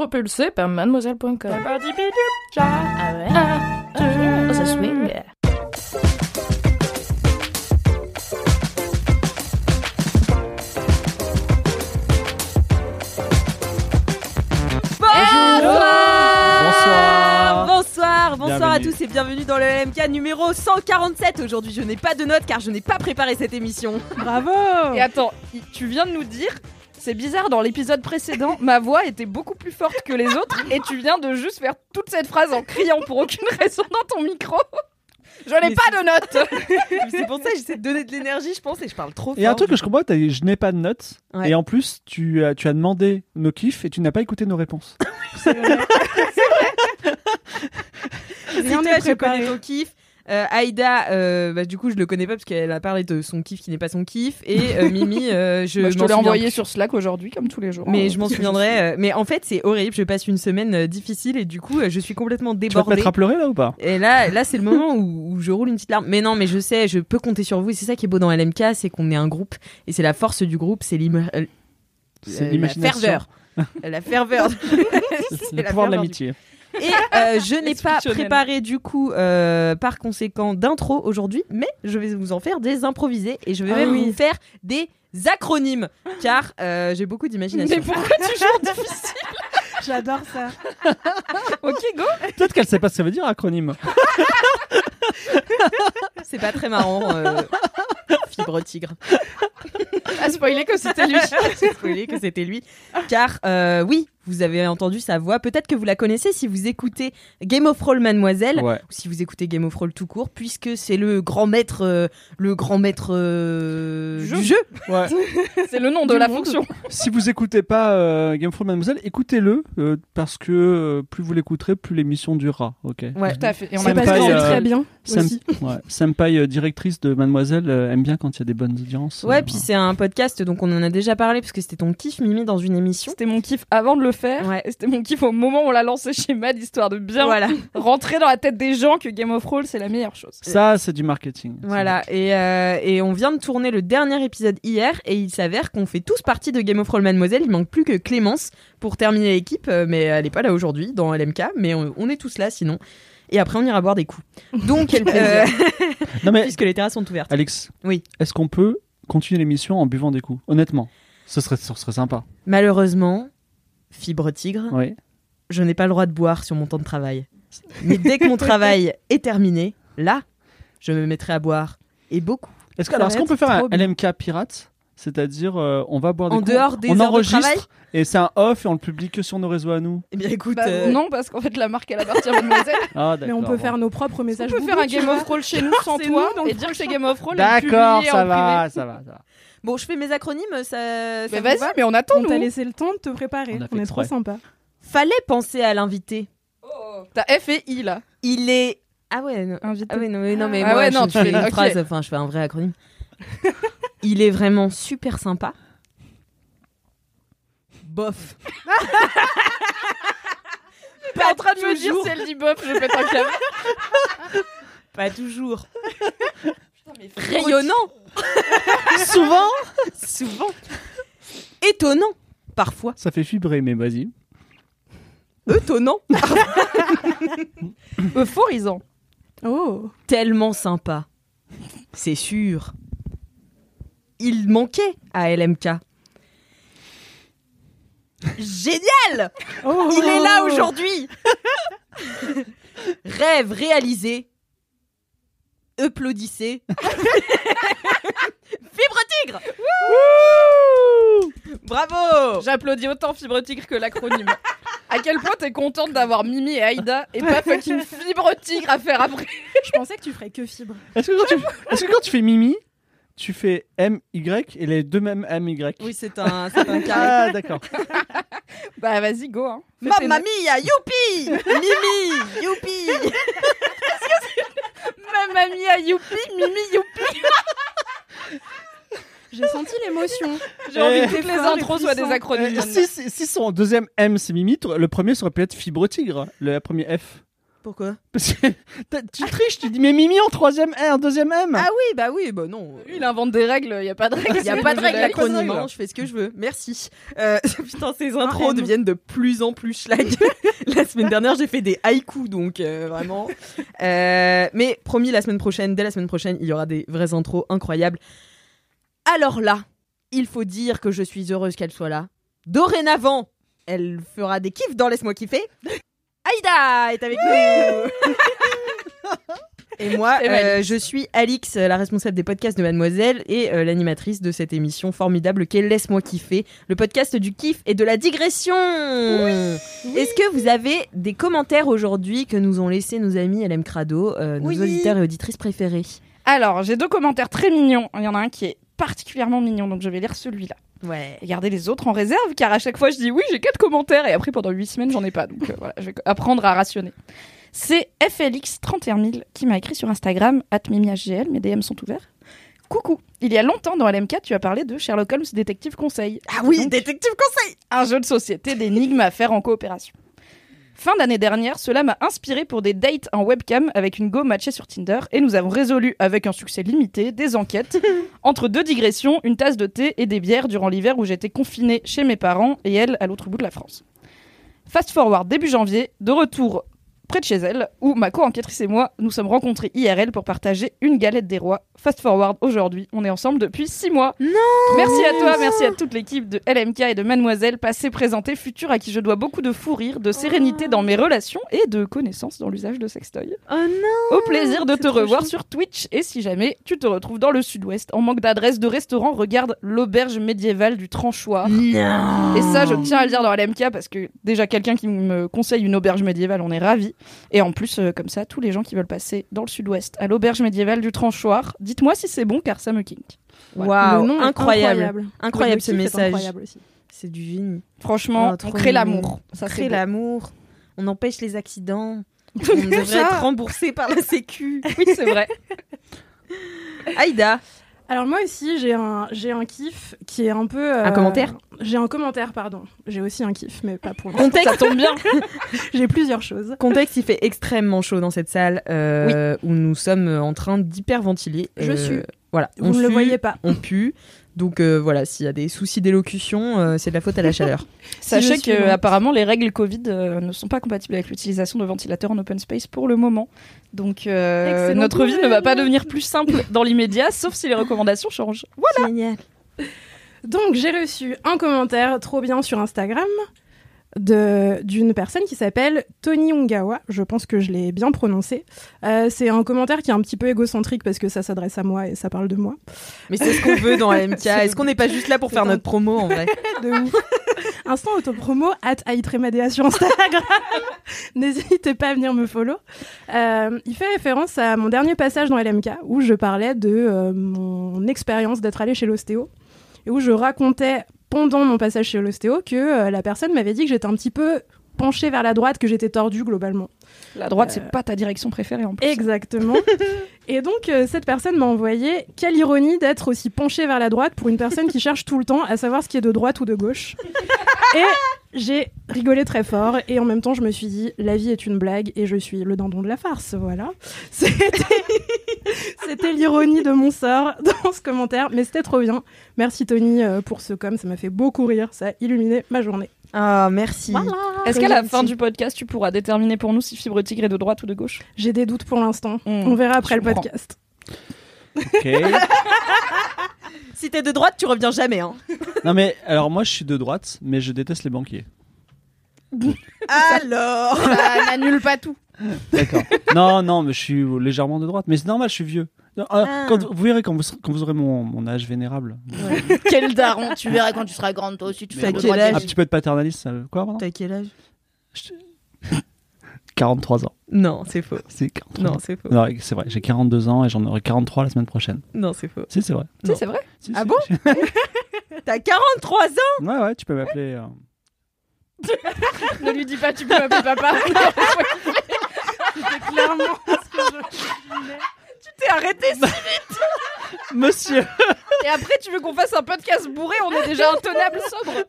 Propulsé par mademoiselle.com. Ah ouais? Ça swing. Bonsoir Bonsoir, bonsoir à tous et bienvenue dans le LMK numéro 147. Aujourd'hui, je n'ai pas de notes car je n'ai pas préparé cette émission. Bravo Et attends, tu viens de nous dire, c'est bizarre, dans l'épisode précédent, ma voix était beaucoup plus forte que les autres et tu viens de juste faire toute cette phrase en criant pour aucune raison dans ton micro. Je n'ai pas de notes C'est pour ça que j'essaie de donner de l'énergie, je pense, et je parle trop fort. Et un truc que je comprends, je n'ai pas de notes. Ouais. Et en plus, tu as, tu as demandé nos kiffs et tu n'as pas écouté nos réponses. Si toi, je connais ton kiff. Euh, Aïda, euh, bah, du coup, je le connais pas parce qu'elle a parlé de son kiff qui n'est pas son kiff. Et euh, Mimi, euh, je, Bah, Je te l'ai envoyé plus. sur Slack aujourd'hui, comme tous les jours. Mais hein. je m'en souviendrai. euh, mais en fait, c'est horrible. Je passe une semaine euh, difficile et du coup, euh, je suis complètement Tu vas te débordée. mettre à pleurer là ou pas? Et là, là c'est le moment où, où je roule une petite larme. Mais non, mais je sais, je peux compter sur vous. Et c'est ça qui est beau dans LMK, c'est qu'on est un groupe. Et c'est la force du groupe, c'est l'ima- euh, C'est euh, la l'imagination. ferveur. la ferveur. C'est le la pouvoir de l'amitié. Et euh, je n'ai pas préparé du coup, euh, par conséquent, d'intro aujourd'hui, mais je vais vous en faire des improvisés et je vais Ah même oui. vous faire des acronymes, car euh, j'ai beaucoup d'imagination. Mais pourquoi toujours difficile? J'adore ça. Ok, go Peut-être qu'elle sait pas ce que ça veut dire acronyme. C'est pas très marrant. euh, Fibre tigre. À spoiler que c'était lui. J'ai spoilé que c'était lui. Car euh, oui, vous avez entendu sa voix. Peut-être que vous la connaissez si vous écoutez Game of Thrones Mademoiselle. Ouais. Ou si vous écoutez Game of Thrones tout court, puisque c'est le grand maître, euh, le grand maître euh, Jeu. du jeu. ouais. C'est le nom de Du la monde. fonction. si vous écoutez pas euh, Game of Thrones Mademoiselle, écoutez-le euh, parce que euh, plus vous l'écouterez, plus l'émission durera. Ok. Ouais. Tout à fait. Et on a Senpai, euh, très bien aussi. ouais. Senpai, euh, directrice de Mademoiselle, euh, aime bien quand il y a des bonnes audiences. Ouais, Euh, puis c'est un podcast, donc on en a déjà parlé, parce que c'était ton kiff, Mimi, dans une émission. C'était mon kiff avant de le faire. Ouais. C'était mon kiff au moment où on l'a lancé chez Mad, histoire de bien Voilà, rentrer dans la tête des gens que Game of Thrones c'est la meilleure chose. Ça, c'est du marketing. voilà. Et, euh, et on vient de tourner le dernier épisode hier, et il s'avère qu'on fait tous partie de Game of Thrones Mademoiselle. Il manque plus que Clémence pour terminer l'équipe, euh, mais elle est pas là aujourd'hui dans LMK, mais on, on est tous là sinon. Et après, on ira boire des coups. Donc, euh, Non mais puisque les terrasses sont ouvertes. Alex, Oui. est-ce qu'on peut continuer l'émission en buvant des coups? Honnêtement, ce serait, ce serait sympa. Malheureusement, fibre tigre, Oui. je n'ai pas le droit de boire sur mon temps de travail. Mais dès que mon travail est terminé, là, je me mettrai à boire. Et beaucoup. Est-ce que- Ça alors, va est-ce qu'on peut faire un bien. LMK pirate? C'est-à-dire, euh, on va boire des En coups, dehors des on heures de enregistre travail et c'est un off et on le publie que sur nos réseaux à nous. Eh bien, écoute, Bah, euh, Non, parce qu'en fait, la marque, elle appartient à Mademoiselle. Ah, Mais on peut bon. faire nos propres On messages. peut boubou, faire un Game of Thrones chez nous sans toi nous, et dire que c'est Game of le D'accord, ça en va, ça va, ça va. Bon, je fais mes acronymes, ça. ça vas-y, va mais on attend On t'a laissé le temps de te préparer. On est trop sympa. Fallait penser à l'invité. T'as F et I là. Il est. Ah ouais, non. Invité. Ah ouais, non, mais, non, mais Ah moi, ouais, je, non, je tu fais fais- une phrase, enfin, je fais un vrai acronyme. Il est vraiment super sympa. Bof. T'es en train de me dire si elle dit bof, je pète un câble. Pas toujours. Rayonnant. Souvent Souvent. Étonnant. Parfois. Ça fait vibrer, mais vas-y. Étonnant. Euphorisant. Oh. Tellement sympa. C'est sûr. Il manquait à LMK. Génial Oh. Il est là aujourd'hui Rêve réalisé. Applaudissez. Fibre tigre Bravo J'applaudis autant Fibre Tigre que l'acronyme. à quel point t'es contente d'avoir Mimi et Aïda et pas fucking Fibre Tigre à faire après Je pensais que tu ferais que fibre. Est-ce que, quand tu... est-ce que quand tu fais Mimi, tu fais M, Y et les deux mêmes M, Y? Oui, c'est un, un carré. Ah, d'accord. Bah vas-y, go. Hein. Mamma mia, youpi Mimi, youpi Mamma mia, youpi, Mimi, youpi. J'ai senti l'émotion. J'ai envie Eh. que toutes les intros soient des acronymes. Euh, si, si, si son deuxième M c'est Mimi, le premier ça aurait pu être Fibre Tigre, le premier F. Pourquoi Parce que tu triches, tu dis mais Mimi en troisième R, deuxième M. Ah oui, bah oui, bah non. Lui, il invente des règles, il n'y a pas de règles. Il n'y a pas de règle d'acronyme. d'acronyme, règle. hein, je fais ce que je veux. Merci. Euh, putain, ces intros M. deviennent de plus en plus schlag. la semaine dernière, j'ai fait des haïkus, donc euh, vraiment. Euh, mais promis, la semaine prochaine, dès la semaine prochaine, il y aura des vraies intros incroyables. Alors là, il faut dire que je suis heureuse qu'elle soit là. Dorénavant, elle fera des kiffs dans Laisse-moi kiffer. Aïda est avec nous. Et moi, euh, je suis Alix, la responsable des podcasts de Mademoiselle et euh, l'animatrice de cette émission formidable qu'est Laisse-moi kiffer, le podcast du kiff et de la digression. Est-ce que vous avez des commentaires aujourd'hui que nous ont laissés nos amis LM Crado, euh, nos Oui. auditeurs et auditrices préférés? Alors, j'ai deux commentaires très mignons. Il y en a un qui est particulièrement mignon, donc je vais lire celui-là. Ouais. Et garder les autres en réserve, car à chaque fois, je dis oui, j'ai quatre commentaires, et après, pendant huit semaines, j'en ai pas. Donc euh, voilà, je vais apprendre à rationner. C'est FLX31000 qui m'a écrit sur Instagram, @mimiHGL, mes DM sont ouverts. Coucou, il y a longtemps dans LMK, tu as parlé de Sherlock Holmes Détective Conseil. Ah oui, Donc, détective conseil un jeu de société d'énigmes à faire en coopération. Fin d'année dernière, cela m'a inspiré pour des dates en webcam avec une go matchée sur Tinder et nous avons résolu avec un succès limité des enquêtes entre deux digressions, une tasse de thé et des bières durant l'hiver où j'étais confinée chez mes parents et elle à l'autre bout de la France. Fast forward début janvier, de retour près de chez elle, où ma co-enquêtrice et moi nous sommes rencontrés IRL pour partager une galette des rois. Fast forward aujourd'hui, on est ensemble depuis six mois. Non Merci à toi, merci à toute l'équipe de LMK et de Mademoiselle, passé, présenté, futur, à qui je dois beaucoup de fou rire, de sérénité dans mes relations et de connaissances dans l'usage de sextoy. Oh non Au plaisir de te revoir sur Twitch et si jamais tu te retrouves dans le sud-ouest en manque d'adresse de restaurant, regarde l'auberge médiévale du Tranchoir. Non Et ça, je tiens à le dire dans LMK parce que déjà quelqu'un qui me conseille une auberge médiévale, on est ravis. Et en plus, euh, comme ça, tous les gens qui veulent passer dans le sud-ouest à l'auberge médiévale du Tranchoir, dites-moi si c'est bon car ça me kink. Waouh, est incroyable. Incroyable Le ce message. incroyable aussi. C'est du génie. Franchement, Oh, on crée l'amour. Ça crée l'amour. On empêche les accidents. On devrait être remboursé par la Sécu. Oui, c'est vrai. Aïda, Alors moi aussi, j'ai un, j'ai un kiff qui est un peu... euh, Un commentaire J'ai un commentaire, pardon. J'ai aussi un kiff, mais pas pour contexte, Ça tombe bien. J'ai plusieurs choses. contexte, il fait extrêmement chaud dans cette salle euh, où nous sommes en train d'hyperventiler. Je Euh, sue. Voilà, Vous on ne le voyez pas. On pue. Donc euh, voilà, s'il y a des soucis d'élocution, euh, c'est de la faute à la chaleur. Sachez suis que apparemment les règles Covid euh, ne sont pas compatibles avec l'utilisation de ventilateurs en open space pour le moment. Donc euh, notre vie ne va pas devenir plus simple dans l'immédiat, sauf si les recommandations changent. Génial. Donc j'ai reçu un commentaire trop bien sur Instagram d'une personne qui s'appelle Tony Ungawa. Je pense que je l'ai bien prononcé. Euh, c'est un commentaire qui est un petit peu égocentrique parce que ça s'adresse à moi et ça parle de moi. Mais c'est ce qu'on veut dans MK. Est-ce qu'on n'est pas juste là pour faire un- notre promo en vrai De ouf. Instant autopromo, at Aïtremadea sur Instagram. N'hésitez pas à venir me follow. Euh, il fait référence à mon dernier passage dans LMK où je parlais de euh, mon expérience d'être allée chez l'ostéo et où je racontais pendant mon passage chez l'ostéo que euh, la personne m'avait dit que j'étais un petit peu penchée vers la droite, que j'étais tordue globalement. La droite, Euh, c'est pas ta direction préférée en plus. Exactement. et donc, euh, cette personne m'a envoyé quelle ironie d'être aussi penchée vers la droite pour une personne qui cherche tout le temps à savoir ce qui est de droite ou de gauche. et j'ai rigolé très fort et en même temps, je me suis dit la vie est une blague et je suis le dindon de la farce. Voilà. C'était c'était l'ironie de mon sort dans ce commentaire, mais c'était trop bien. Merci Tony euh, pour ce com, ça m'a fait beaucoup rire, ça a illuminé ma journée. Ah, merci. Est-ce qu'à la fin du podcast, tu pourras déterminer pour nous si Fibre Tigre est de droite ou de gauche? J'ai des doutes pour l'instant. Hmm, On verra après le comprends. podcast. Ok. Si t'es de droite, tu reviens jamais. Hein. non mais alors moi je suis de droite, mais je déteste les banquiers. Alors Ça n'annule pas tout. D'accord. non non mais je suis légèrement de droite, mais c'est normal, je suis vieux. Non, euh, Ah. quand, vous verrez quand vous, serez- quand vous aurez mon, mon âge vénérable. Quel daron Tu verras quand tu seras grande, toi aussi, tu fais quel âge Un petit peu de paternalisme, ça veut- quoi pardon T'as quel âge 43 ans. Non, c'est faux. C'est 43 Non, ans. c'est faux. Non, c'est vrai, j'ai 42 ans et j'en aurai 43 la semaine prochaine. Non, c'est faux. Si, c'est vrai. Si, c'est vrai. Si, Ah si. bon T'as 43 ans Ouais, ouais, tu peux m'appeler. euh, Ne lui dis pas, tu peux m'appeler papa. C'était clairement ce que je voulais. T'es arrêté. Monsieur Et après, tu veux qu'on fasse un podcast bourré On est déjà intenable sobre.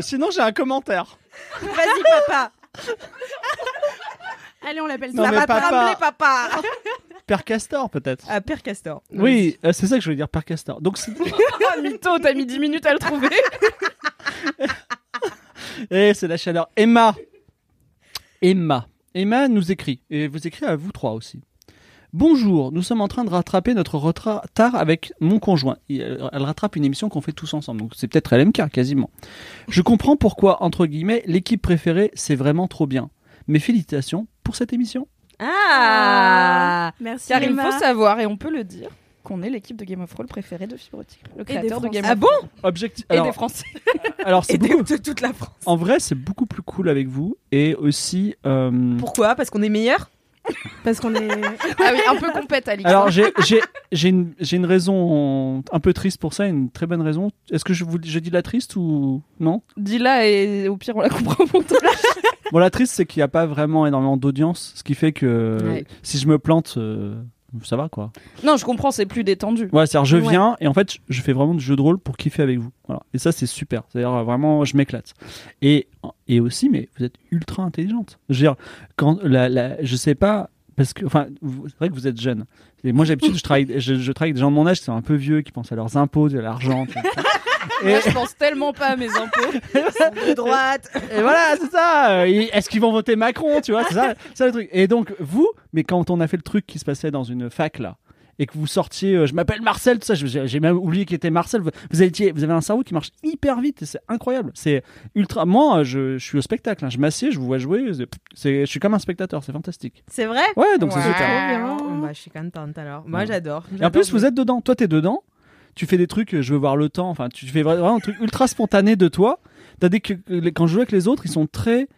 Sinon, j'ai un commentaire. Vas-y, papa Allez, on l'appelle Non, ça. mais va te papa. ramener, papa Père Castor, peut-être. Ah, Père Castor. Oui, euh, c'est ça que je voulais dire, Père Castor. Donc, c'est- Ah, mytho, t'as mis 10 minutes à le trouver. Eh, c'est la chaleur. Emma. Emma. Emma nous écrit, et vous écrit à vous trois aussi. Bonjour, nous sommes en train de rattraper notre retard avec mon conjoint. Euh, Elle rattrape une émission qu'on fait tous ensemble, donc c'est peut-être LMK quasiment. Je comprends pourquoi, entre guillemets, l'équipe préférée, c'est vraiment trop bien. Mes félicitations pour cette émission. Ah Merci. Car il Emma. faut savoir, et on peut le dire, qu'on est l'équipe de Game of Thrones préférée de Fibrotique, le créateur de Français. Game Ah of bon? Thrones. Objectif. Et Alors, des Français. alors c'est Et de, beaucoup- de toute la France. en vrai, c'est beaucoup plus cool avec vous, et aussi. euh, Pourquoi? Parce qu'on est meilleur Parce qu'on est. Ah oui, un peu compète, Alix. Alors j'ai j'ai une raison un peu triste pour ça, une très bonne raison. Est-ce que je vous je dis la triste ou non? Dis-la et au pire, on la comprend pour toi. Bon la triste c'est qu'il n'y a pas vraiment énormément d'audience, ce qui fait que Ouais. si je me plante euh, ça va quoi. Non, je comprends, c'est plus détendu. Ouais, c'est-à-dire je Ouais. viens et en fait je fais vraiment du jeu de rôle pour kiffer avec vous. Voilà. Et ça c'est super. C'est-à-dire vraiment je m'éclate. Et et aussi mais vous êtes ultra intelligente. Je veux dire quand la, la je sais pas parce que enfin c'est vrai que vous êtes jeune. Et moi j'ai l'habitude je travaille je, je travaille avec des gens de mon âge qui sont un peu vieux qui pensent à leurs impôts, à l'argent. Moi, je pense tellement pas à mes impôts. De droite Et voilà, c'est ça. Est-ce qu'ils vont voter Macron, tu vois C'est ça, c'est ça le truc. Et donc, vous, mais quand on a fait le truc qui se passait dans une fac, là, et que vous sortiez, euh, je m'appelle Marcel, tout ça, j'ai même oublié qu'il était Marcel. Vous, vous, étiez- vous avez un cerveau qui marche hyper vite et c'est incroyable. C'est ultra. Moi, je, je suis au spectacle, hein. je m'assieds, je vous vois jouer, je suis comme un spectateur, c'est fantastique. C'est vrai? Ouais, donc c'est super. Bah, je suis contente alors. Moi, Ouais. j'adore. Et en plus, vous êtes dedans. Toi, t'es dedans. Tu fais des trucs, euh, je veux voir le temps. Enfin, tu fais vraiment un truc ultra spontané de toi. T'as des que quand je joue avec les autres, ils sont très.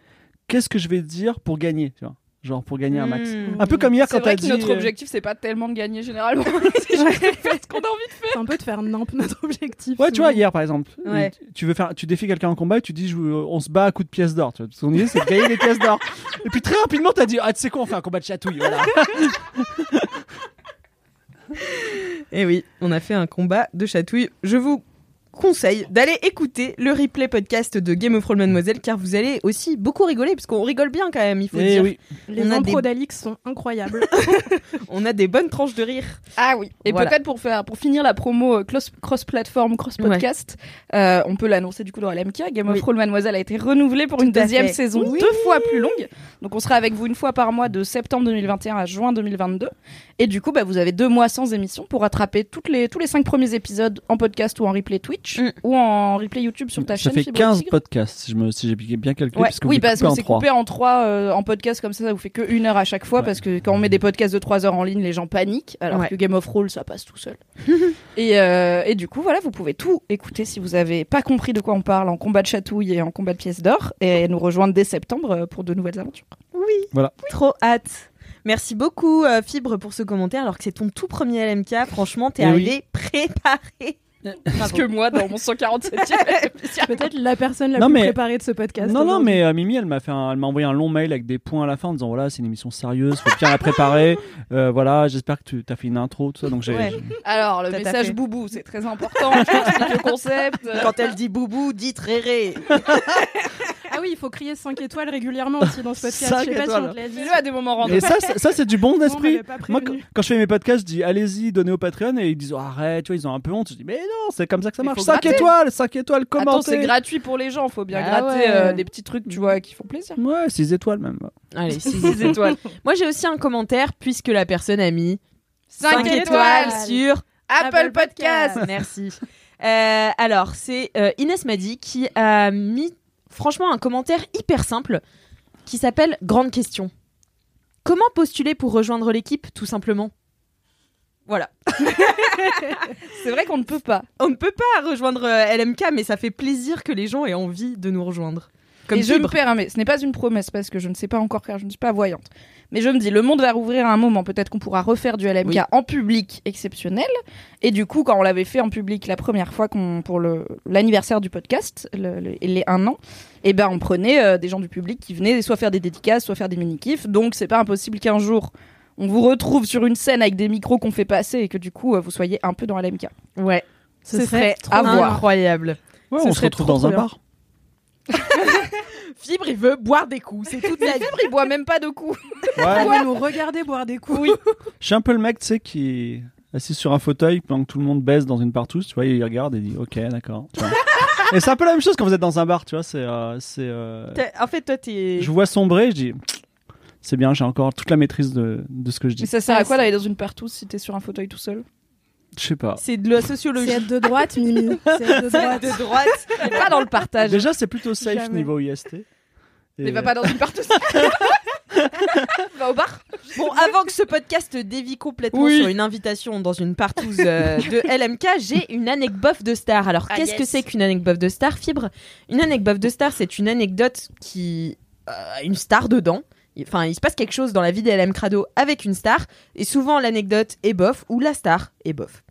Qu'est-ce que je vais dire pour gagner, tu vois? Genre pour gagner un max. Mmh. Un peu comme hier C'est quand vrai t'as que dit. notre euh, objectif, c'est pas tellement de gagner généralement. c'est juste de faire ce qu'on a envie de faire. C'est un peu de faire nimp notre objectif. Ouais, tu vois, hier par exemple, Ouais. tu- veux faire, tu défies quelqu'un en combat et tu dis, je- on se bat à coups de pièces d'or. Ton idée, c'est de gagner des pièces d'or. Et puis très rapidement, t'as dit, ah, tu sais quoi, on fait un combat de chatouille. Voilà. Et Eh oui, on a fait un combat de chatouille. Je vous conseille d'aller écouter le replay podcast de Game of Thrones Mademoiselle car vous allez aussi beaucoup rigoler parce qu'on rigole bien quand même, il faut Et dire. oui. Les On a impros des- d'Alix sont incroyables. On a des bonnes tranches de rire. Ah oui. Et Voilà. peut-être pour faire, pour finir la promo euh, cross- cross-platform, cross-podcast, euh, on peut l'annoncer du coup dans LMK. Game of. Thrones Mademoiselle a été renouvelée pour une Tout deuxième fait. saison Oui. deux fois plus longue. Donc on sera avec vous une fois par mois de septembre 2021 à juin 2022. Et du coup, bah, vous avez deux mois sans émission pour rattraper toutes les, tous les cinq premiers épisodes en podcast ou en replay Twitch Mm. ou en replay YouTube sur ta Ça chaîne. fait Fibre 15 Tigre. podcasts, si, je me, si j'ai bien calculé. Ouais, parce que oui, parce que c'est coupé en trois euh, en podcast comme ça, ça vous fait que une heure à chaque fois Ouais. parce que quand on met des podcasts de trois heures en ligne, les gens paniquent, alors Ouais. que Game of Thrones ça passe tout seul. et, euh, et du coup, voilà, vous pouvez tout écouter si vous avez pas compris de quoi on parle en combat de chatouille et en combat de pièces d'or et nous rejoindre dès septembre euh, pour de nouvelles aventures. Oui. Voilà. Trop hâte. Merci beaucoup euh, Fibre pour ce commentaire alors que c'est ton tout premier LMK. Franchement, t'es Eh oui. arrivé préparé. Parce que moi, dans mon 147e épisode, Peut-être la personne la Non, plus mais- préparée de ce podcast. Non, non, mais euh, Mimi, elle m'a fait, un- elle m'a envoyé un long mail avec des points à la fin en disant voilà, c'est une émission sérieuse, faut bien la préparer. Euh, voilà, j'espère que tu as fait une intro, tout ça. Donc j'ai. Ouais. j'ai- alors le message boubou, c'est très important. Je le concept. euh, Quand elle dit boubou, dites réré. Ah oui, il faut crier 5 étoiles régulièrement aussi dans ce podcast. Cinq Je sais pas si étoiles. on te l'a dit. Fais-le à des moments random. Et ça, c'est- ça c'est du bon pas Moi, quand, je fais mes podcasts, je dis allez-y, donnez au Patreon et ils disent oh, arrête, tu vois, ils ont un peu honte. Je dis mais non, c'est comme ça que ça marche. faut 5 gratter. étoiles, 5 étoiles, commentez. C'est gratuit pour les gens, faut bien Ah gratter ouais. euh, des petits trucs, tu vois, qui font plaisir. Ouais, 6 étoiles même. Allez, 6 étoiles. Moi, j'ai aussi un commentaire puisque la personne a mis 5 cinq étoiles sur Apple Apple Podcast. Podcast. Merci. Euh, alors, c'est euh, Inès Madi qui a mis franchement un commentaire hyper simple qui s'appelle Grande question. Comment postuler pour rejoindre l'équipe, tout simplement? Voilà. C'est vrai qu'on ne peut pas. On ne peut pas rejoindre euh, LMK, mais ça fait plaisir que les gens aient envie de nous rejoindre. Comme et je me permets, ce n'est pas une promesse parce que je ne sais pas encore car je ne suis pas voyante. Mais je me dis, le monde va rouvrir à un moment. Peut-être qu'on pourra refaire du LMK Oui. en public exceptionnel. Et du coup, quand on l'avait fait en public la première fois qu'on, pour le, l'anniversaire du podcast, le- le- les un an, et ben on prenait euh, des gens du public qui venaient soit faire des dédicaces, soit faire des mini-kifs. Donc c'est pas impossible qu'un jour on vous retrouve sur une scène avec des micros qu'on fait passer et que du coup euh, vous soyez un peu dans LMK. Ouais. Ce, Ce serait, serait à voir. incroyable. Ouais, Ce on se retrouve trop, dans trop un bar. Fibre, il veut boire des coups. C'est toute vie. Fibre, il boit même pas de coups. Ouais. Vous nous regarder boire des coups. Oui. Je suis un peu le mec, tu sais, qui est assis sur un fauteuil pendant que tout le monde baisse dans une partouze, tu vois, il regarde et dit OK, d'accord. tu vois. et c'est un peu la même chose quand vous êtes dans un bar, tu vois, c'est euh, c'est euh, En fait, toi, t'es. je vois sombrer, je dis c'est bien, j'ai encore toute la maîtrise de, de ce que je Mais dis. ça sert à quoi d'aller dans une partouze si t'es sur un fauteuil tout seul? Je sais pas. C'est de la C'est sociologie. être de droite, Mimi. C'est être de droite. de droite. Pas dans le partage. Déjà, c'est plutôt safe Jamais. niveau IST. Et- Mais va pas dans une partouze. va au bar. Bon, avant que ce podcast dévie complètement Oui. sur une invitation dans une partouze euh, de LMK, j'ai une anecdote de star. Alors, Ah, qu'est-ce yes. que c'est qu'une anecdote de star, Fibre? Une anecdote de star, c'est une anecdote qui euh, a une star dedans. Enfin, il se passe quelque chose dans la vie des LM Crado avec une star, et souvent l'anecdote est bof ou la star est bof.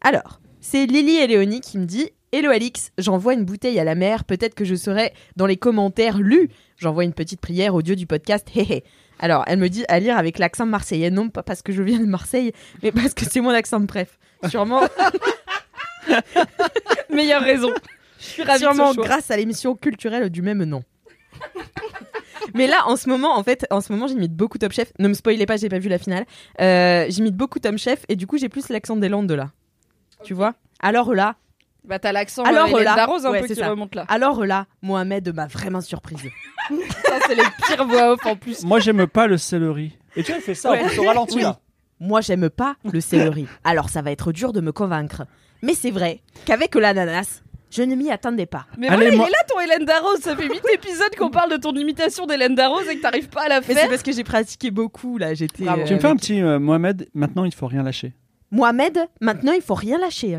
Alors, c'est Lily et Léonie qui me dit Hello Alix, j'envoie une bouteille à la mer, peut-être que je serai dans les commentaires lu. J'envoie une petite prière au dieu du podcast, hé hé. Alors, elle me dit à lire avec l'accent marseillais, non pas parce que je viens de Marseille, mais parce que c'est mon accent de préf. Sûrement, Meilleure raison. Je suis ravie sûrement de grâce à l'émission culturelle du même nom. Mais là, en ce moment, en fait, en ce moment, j'imite beaucoup Top Chef. Ne me spoilez pas, j'ai pas vu la finale. Euh, j'imite beaucoup Tom Chef et du coup, j'ai plus l'accent des Landes là. Tu vois? Alors là, Bah t'as l'accent Alors, Alors, là, Darroze un ouais, peu c'est qui ça. remonte là. alors là, Mohamed m'a vraiment surprise. Ça c'est les pires voix off en plus. Moi, j'aime pas le céleri. Et tu vois, il fait ça Ouais. en plus au ralenti Oui. là. Moi, j'aime pas le céleri. Alors, ça va être dur de me convaincre. Mais c'est vrai qu'avec l'ananas, je ne m'y attendais pas. Mais Allez, voilà, moi- il est là ton Hélène Darroze. Ça fait 8 épisodes qu'on parle de ton imitation d'Hélène Darroze et que t'arrives pas à la Mais c'est faire. parce que j'ai pratiqué beaucoup là. J'étais. Euh, Tu me fais un petit euh, Mohamed, maintenant il faut rien lâcher. Mohamed, maintenant, il faut rien lâcher.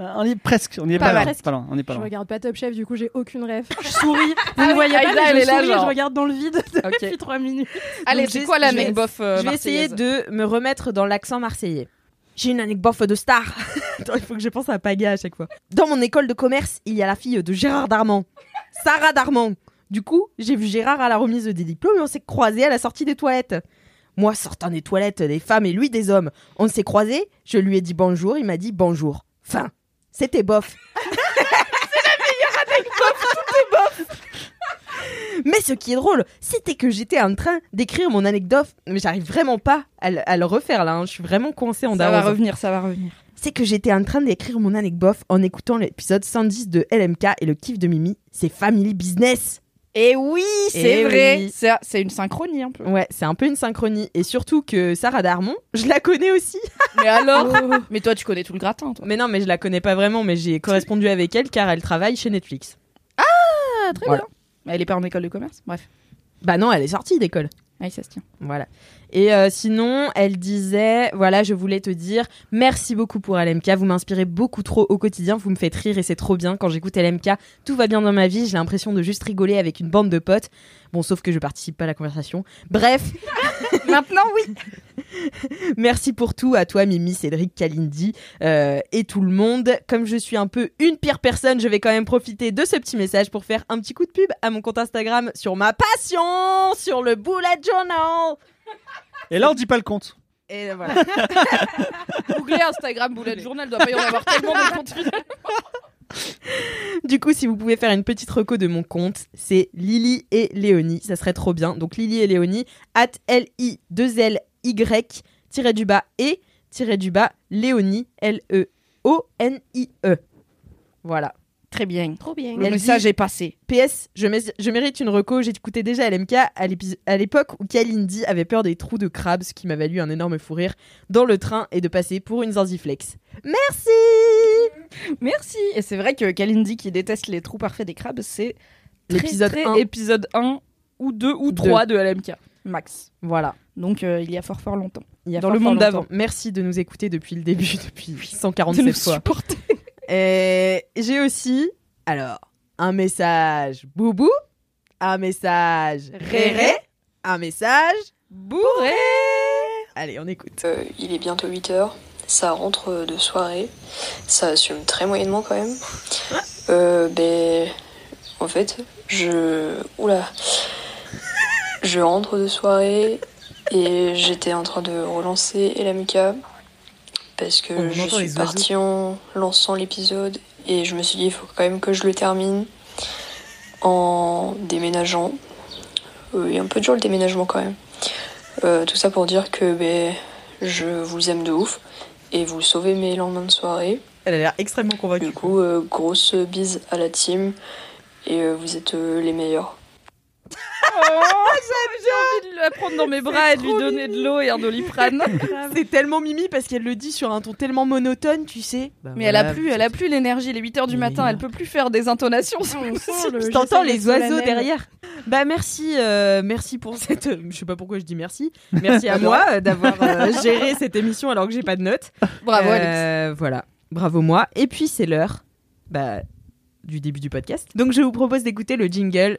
Euh, On y est presque, on y est Pas pas, mal. loin, pas loin, on est pas Je loin. regarde pas Top Chef, du coup j'ai aucune rêve. Je souris. Vous Ah ne voyez pas, Aïda, mais je souris, je regarde dans le vide Ok. depuis 3 minutes. Allez, c'est quoi la je vais- mec bof euh, je vais essayer de me remettre dans l'accent marseillais. J'ai une anecdote de star. Attends, il faut que je pense à Paga à chaque fois. Dans mon école de commerce, il y a la fille de Gérard Darmon, Sarah Darmon. Du coup, j'ai vu Gérard à la remise des diplômes et on s'est croisés à la sortie des toilettes. Moi, sortant des toilettes des femmes et lui des hommes, on s'est croisés, je lui ai dit bonjour, il m'a dit bonjour. Fin. C'était bof. Mais ce qui est drôle, c'était que j'étais en train d'écrire mon anecdote, mais j'arrive vraiment pas à, le- à le refaire là, hein. je suis vraiment coincée en Ça va revenir, ça va revenir. C'est que j'étais en train d'écrire mon anecdote en écoutant l'épisode 110 de LMK et le kiff de Mimi, c'est Family Business. Et oui, c'est Eh vrai. oui. C'est c'est une synchronie un peu. Ouais, c'est un peu une synchronie. Et surtout que Sarah Darmon, je la connais aussi. Mais alors Mais toi, tu connais tout le gratin, toi. Mais non, mais je la connais pas vraiment, mais j'ai correspondu avec elle car elle travaille chez Netflix. Ah, très Voilà. bien. Elle est pas en école de commerce. Bref. Bah non, elle est sortie d'école. Allez, ça se tient. Voilà. Et euh, sinon, elle disait, voilà, je voulais te dire, merci beaucoup pour LMK, vous m'inspirez beaucoup trop au quotidien, vous me faites rire et c'est trop bien. Quand j'écoute LMK, tout va bien dans ma vie, j'ai l'impression de juste rigoler avec une bande de potes. Bon, sauf que je participe pas à la conversation. Bref, Maintenant, oui. merci pour tout à toi, Mimi, Cédric, Kalindi euh, et tout le monde. Comme je suis un peu une pire personne, je vais quand même profiter de ce petit message pour faire un petit coup de pub à mon compte Instagram sur ma passion, sur le bullet journal. Et là, on dit pas le compte. Et voilà. Googlez Instagram Bullet Journal, doit pas y en avoir tellement de comptes finalement. Du coup, si vous pouvez faire une petite reco de mon compte, c'est Lily et Léonie. Ça serait trop bien. Donc Lily et Léonie, at L-I-2-L-Y, tiré du bas et, tiré du bas, Léonie, L-E-O-N-I-E. Voilà. Très bien. Trop bien. Le Elle message dit- est passé. PS, je, mé- je mérite une reco. J'ai écouté déjà LMK à l'épis- à l'époque où Kalindi avait peur des trous de crabe, ce qui m'a valu un énorme fou rire dans le train et de passer pour une zanziflex. Merci Merci. Et c'est vrai que Kalindi qui déteste les trous parfaits des crabes, c'est L'épisode très, 1. très épisode 1 ou 2 ou 3 de LMK. Max. Voilà. Donc euh, il y a fort fort longtemps. Il y a Dans fort, le fort monde longtemps. d'avant. Merci de nous écouter depuis le début, depuis De 147 nous fois. supporter. Et j'ai aussi, alors, un message boubou un message réré, un message bourré. Allez, on écoute. Euh, il est bientôt 8h, ça rentre de soirée, ça assume très moyennement quand même. Euh, ben, en fait, je. Oula. Je rentre de soirée et j'étais en train de relancer Elamika parce que On je suis oiseaux. partie en lançant l'épisode et je me suis dit il faut quand même que je le termine en déménageant. Euh, Il est un peu dur le déménagement quand même. Euh, tout ça pour dire que ben, je vous aime de ouf et vous sauvez mes lendemains de soirée. Elle a l'air extrêmement convaincue. Du coup, euh, grosse bise à la team et euh, vous êtes euh, les meilleurs. J'ai envie de la prendre dans mes bras et de lui donner de l'eau et un doliprane. C'est tellement mimi parce qu'elle le dit sur un ton tellement monotone, tu sais. Bah Mais elle a plus, elle a plus l'énergie. Les 8h du matin, elle peut plus faire des intonations. Le- t'entends les oiseaux derrière. Bah merci, euh, merci pour cette. euh, je sais pas pourquoi je dis merci. Merci à moi euh, d'avoir euh, géré cette émission alors que j'ai pas de notes. Bravo, Alex. Voilà, bravo moi. Et puis c'est l'heure, bah, du début du podcast. Donc je vous propose d'écouter le jingle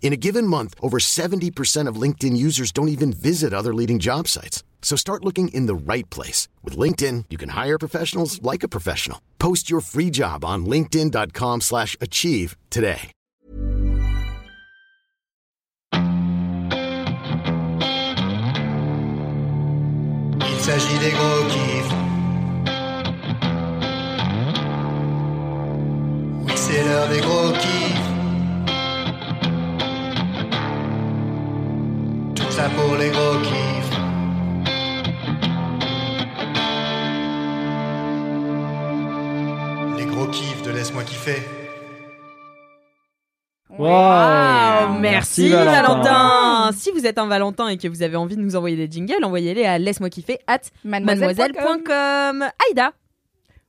In a given month, over 70% of LinkedIn users don't even visit other leading job sites. So start looking in the right place. With LinkedIn, you can hire professionals like a professional. Post your free job on linkedin.com slash achieve today. Il s'agit des gros kiffs. Oui, c'est l'heure des gros kiffs. Ça pour les gros kiffs. Les gros kiffs de Laisse-moi kiffer. Wow. Merci, Merci, Valentin. Valentin. Si vous êtes un Valentin et que vous avez envie de nous envoyer des jingles, envoyez-les à laisse-moi kiffer at mademoiselle.com. Aïda,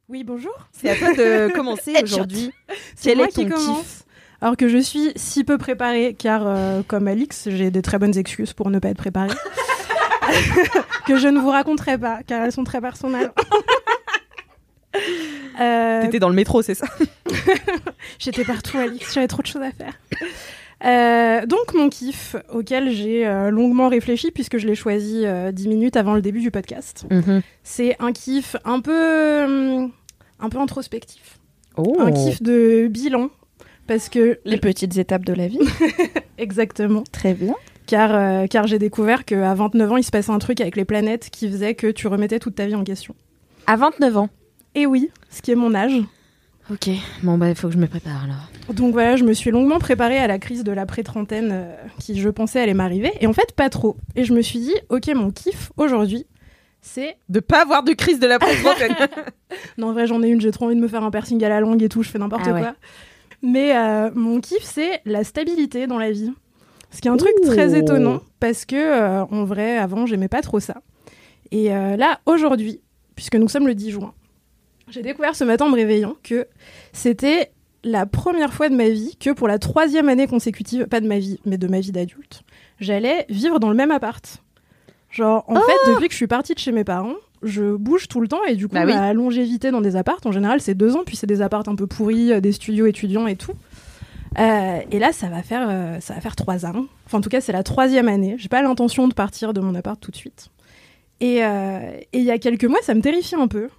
Oui, bonjour. c'est à toi de commencer aujourd'hui. C'est Quel moi est ton qui commence. kiff Alors que je suis si peu préparée, car euh, comme Alix, j'ai des très bonnes excuses pour ne pas être préparée. que je ne vous raconterai pas, car elles sont très personnelles. Euh, T'étais dans le métro, c'est ça? J'étais partout, Alix, j'avais trop de choses à faire. Euh, donc mon kiff, auquel j'ai euh, longuement réfléchi, puisque je l'ai choisi euh, 10 minutes avant le début du podcast, c'est un kiff un peu, hum, un peu introspectif. Oh. Un kiff de bilan. Parce que, Les petites étapes de la vie. exactement, Très bien. car, euh, car j'ai découvert qu'à 29 ans, il se passait un truc avec les planètes qui faisait que tu remettais toute ta vie en question. À 29 ans. Et oui, ce qui est mon âge. Ok, bon bah il faut que je me prépare alors. Donc voilà, je me suis longuement préparée à la crise de l'après-trentaine euh, qui, je pensais, allait m'arriver. Et en fait, pas trop. Et je me suis dit, ok, mon kiff aujourd'hui, c'est. De pas avoir de crise de la trentaine. Non, en vrai, j'en ai une, j'ai trop envie de me faire un piercing à la langue et tout, je fais n'importe Ah ouais. Mais euh, mon kiff, c'est la stabilité dans la vie. Ce qui est un truc très étonnant, parce que, euh, en vrai, avant, j'aimais pas trop ça. Et euh, là, aujourd'hui, puisque nous sommes le 10 juin, j'ai découvert ce matin en me réveillant que c'était la première fois de ma vie que pour la troisième année consécutive, pas de ma vie, mais de ma vie d'adulte, j'allais vivre dans le même appart. Genre, en fait, depuis que je suis partie de chez mes parents, je bouge tout le temps et du coup, Bah oui. ma longévité dans des apparts, en général, c'est deux ans, puis c'est des apparts un peu pourris, euh, des studios étudiants et tout. Euh, et là, ça va faire, euh, ça va faire trois ans. Enfin, en tout cas, c'est la troisième année. J'ai pas l'intention de partir de mon appart tout de suite. Et euh, et il y a quelques mois, ça me terrifiait un peu.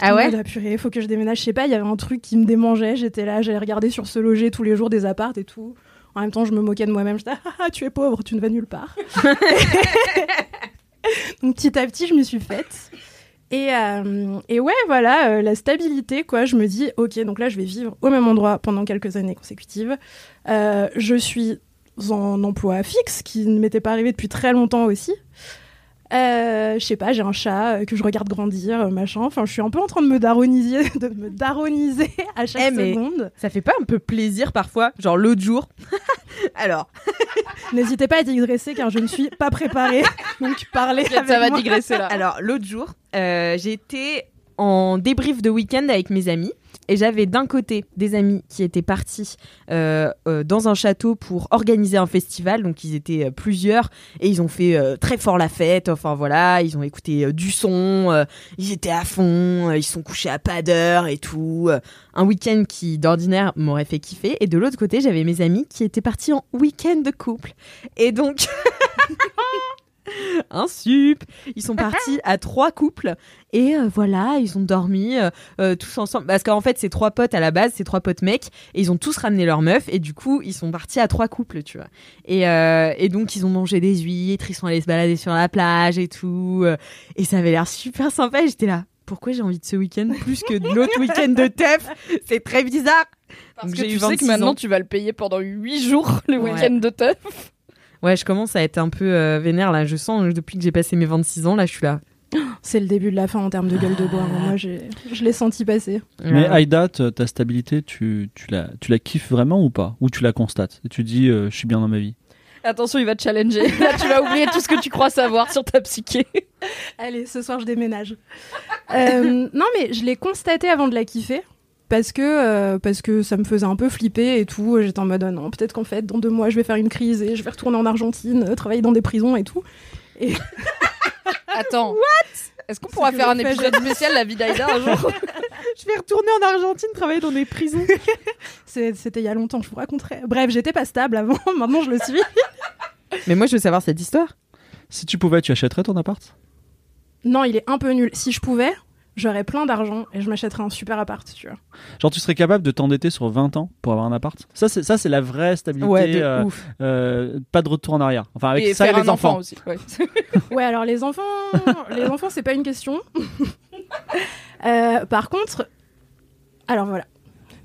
Ah ouais mode, Ah, purée, faut que je déménage. Je sais pas, il y avait un truc qui me démangeait. J'étais là, j'allais regarder sur ce loger tous les jours des apparts et tout. En même temps, je me moquais de moi-même. J'étais, ah, ah, tu es pauvre, tu ne vas nulle part. Donc petit à petit, je me suis faite. Et, euh, et ouais, voilà, euh, la stabilité, quoi. Je me dis, ok, donc là, je vais vivre au même endroit pendant quelques années consécutives. Euh, je suis en emploi fixe, qui ne m'était pas arrivé depuis très longtemps aussi. Je sais pas, j'ai un chat que je regarde grandir, machin. Enfin, je suis un peu en train de me daroniser, de me daroniser à chaque Eh, seconde. Ça fait pas un peu plaisir parfois Genre l'autre jour. Alors, N'hésitez pas à digresser car je ne suis pas préparée. Donc parlez avec Ça va moi. digresser là. alors l'autre jour, euh, j'ai été en débrief de week-end avec mes amis Et j'avais d'un côté des amis qui étaient partis euh, euh, dans un château pour organiser un festival. Donc ils étaient euh, plusieurs et ils ont fait très fort la fête. Enfin voilà, ils ont écouté du son, ils étaient à fond, ils sont couchés à pas d'heure et tout. Un week-end qui d'ordinaire m'aurait fait kiffer. Et de l'autre côté, j'avais mes amis qui étaient partis en week-end de couple. Et donc... un sup. Ils sont partis à trois couples et euh, voilà, ils ont dormi euh, euh, tous ensemble. Parce qu'en fait, c'est trois potes à la base, c'est trois potes mecs et ils ont tous ramené leurs meufs et du coup, ils sont partis à trois couples, tu vois. Et, euh, et donc, ils ont mangé des huîtres, ils sont allés se balader sur la plage et tout. et ça avait l'air super sympa. J'étais là. Pourquoi j'ai envie de ce week-end plus que de l'autre week-end de teuf? C'est très bizarre. Parce Donc, que tu sais 26 que maintenant ans. tu vas le payer pendant 8 jours le Ouais. week-end de teuf. Ouais, je commence à être un peu euh, vénère là. Je sens depuis que j'ai passé mes 26 ans, là, je suis là. C'est le début de la fin en termes de gueule de bois. hein. Moi, j'ai- je l'ai senti passer. Mais. Aïda, ta stabilité, tu, tu, la, tu la kiffes vraiment ou pas? Ou tu la constates? Et tu dis, euh, je suis bien dans ma vie Attention, il va te challenger. Là, tu vas oublier tout ce que tu crois savoir sur ta psyché. Allez, ce soir, je déménage. Euh, non, mais je l'ai constaté avant de la kiffer. Parce que, euh, parce que ça me faisait un peu flipper et tout. J'étais en mode, non, peut-être qu'en fait, dans deux mois, je vais faire une crise et je vais retourner en Argentine, euh, travailler dans des prisons et tout. Attends. What? Est-ce qu'on pourra faire un épisode spécial La vie d'Aïda un jour Je vais retourner en Argentine travailler dans des prisons. C'était il y a longtemps, je vous raconterai. Bref, j'étais pas stable avant, maintenant je le suis. Mais moi, je veux savoir cette histoire. Si tu pouvais, tu achèterais ton appart? Non, il est un peu nul. Si je pouvais, j'aurais plein d'argent et je m'achèterais un super appart, tu vois. Genre, tu serais capable de t'endetter sur 20 ans pour avoir un appart? Ça, c'est ça, c'est la vraie stabilité. Ouais, de euh, ouf. euh, pas de retour en arrière. Enfin, avec Et ça et les un enfants. enfant aussi. ouais. Ouais, alors les enfants, les enfants, c'est pas une question. Euh, par contre, alors voilà.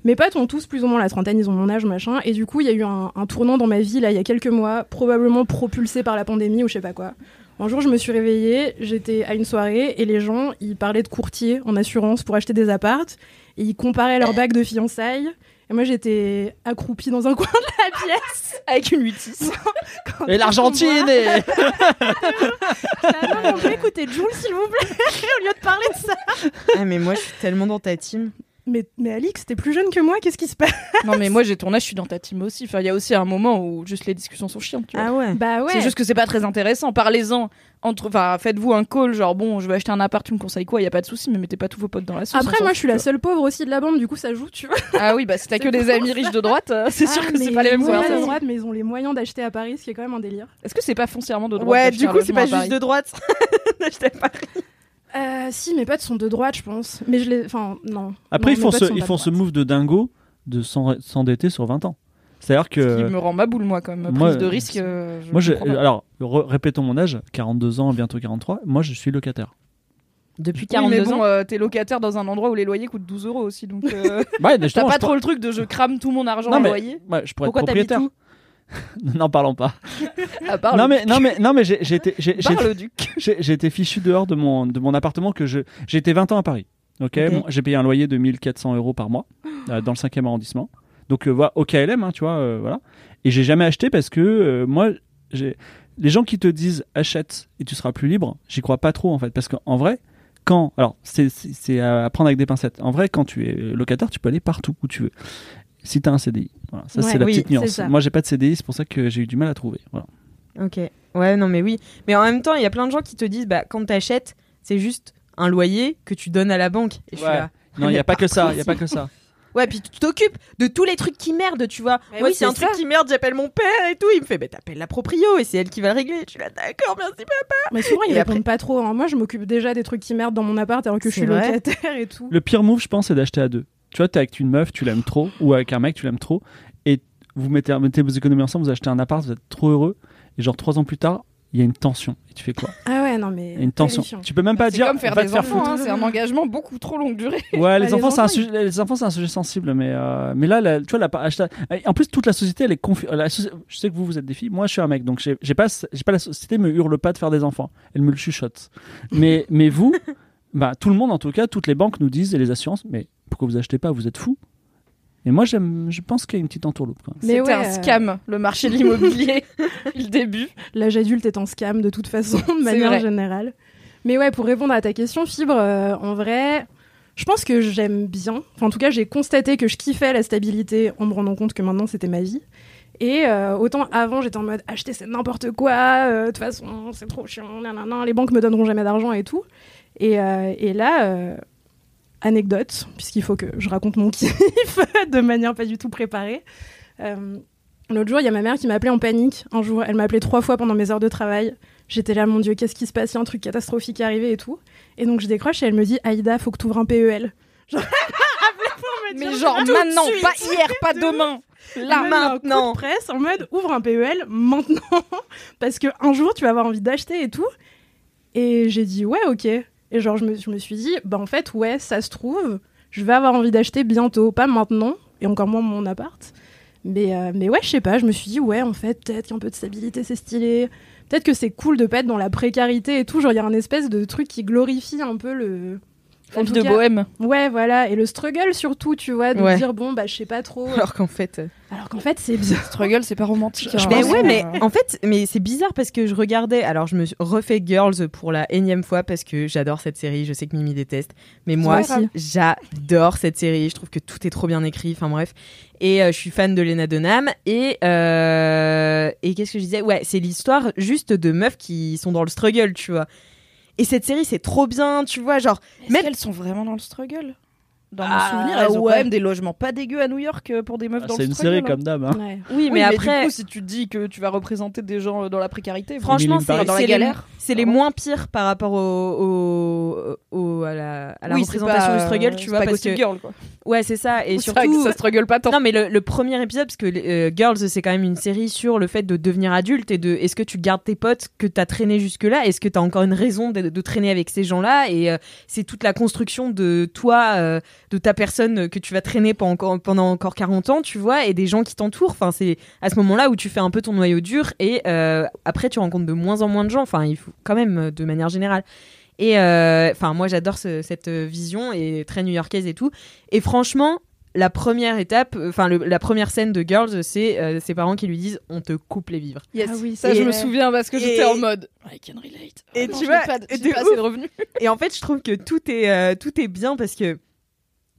Mes potes ont tous plus ou moins la trentaine, ils ont mon âge, machin. Et du coup, il y a eu un, un tournant dans ma vie, là, il y a quelques mois, probablement propulsé par la pandémie ou je sais pas quoi. Un jour, je me suis réveillée, j'étais à une soirée et les gens, ils parlaient de courtier en assurance pour acheter des appartes. Et ils comparaient leur bague de fiançailles. Et moi, j'étais accroupie dans un coin de la pièce. Avec une 8 Quand Et l'Argentine et... Ah non, mais on peut écouter Jules, s'il vous plaît, au lieu de parler de ça. Ah, mais moi, je suis tellement dans ta team. Mais, mais Alix, t'es plus jeune que moi, qu'est-ce qui se passe Non, mais moi j'ai ton âge, je suis dans ta team aussi. Enfin, il y a aussi un moment où juste les discussions sont chiantes. Tu vois. Ah ouais. Bah ouais. C'est juste que c'est pas très intéressant. Parlez-en. Entre, enfin, faites-vous un call, genre bon, je vais acheter un appart, tu me conseilles quoi? Y a pas de souci, mais mettez pas tous vos potes dans la sauce. Après, moi, je suis la seule pauvre aussi de la bande, du coup, ça joue, tu vois. Ah oui, bah si t'as que des amis ça. riches de droite, euh, c'est sûr Ah, que c'est pas les mêmes ouais, de conversations. droite, mais ils ont les moyens d'acheter à Paris, ce qui est quand même un délire. Est-ce que c'est pas foncièrement de droite Ouais, d'acheter du coup, c'est pas à juste Paris de droite. N'achetez pas. Euh, si, mes potes sont de droite, je pense. Mais je les. Enfin, non. Après, Non, ils font ce, ils font ce move de dingo de s'en- s'endetter sur 20 ans. C'est-à-dire Qui que... me rend ma boule, moi, quand même. Moi, Prise de risque. euh, je Moi, je, alors, répétons mon âge, 42 ans, bientôt 43. Moi, je suis locataire. Depuis Oui, 42 mais bon, ans. euh, t'es locataire dans un endroit où les loyers coûtent 12 euros aussi, donc euh, Ouais, mais t'as pas trop le truc de je crame tout mon argent en loyer. Ouais, je pourrais Pourquoi être propriétaire. N'en parlons pas. À part non, le mais, non, mais, non, mais j'ai été fichu dehors de mon, de mon appartement que je. J'ai été 20 ans à Paris. Ok, Ok. Bon, j'ai payé un loyer de 1400 euros par mois euh, dans le 5e arrondissement. Donc, euh, voilà, au KLM, hein, tu vois, euh, voilà. Et j'ai jamais acheté parce que moi, j'ai. Les gens qui te disent achète et tu seras plus libre, j'y crois pas trop en fait. Parce qu'en vrai, quand. Alors, c'est à prendre avec des pincettes. En vrai, quand tu es locataire, tu peux aller partout où tu veux. Si tu as un CDI. Voilà, ça, Ouais, c'est la oui, petite nuance. Moi, j'ai pas de CDI, c'est pour ça que j'ai eu du mal à trouver. Voilà. Ok. Ouais, non, mais oui. Mais en même temps, il y a plein de gens qui te disent, bah, quand t'achètes, c'est juste un loyer que tu donnes à la banque. Et je suis là. Non, il n'y a pas que ça. Il y a pas que ça. Ouais, puis tu t'occupes de tous les trucs qui merdent, tu vois. Mais Moi, oui, c'est un truc qui merde, j'appelle mon père et tout. Il me fait, bah, t'appelles la proprio et c'est elle qui va le régler. Je suis là, d'accord, merci. Mais souvent, ils répondent après- pas trop. hein. Moi, je m'occupe déjà des trucs qui merdent dans mon appart alors que je suis locataire et tout. Le pire move, je pense, c'est d'acheter à deux. Tu vois, t'es avec une meuf, tu l'aimes trop, ou avec un mec, tu l'aimes trop, et vous mettez, mettez vos économies ensemble, vous achetez un appart, vous êtes trop heureux, et genre trois ans plus tard, il y a une tension. Et tu fais quoi? Ah ouais, non, mais. Une tension. Tu peux même pas C'est dire. comme faire va des te enfants, hein, c'est un engagement beaucoup trop longue durée. Ouais, les, les enfants, c'est un ils- sujet, les enfants, c'est un sujet sensible, mais, euh, mais là, la- tu vois, la, en plus, toute la société, elle est confuse. Je sais que vous, vous êtes des filles. Moi, je suis un mec, donc j'ai j'ai pas, j'ai pas la société me hurle pas de faire des enfants. Elle me le chuchote. Mais, mais vous, bah, tout le monde, en tout cas, toutes les banques nous disent et les assurances, mais pourquoi vous achetez pas Vous êtes fous? Et moi, j'aime, je pense qu'il y a une petite entourloupe. C'était ouais, un euh, scam, le marché de l'immobilier, le début. L'âge adulte est en scam de toute façon, de manière vrai. générale. Mais ouais, pour répondre à ta question, Fibre, euh, en vrai, je pense que j'aime bien. Enfin, en tout cas, j'ai constaté que je kiffais la stabilité en me rendant compte que maintenant c'était ma vie. Et euh, autant avant, j'étais en mode acheter c'est n'importe quoi, euh, de toute façon c'est trop chiant, nanana, les banques me donneront jamais d'argent et tout. Et, euh, et là, euh, anecdote, puisqu'il faut que je raconte mon kiff de manière pas du tout préparée. Euh, L'autre jour, il y a ma mère qui m'a appelé en panique. Un jour, elle m'a appelé trois fois pendant mes heures de travail. J'étais là, mon Dieu, qu'est-ce qui se passe? Il y a un truc catastrophique qui est arrivé et tout. Et donc, je décroche et elle me dit Aïda, faut que tu ouvres un PEL. Genre, pour me Mais dire genre tout de maintenant, suite. pas hier, pas De demain. Là, m'a mis un coup de maintenant. presse en mode ouvre un PEL maintenant parce que un jour tu vas avoir envie d'acheter et tout. Et j'ai dit ouais ok. Et genre je me, je me suis dit bah en fait ouais ça se trouve je vais avoir envie d'acheter bientôt, pas maintenant et encore moins mon appart. Mais euh, mais ouais je sais pas, je me suis dit ouais en fait peut-être qu'un peu de stabilité c'est stylé. Peut-être que c'est cool de pas être dans la précarité et tout. Genre il y a un espèce de truc qui glorifie un peu le La en vie tout de cas- bohème. Ouais, voilà, et le struggle surtout, tu vois, de Ouais. dire bon, bah je sais pas trop. Alors qu'en fait. euh, Alors qu'en fait, c'est bien. Struggle, c'est pas romantique. Hein. Mais ouais, mais en fait, mais c'est bizarre parce que je regardais. Alors, je me suis refait Girls pour la énième fois parce que j'adore cette série. Je sais que Mimi déteste, mais moi, j'adore cette série. Je trouve que tout est trop bien écrit. Enfin bref, et euh, je suis fan de Lena Dunham. Et euh, et qu'est-ce que je disais? Ouais, c'est l'histoire juste de meufs qui sont dans le struggle, tu vois. Et cette série, c'est trop bien, tu vois, genre. Est-ce Même- qu'elles sont vraiment dans le struggle? Dans mon Ah, souvenir, elles ont ouais. quand même des logements pas dégueux à New York euh, pour des meufs Ah, dans c'est le une struggle. série comme d'hab. hein. Ouais. Oui, Oui, mais après, du coup, si tu te dis que tu vas représenter des gens euh, dans la précarité, franchement, c'est dans la c'est les- galère. C'est les Pardon. moins pires par rapport au, au- au- à la, à la Oui, c'est représentation pas, du struggle, tu c'est vois, pas parce que Girl, quoi. ouais, c'est ça, et C'est vrai que surtout. ça struggle pas tant. Non, mais le, le premier épisode, parce que euh, Girls, c'est quand même une série sur le fait de devenir adulte et de est-ce que tu gardes tes potes que t'as traîné jusque-là, est-ce que t'as encore une raison de, de traîner avec ces gens-là, et euh, c'est toute la construction de toi, euh, de ta personne que tu vas traîner pendant encore, pendant encore 40 ans, tu vois, et des gens qui t'entourent. Enfin, c'est à ce moment-là où tu fais un peu ton noyau dur, et euh, après, tu rencontres de moins en moins de gens, enfin, il faut quand même, de manière générale. Et euh, enfin, moi, j'adore ce- cette euh, vision et très new-yorkaise et tout. Et franchement, la première étape, enfin la première scène de Girls, c'est euh, ses parents qui lui disent on te coupe les vivres. Yes. Ah oui, ça je me souviens parce que et- j'étais en mode I can relate. Et Ah non, tu vois, pas, de pas de revenus. Et en fait, je trouve que tout est euh, tout est bien parce que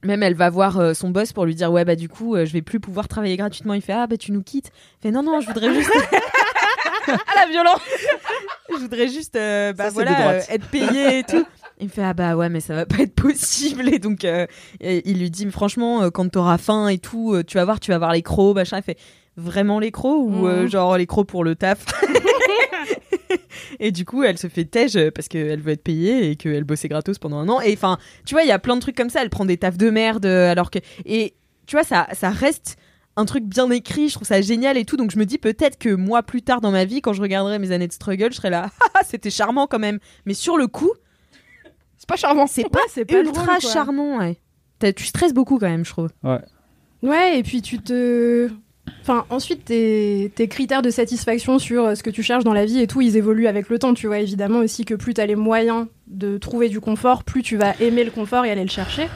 même elle va voir euh, son boss pour lui dire ouais bah du coup euh, je vais plus pouvoir travailler gratuitement. Il fait ah bah tu nous quittes. Il fait non non je voudrais juste Ah la violence je voudrais juste euh, bah Ça, voilà euh, être payé et tout. Il me fait ah bah ouais mais ça va pas être possible et donc euh, et il lui dit franchement quand t'auras faim et tout tu vas voir tu vas voir les crocs machin il fait vraiment les crocs ou Mhm. genre les crocs pour le taf? et du coup elle se fait tège euh, parce qu'elle veut être payée et qu'elle bossait gratos pendant un an et enfin tu vois il y a plein de trucs comme ça elle prend des tafs de merde euh, alors que et tu vois ça ça reste un truc bien écrit, je trouve ça génial et tout. Donc je me dis peut-être que moi plus tard dans ma vie, quand je regarderai mes années de struggle, je serai là, Ah, c'était charmant quand même. Mais sur le coup, C'est pas charmant. c'est pas, c'est pas ultra drôle, charmant. Ouais. Tu stresses beaucoup quand même, je trouve. Ouais, et puis tu te. Enfin, ensuite, tes, tes critères de satisfaction sur euh, ce que tu cherches dans la vie et tout, ils évoluent avec le temps. Tu vois, évidemment aussi que plus t'as les moyens de trouver du confort, plus tu vas aimer le confort et aller le chercher.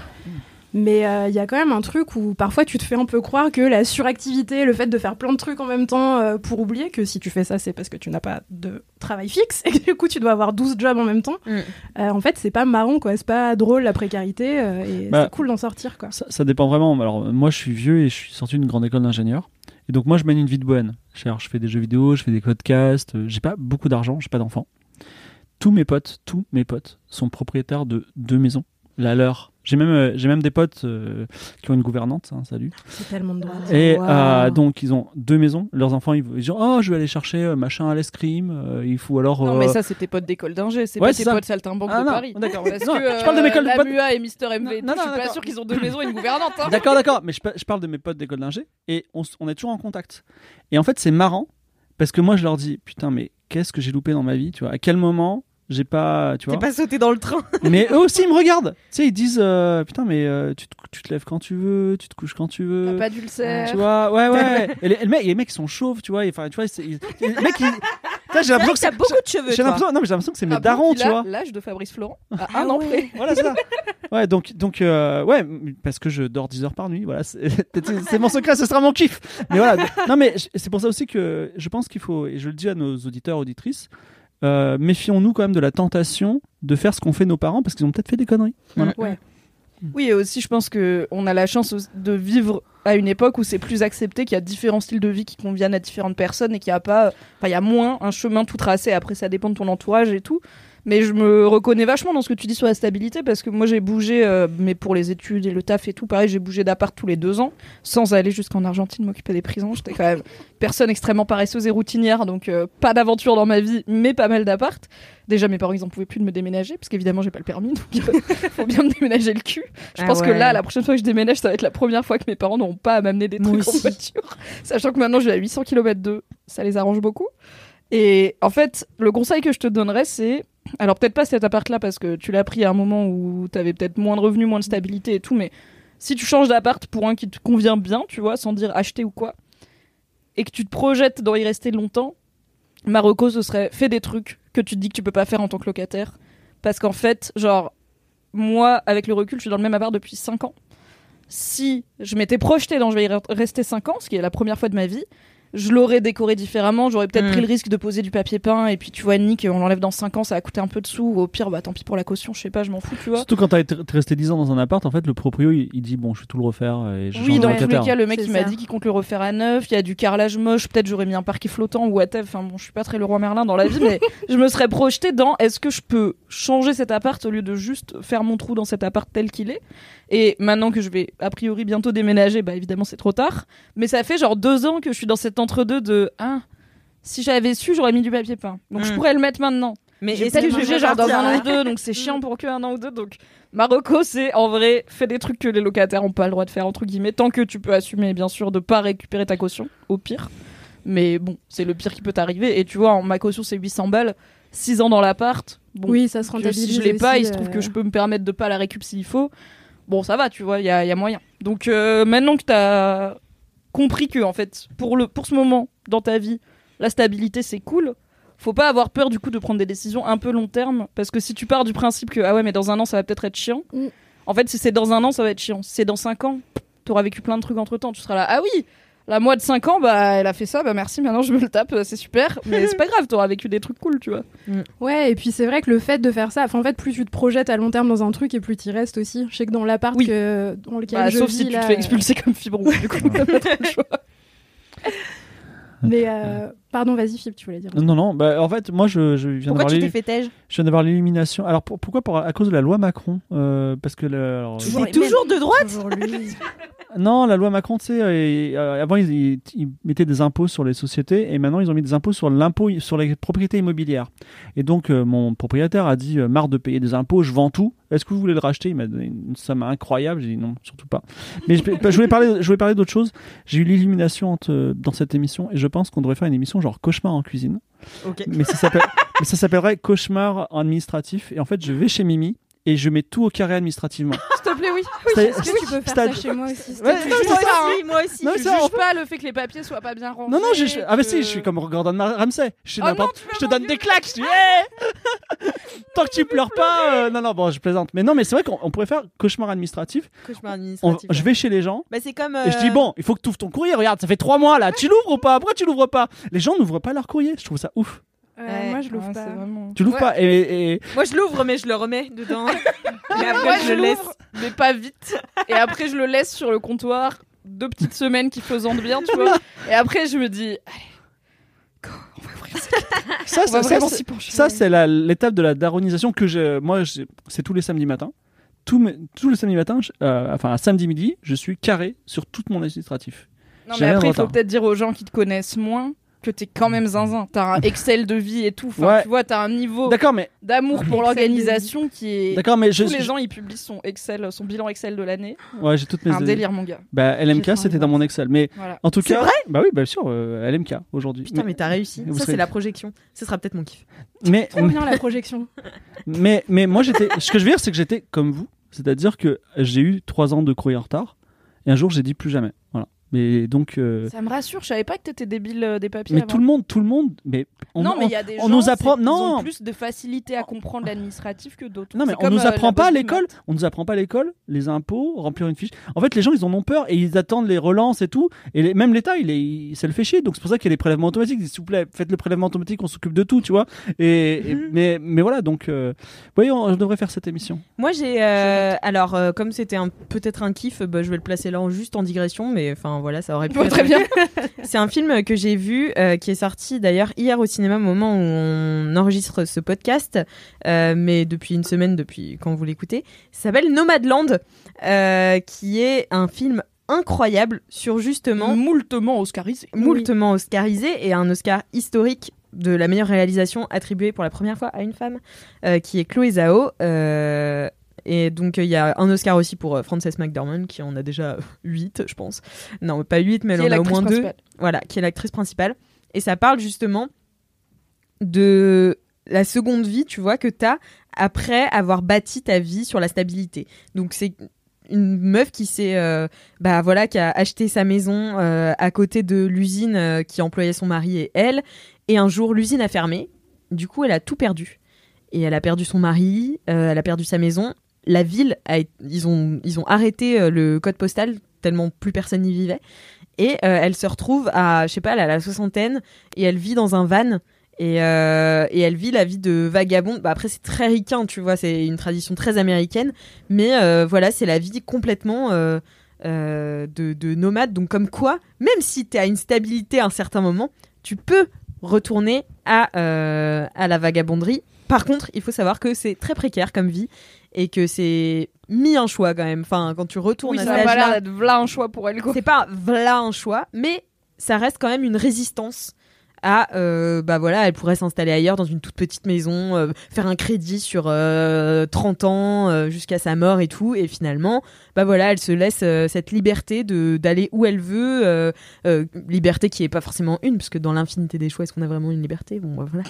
Mais euh, il y a quand même un truc où parfois tu te fais un peu croire que la suractivité, le fait de faire plein de trucs en même temps euh, pour oublier que si tu fais ça, c'est parce que tu n'as pas de travail fixe et que du coup tu dois avoir 12 jobs en même temps. Mm. Euh, en fait, c'est pas marrant quoi, c'est pas drôle la précarité euh, et Bah, c'est cool d'en sortir quoi. Ça, ça dépend vraiment. Alors, moi, je suis vieux et je suis sorti d'une grande école d'ingénieur. Et donc, moi, je mène une vie de bohème. Alors, je fais des jeux vidéo, je fais des podcasts. euh, J'ai pas beaucoup d'argent, j'ai pas d'enfants. Tous mes potes, tous mes potes sont propriétaires de deux maisons. La leur. J'ai même, euh, j'ai même des potes euh, qui ont une gouvernante. hein, salut. C'est tellement de droite. Et Wow. euh, donc, ils ont deux maisons. Leurs enfants, ils, ils disent Oh, je vais aller chercher euh, machin à l'escrime. euh, il faut alors. Non mais ça c'est tes potes d'école d'ingé, c'est Ouais, pas tes ça. potes saltimbanques Ah, de non, Paris. d'accord. Parce Non, que je parle de mes potes. MUA et Mister MV, Non, je suis pas d'accord. sûr qu'ils ont deux maisons et une gouvernante. hein. D'accord, d'accord, mais je, pa- je parle de mes potes d'école d'ingé et on, on est toujours en contact. Et en fait, c'est marrant parce que moi, je leur dis putain, mais qu'est-ce que j'ai loupé dans ma vie, tu vois? À quel moment j'ai pas, tu T'es vois pas sauté dans le train. Mais eux aussi, ils me regardent. Tu sais, ils disent euh, putain, mais euh, tu, te, tu te lèves quand tu veux, tu te couches quand tu veux. T'as pas d'ulcère. Tu vois, ouais, ouais. et les, les mecs, les mecs, ils sont chauves, tu vois. et Enfin, tu vois, ils- les mecs, ils- j'ai l'impression que T'as beaucoup de cheveux. J'ai l'impression, non, mais j'ai l'impression que c'est mes Ah darons, tu a vois. L'âge de Fabrice Florent à Ah un an ouais. près. Voilà, ça. Ouais, donc, donc euh, ouais, parce que je dors 10 heures par nuit. Voilà, c'est mon secret, ce sera mon kiff. Mais voilà, non, mais c'est pour ça aussi que je pense qu'il faut, et je le dis à nos auditeurs, auditrices, euh, méfions-nous quand même de la tentation de faire ce qu'ont fait nos parents parce qu'ils ont peut-être fait des conneries. Voilà. Ouais. Oui, et aussi, je pense que on a la chance de vivre à une époque où c'est plus accepté qu'il y a différents styles de vie qui conviennent à différentes personnes et qu'il n'y a pas, enfin, il y a moins un chemin tout tracé. Après, ça dépend de ton entourage et tout. Mais je me reconnais vachement dans ce que tu dis sur la stabilité parce que moi j'ai bougé, euh, mais pour les études et le taf et tout, pareil, j'ai bougé d'appart tous les deux ans sans aller jusqu'en Argentine m'occuper des prisons. J'étais quand même personne extrêmement paresseuse et routinière, donc euh, pas d'aventure dans ma vie, mais pas mal d'appart. Déjà, mes parents ils en pouvaient plus de me déménager parce qu'évidemment j'ai pas le permis, donc euh, faut bien me déménager le cul. Je Ah pense que là, la prochaine fois que je déménage, ça va être la première fois que mes parents n'auront pas à m'amener des trucs en voiture, sachant que maintenant je vais à 800 km de, ça les arrange beaucoup. Et en fait, le conseil que je te donnerais, c'est. Alors, peut-être pas cet appart-là, parce que tu l'as pris à un moment où t'avais peut-être moins de revenus, moins de stabilité et tout, mais si tu changes d'appart pour un qui te convient bien, tu vois, sans dire acheter ou quoi, et que tu te projettes dans y rester longtemps, Marocco, ce serait fais des trucs que tu te dis que tu peux pas faire en tant que locataire. Parce qu'en fait, genre, moi, avec le recul, je suis dans le même appart depuis 5 ans. Si je m'étais projeté dans je vais y re- rester 5 ans, ce qui est la première fois de ma vie, je l'aurais décoré différemment. J'aurais peut-être Mm. pris le risque de poser du papier peint et puis tu vois, Nick, on l'enlève dans 5 ans, ça a coûté un peu de sous. Au pire, bah tant pis pour la caution, je sais pas, je m'en fous, tu vois. Surtout quand t'as resté 10 ans dans un appart, en fait, le proprio, il, il dit bon, je vais tout le refaire et je Oui, dans tous les cas, le mec il m'a dit qu'il compte le refaire à neuf. Il y a du carrelage moche. Peut-être j'aurais mis un parquet flottant ou whatever. Enfin bon, je suis pas très le roi Merlin dans la vie, mais je me serais projeté dans est-ce que je peux changer cet appart au lieu de juste faire mon trou dans cet appart tel qu'il est? Et maintenant que je vais a priori bientôt déménager, bah évidemment c'est trop tard. Mais ça fait genre deux ans que je suis dans cet entre-deux de ah si j'avais su j'aurais mis du papier peint. Donc je Mm. pourrais le mettre maintenant. Mais J'ai peut-être jugé genre dans un an ou deux, donc c'est chiant pour que un an ou deux. Donc Marocco, c'est en vrai, fais des trucs que les locataires ont pas le droit de faire entre guillemets, tant que tu peux assumer bien sûr de pas récupérer ta caution, au pire. Mais bon, c'est le pire qui peut t'arriver. Et tu vois, en- ma caution c'est 800 balles, 6 ans dans l'appart. Bon, oui, ça se rentabilise. si je l'ai pas, aussi, il se trouve euh, que je peux me permettre de pas la récup s'il faut. Bon, ça va, tu vois, il y y a moyen. Donc euh, maintenant que t'as compris que en fait, pour le pour ce moment dans ta vie, la stabilité c'est cool. Faut pas avoir peur du coup de prendre des décisions un peu long terme parce que si tu pars du principe que ah ouais mais dans un an ça va peut-être être chiant. Mm. En fait, si c'est dans un an ça va être chiant. Si c'est dans 5 ans, t'auras vécu plein de trucs entre temps. Tu seras là ah oui. La moi de 5 ans, bah elle a fait ça, bah merci, maintenant je me le tape, c'est super. Mais c'est pas grave, t'auras vécu des trucs cool, tu vois. Ouais, et puis c'est vrai que le fait de faire ça, en fait, plus tu te projettes à long terme dans un truc et plus tu restes aussi. Je sais que dans l'appart Oui. que- dans lequel Bah, je sauf vis, si tu te fais expulser comme fibron, du coup, t'as pas trop le choix. Mais euh, pardon, vas-y, Philippe, tu voulais dire. Non, non, bah, en fait, moi, je, je viens Pourquoi d'avoir tu t'es l'élu- fait tège je viens d'avoir l'élimination. Alors, pour- pourquoi? Pour, À cause de la loi Macron euh, Parce que. le- alors, Toujours de droite? Toujours. Non, la loi Macron, tu sais, euh, euh, avant ils, ils- ils mettaient des impôts sur les sociétés et maintenant ils ont mis des impôts sur l'impôt sur les propriétés immobilières. Et donc euh, mon propriétaire a dit euh, marre de payer des impôts, je vends tout. Est-ce que vous voulez le racheter? Il m'a donné une somme incroyable. J'ai dit non, surtout pas. Mais je, je voulais parler, je voulais parler d'autre chose. J'ai eu l'élimination entre- dans cette émission et je pense qu'on devrait faire une émission genre cauchemar en cuisine. Mais ça s'appellerait cauchemar administratif. Et en fait, je vais chez Mimi et je mets tout au carré administrativement. S'il te plaît, oui. C'est- Est-ce que tu peux faire ça chez moi aussi Ouais, non, Moi ça, aussi, moi aussi. Non, je ça, juge pas le fait que les papiers soient pas bien rangés. Non, non, je, ah, bah si, je suis comme Gordon Ramsay. Je, Oh non, je te donne des claques. Je dis, hey Tant que tu pleures pas. euh, non, non, bon, je plaisante. Mais non, mais c'est vrai qu'on on pourrait faire cauchemar administratif. Cauchemar On- administratif. je vais chez les gens. Bah, c'est comme. Et je dis, euh, bon, il faut que tu ouvres ton courrier. Regarde, ça fait trois mois là. Tu l'ouvres ou pas? Pourquoi tu l'ouvres pas? Les gens n'ouvrent pas leur courrier. Je trouve ça ouf. Euh, Ouais. Moi, je l'ouvre pas. vraiment- Tu l'ouvres Ouais. pas. Et, et- Moi, je l'ouvre, mais je le remets dedans. mais après, Moi, je le laisse. mais pas vite. Et après, je le laisse sur le comptoir deux petites semaines qui faisantent bien, tu vois. Et après, je me dis, allez, go, on va ouvrir ça. ça, ça, ça, vraiment c'est- s'y pencher. ça, c'est la- l'étape de la daronisation que je, moi, c'est tous les samedis matins. Tous, mes- tous les samedis matins, je- euh, enfin, à samedi midi, je suis carré sur tout mon administratif. Non, J'ai mais après, de il faut peut-être dire aux gens qui te connaissent moins que t'es quand même zinzin. T'as un Excel de vie et tout. Enfin, Ouais. tu vois, t'as un niveau mais d'amour pour l'organisation qui est. d'accord, mais je, Tous les je- ans, il publie son Excel, son bilan Excel de l'année. ouais, j'ai toutes mes Un délire, mon gars. Bah, LMK, c'était dans mon Excel. Mais Voilà. en tout C'est cas, vrai bah oui, bien sûr, euh, LMK aujourd'hui. Putain, mais t'as réussi. Vous Ça, serez- c'est la projection. Ce sera peut-être mon kiff. mais, Trop bien la projection. mais, mais moi, j'étais. Ce que je veux dire, c'est que j'étais comme vous, c'est-à-dire que j'ai eu trois ans de courrier en retard, et un jour, j'ai dit plus jamais. Voilà. Mais donc, euh, Ça me rassure, je savais pas que t'étais débile euh, des papiers. mais avant. tout le monde, tout le monde, mais on, non, mais il y a des on gens, nous apprend- ils non. ont plus de facilité à comprendre l'administratif que d'autres. Non mais on comme, nous euh, apprend la pas à l'école, on nous apprend pas à l'école les impôts, remplir une fiche. En fait, les gens ils en ont peur et ils attendent les relances et tout. Et les- même l'État, il est, il- ça le fait chier. Donc c'est pour ça qu'il y a les prélèvements automatiques. S'il vous plaît, faites le prélèvement automatique, on s'occupe de tout, tu vois. Et, et- Mhm. mais mais voilà, donc euh, voyez, on, je devrais faire cette émission. Moi j'ai euh, alors euh, comme c'était un peut-être un kiff, bah, je vais le placer là en, juste en digression, mais enfin voilà ça aurait pu. Être- très bien. C'est un film que j'ai vu euh, qui est sorti d'ailleurs hier au cinéma au moment où on enregistre ce podcast, euh, mais depuis une semaine depuis quand vous l'écoutez. Ça s'appelle Nomadland, euh, qui est un film incroyable sur justement Moultement oscarisé. moultement oscarisé et un Oscar historique de la meilleure réalisation attribuée pour la première fois à une femme, euh, qui est Chloé Zhao. euh, et donc, il y a un Oscar aussi pour euh, Frances McDormand, qui en a déjà 8, je pense. Non, pas 8, mais elle en a au moins 2. principale. Voilà, qui est l'actrice principale. Et ça parle justement de la seconde vie, tu vois, que t'as après avoir bâti ta vie sur la stabilité. Donc c'est une meuf qui s'est, euh, bah voilà, qui a acheté sa maison euh, à côté de l'usine euh, qui employait son mari et elle. Et un jour, l'usine a fermé. Du coup, elle a tout perdu. Et elle a perdu son mari, elle a perdu sa maison. La ville, a, ils, ont, ils ont arrêté euh, le code postal tellement plus personne n'y vivait. Et euh, elle se retrouve à, je sais pas, a la soixantaine et elle vit dans un van. Et, euh, et elle vit la vie de vagabonde. Bah après, c'est très ricain, tu vois, c'est une tradition très américaine. Mais voilà, c'est la vie complètement de, de nomade. Donc, comme quoi, même si tu as une stabilité à un certain moment, tu peux retourner à, à la vagabonderie. Par contre, il faut savoir que c'est très précaire comme vie et que c'est mis un choix quand même. Enfin, quand tu retournes Oui, à ça cet a pas l'air d'être v'là un choix pour elle. Quoi. c'est pas voilà un choix, mais ça reste quand même une résistance à euh, bah voilà, elle pourrait s'installer ailleurs dans une toute petite maison, euh, faire un crédit sur euh, 30 ans euh, jusqu'à sa mort et tout, et finalement bah voilà, elle se laisse euh, cette liberté de d'aller où elle veut, euh, euh, liberté qui est pas forcément une, parce que dans l'infinité des choix, est-ce qu'on a vraiment une liberté? Bon, bah, voilà.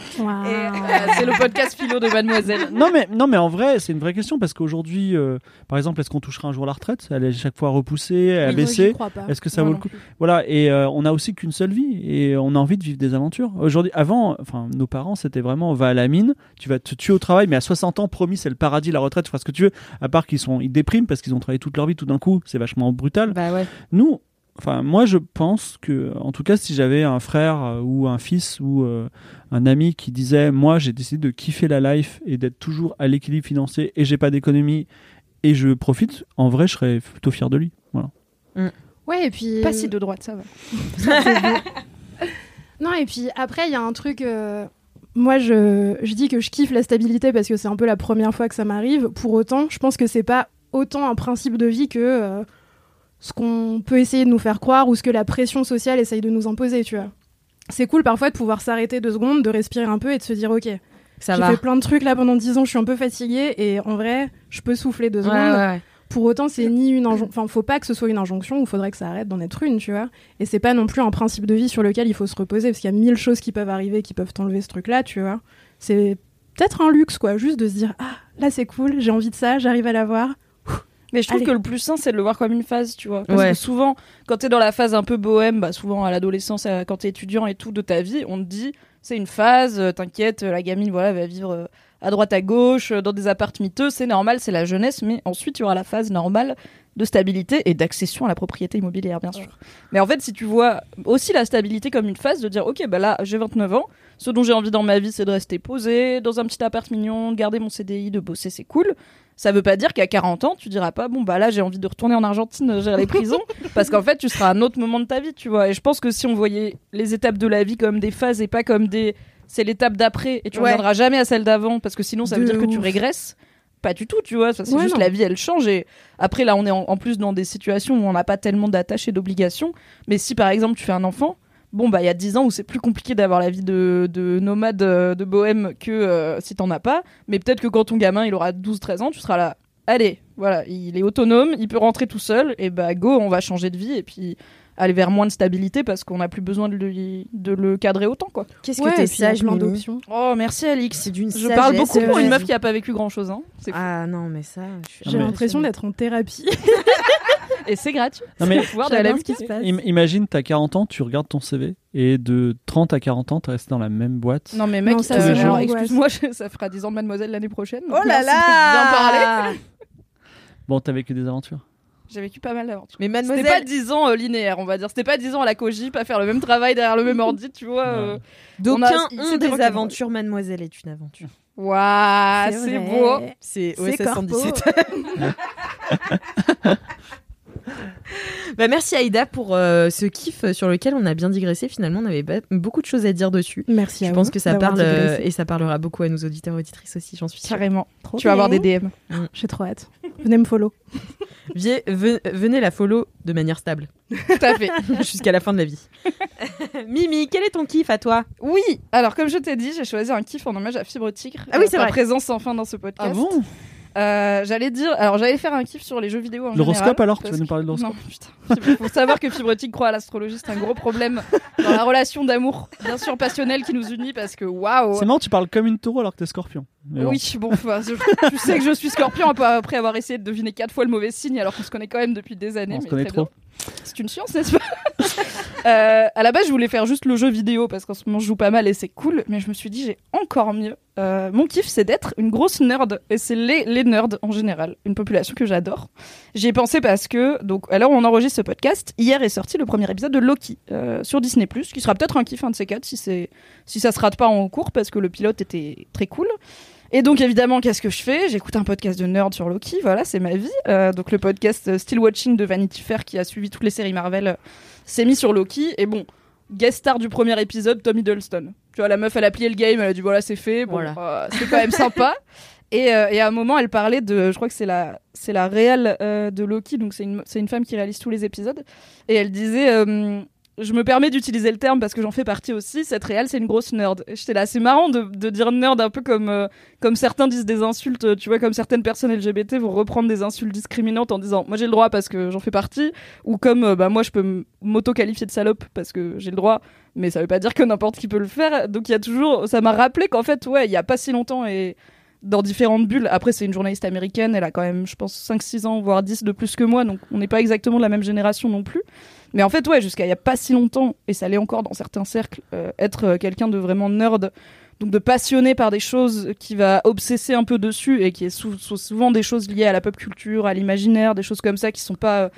Et, euh, c'est le podcast philo de Mademoiselle. non mais non mais en vrai, c'est une vraie question parce qu'aujourd'hui, euh, par exemple, est-ce qu'on touchera un jour la retraite? Elle est chaque fois repoussée, abaissée. Est-ce que ça vaut le coup? Voilà, et euh, on a aussi qu'une seule vie et on a envie de vivre des aventures. Aujourd'hui, avant, enfin, nos parents, c'était vraiment on va à la mine, tu vas te tuer au travail, mais à 60 ans, promis, c'est le paradis, la retraite, tu feras ce que tu veux. À part qu'ils sont, ils dépriment parce qu'ils ont travaillé toute leur vie, tout d'un coup, c'est vachement brutal. Bah ouais. Nous, enfin, moi, je pense que, en tout cas, si j'avais un frère euh, ou un fils ou euh, un ami qui disait, moi, j'ai décidé de kiffer la life et d'être toujours à l'équilibre financier et j'ai pas d'économie et je profite, en vrai, je serais plutôt fier de lui. Voilà. Ouais, et puis. Pas si de droite, ça va. Non, et puis après, il y a un truc. euh, Moi, je, je dis que je kiffe la stabilité parce que c'est un peu la première fois que ça m'arrive. Pour autant, je pense que c'est pas autant un principe de vie que euh, ce qu'on peut essayer de nous faire croire ou ce que la pression sociale essaye de nous imposer, tu vois. C'est cool parfois de pouvoir s'arrêter deux secondes, de respirer un peu et de se dire ok, Ça j'ai fait plein de trucs là pendant dix ans, je suis un peu fatiguée et en vrai, je peux souffler deux Ouais, secondes. ouais, ouais. Pour autant, c'est ni une injonction. Enfin, faut pas que ce soit une injonction, ou faudrait que ça arrête d'en être une, tu vois. Et c'est pas non plus un principe de vie sur lequel il faut se reposer, parce qu'il y a mille choses qui peuvent arriver, qui peuvent t'enlever ce truc-là, tu vois. C'est peut-être un luxe, quoi, juste de se dire, ah, là c'est cool, j'ai envie de ça, j'arrive à l'avoir. Mais je trouve Allez. que le plus sain, c'est de le voir comme une phase, tu vois. Parce Ouais. que souvent, quand t'es dans la phase un peu bohème, bah souvent à l'adolescence, quand t'es étudiant et tout de ta vie, on te dit, c'est une phase, euh, t'inquiète, euh, la gamine, voilà, va vivre euh, à droite, à gauche, euh, dans des appartements miteux, c'est normal, c'est la jeunesse, mais ensuite, il y aura la phase normale de stabilité et d'accession à la propriété immobilière, bien sûr. Mais en fait, si tu vois aussi la stabilité comme une phase de dire, ok, bah là, j'ai 29 ans, ce dont j'ai envie dans ma vie, c'est de rester posé dans un petit appart mignon, de garder mon CDI, de bosser, c'est cool. Ça veut pas dire qu'à 40 ans, tu diras pas, bon, bah là, j'ai envie de retourner en Argentine, gérer les prisons, parce qu'en fait, tu seras à un autre moment de ta vie, tu vois. Et je pense que si on voyait les étapes de la vie comme des phases et pas comme des. C'est l'étape d'après, et tu Ouais. reviendras jamais à celle d'avant, parce que sinon, ça veut De dire que tu régresses. Pas du tout, tu vois. Ça, C'est Ouais, juste non. la vie, elle change. Et après, là, on est en, en plus dans des situations où on n'a pas tellement d'attaches et d'obligations. Mais si, par exemple, tu fais un enfant, bon, bah, il y a 10 ans où c'est plus compliqué d'avoir la vie de, de nomade euh, de bohème que euh, si t'en as pas. Mais peut-être que quand ton gamin, il aura 12-13 ans, tu seras là. Allez, voilà, il est autonome, il peut rentrer tout seul, et bah, go, on va changer de vie. Et puis aller vers moins de stabilité parce qu'on n'a plus besoin de, lui- de le cadrer autant, quoi. Qu'est-ce Ouais, que t'es et puis il y a sage, plein Mimi. d'options. Oh, merci Alix. C'est d'une Je parle beaucoup pour euh, une meuf qui a pas vécu grand chose. Hein. C'est fou. Ah non, mais ça. J'ai l'impression d'être en thérapie. Et c'est gratuit. Non, mais pouvoir de ce qui se passe. im- imagine, t'as 40 ans, tu regardes ton CV et de 30 à 40 ans, t'es resté dans la même boîte. Non mais mec, Non, ça, euh, excuse-moi, ça fera 10 ans de Mademoiselle l'année prochaine. Oh là bien là Bon, t'as vécu des aventures? J'ai vécu pas mal d'aventures. Mais C'était pas mademoiselle, 10 ans euh, linéaires, on va dire. C'était pas 10 ans à la cogip à faire le même travail derrière le même ordi, tu vois. euh. On d'aucuns a- ont c'était des aventures. Mademoiselle est une aventure. Waouh, c'est beau. C'est C'est OSS corpo. 117. bah, merci Aïda pour euh, ce kiff sur lequel on a bien digressé. Finalement, on avait beaucoup de choses à dire dessus. Merci à Je vous pense que ça parle euh, digressé. et ça parlera beaucoup à nos auditeurs et auditrices aussi, j'en suis sûre. Carrément. Trop Tu vas avoir des. DM. J'ai trop hâte. Venez me follow. Venez la follow de manière stable Tout à fait. jusqu'à la fin de la vie. Mimi, quel est ton kiff à toi? Oui, alors comme je t'ai dit, j'ai choisi un kiff en hommage à Fibre Tigre. Ah oui, Euh, c'est vrai. présence enfin dans ce podcast. Ah bon? Euh, J'allais dire, alors j'allais faire un kiff sur les jeux vidéo en L'horoscope alors Tu vas nous parler de l'horoscope Non, putain. Faut savoir que Fibre Tigre croit à l'astrologie, c'est un gros problème dans la relation d'amour, bien sûr passionnelle qui nous unit parce que waouh. C'est marrant, tu parles comme une taureau alors que t'es scorpion. Mais bon. Oui, bon, je- tu sais que je suis scorpion après- avoir essayé de deviner quatre fois le mauvais signe alors qu'on se connaît quand même depuis des années. On se mais connaît trop. bien. C'est une science, n'est-ce pas Euh, À la base, je voulais faire juste le jeu vidéo parce qu'en ce moment, je joue pas mal et c'est cool, mais je me suis dit, j'ai encore mieux. Euh, mon kiff, c'est d'être une grosse nerd et c'est les, les nerds en général, une population que j'adore. J'y ai pensé parce que, donc, alors on enregistre ce podcast, hier est sorti le premier épisode de Loki euh, sur Disney, qui sera peut-être un kiff, un de ces quatre, si, si ça se rate pas en cours parce que le pilote était très cool. Et donc évidemment, qu'est-ce que je fais? J'écoute un podcast de nerd sur Loki, voilà, c'est ma vie. Euh, donc le podcast euh, Still Watching de Vanity Fair qui a suivi toutes les séries Marvel euh, s'est mis sur Loki. Et bon, guest star du premier épisode, Tom Hiddleston. Tu vois, la meuf, elle a plié le game, elle a dit voilà, c'est fait. Bon, Voilà. euh, c'est quand même sympa. Et, euh, et à un moment, elle parlait de, je crois que c'est la, c'est la réelle euh, de Loki, donc c'est une, c'est une femme qui réalise tous les épisodes. Et elle disait, euh, je me permets d'utiliser le terme parce que j'en fais partie aussi. Cette réelle, c'est une grosse nerd. J'étais là, c'est marrant de, dire nerd un peu comme, euh, comme certains disent des insultes. Tu vois, comme certaines personnes LGBT vont reprendre des insultes discriminantes en disant, moi j'ai le droit parce que j'en fais partie. Ou comme, euh, bah moi je peux m'auto-qualifier de salope parce que j'ai le droit. Mais ça veut pas dire que n'importe qui peut le faire. Donc il y a toujours, ça m'a rappelé qu'en fait, ouais, il y a pas si longtemps et dans différentes bulles. Après, c'est une journaliste américaine, elle a quand même, je pense, 5-6 ans, voire 10 de plus que moi, donc on n'est pas exactement de la même génération non plus. Mais en fait, ouais, jusqu'à il y a pas si longtemps, et ça l'est encore dans certains cercles, euh, être euh, quelqu'un de vraiment nerd, donc de passionné par des choses qui va obsesser un peu dessus et qui est sou- sou- souvent des choses liées à la pop culture, à l'imaginaire, des choses comme ça qui sont pas. euh,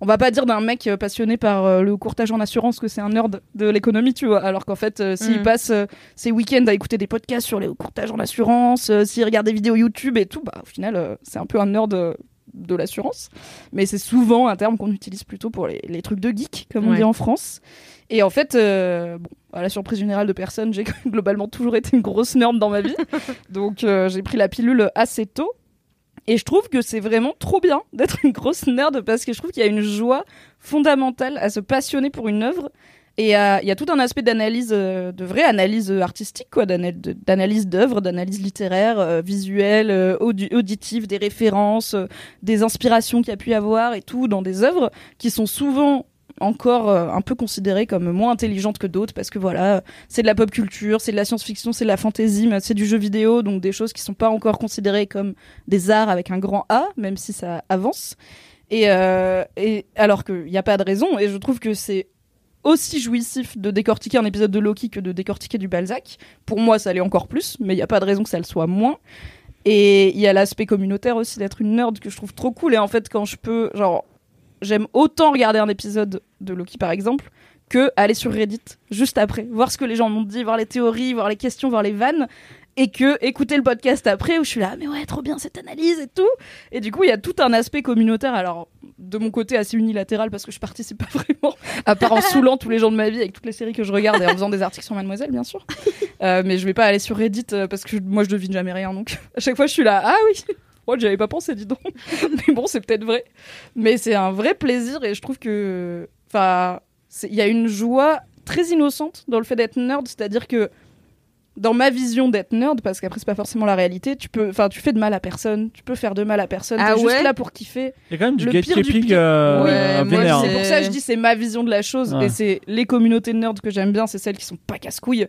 on va pas dire d'un mec euh, passionné par le courtage en assurance que c'est un nerd de l'économie, tu vois. Alors qu'en fait, euh, s'il Mm. passe euh, ses week-ends à écouter des podcasts sur les courtages en assurance, euh, s'il regarde des vidéos YouTube et tout, bah au final, c'est un peu un nerd de l'assurance. Mais c'est souvent un terme qu'on utilise plutôt pour les, les trucs de geek, comme on dit en France. Et en fait, euh, bon, à la surprise générale de personne, j'ai globalement toujours été une grosse nerd dans ma vie. Donc euh, j'ai pris la pilule assez tôt. Et je trouve que c'est vraiment trop bien d'être une grosse nerd parce que je trouve qu'il y a une joie fondamentale à se passionner pour une œuvre. Et euh, il y a tout un aspect d'analyse, euh, de vraie analyse euh, artistique, quoi, d'analyse d'œuvres, d'analyse littéraire, visuelle, audi- auditive, des références, des inspirations qu'il y a pu y avoir et tout dans des œuvres qui sont souvent encore un peu considérées comme moins intelligentes que d'autres parce que voilà, c'est de la pop culture, c'est de la science-fiction, c'est de la fantasy, c'est du jeu vidéo, donc des choses qui sont pas encore considérées comme des arts avec un grand A, même si ça avance. Et alors qu'il n'y a pas de raison, et je trouve que c'est aussi jouissif de décortiquer un épisode de Loki que de décortiquer du Balzac. Pour moi, ça l'est encore plus, mais il n'y a pas de raison que ça le soit moins. Et il y a l'aspect communautaire aussi d'être une nerd que je trouve trop cool. Et en fait, quand je peux, genre, j'aime autant regarder un épisode de Loki par exemple que aller sur Reddit juste après, voir ce que les gens m'ont dit, voir les théories, voir les questions, voir les vannes. Et que écouter le podcast après où je suis là, mais ouais, trop bien cette analyse et tout. Et du coup, il y a tout un aspect communautaire. Alors, de mon côté, assez unilatéral parce que je participe pas vraiment, à part en saoulant tous les gens de ma vie avec toutes les séries que je regarde et en faisant des articles sur Mademoiselle, bien sûr. Euh, mais je vais pas aller sur Reddit euh, parce que moi, je devine jamais rien. Donc, à chaque fois, je suis là, ah oui, moi, j'y avais pas pensé, dis donc. mais bon, c'est peut-être vrai. Mais c'est un vrai plaisir et je trouve que, enfin, il y a une joie très innocente dans le fait d'être nerd, c'est-à-dire que dans ma vision d'être nerd, parce qu'après c'est pas forcément la réalité, tu peux, enfin, tu fais de mal à personne, tu peux faire de mal à personne, Ah t'es ouais juste là pour kiffer. Il y a quand même du gatekeeping euh, Oui, euh, moi, vénère. c'est pour ça que je dis c'est ma vision de la chose Ouais. et c'est les communautés de nerds que j'aime bien, c'est celles qui sont pas casse-couilles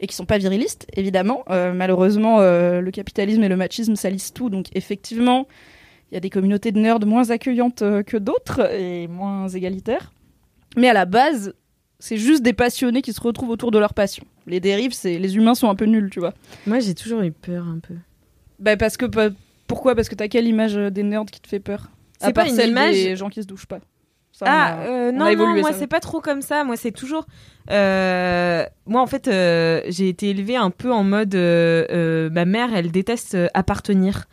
et qui sont pas virilistes, évidemment. Euh, malheureusement, euh, le capitalisme et le machisme salissent tout, donc effectivement, Il y a des communautés de nerds moins accueillantes euh, que d'autres et moins égalitaires. Mais à la base, c'est juste des passionnés qui se retrouvent autour de leur passion. Les dérives, c'est les humains sont un peu nuls, tu vois. Moi, j'ai toujours eu peur un peu. Bah parce que bah, pourquoi? Parce que t'as quelle image euh, des nerds qui te fait peur? C'est pas part une celle image- des gens qui se douchent pas. Ça, Ah, a- euh, on non, a évolué, non, moi c'est pas trop comme ça. Moi c'est toujours. euh, moi en fait, euh, j'ai été élevée un peu en mode. ma mère, elle déteste appartenir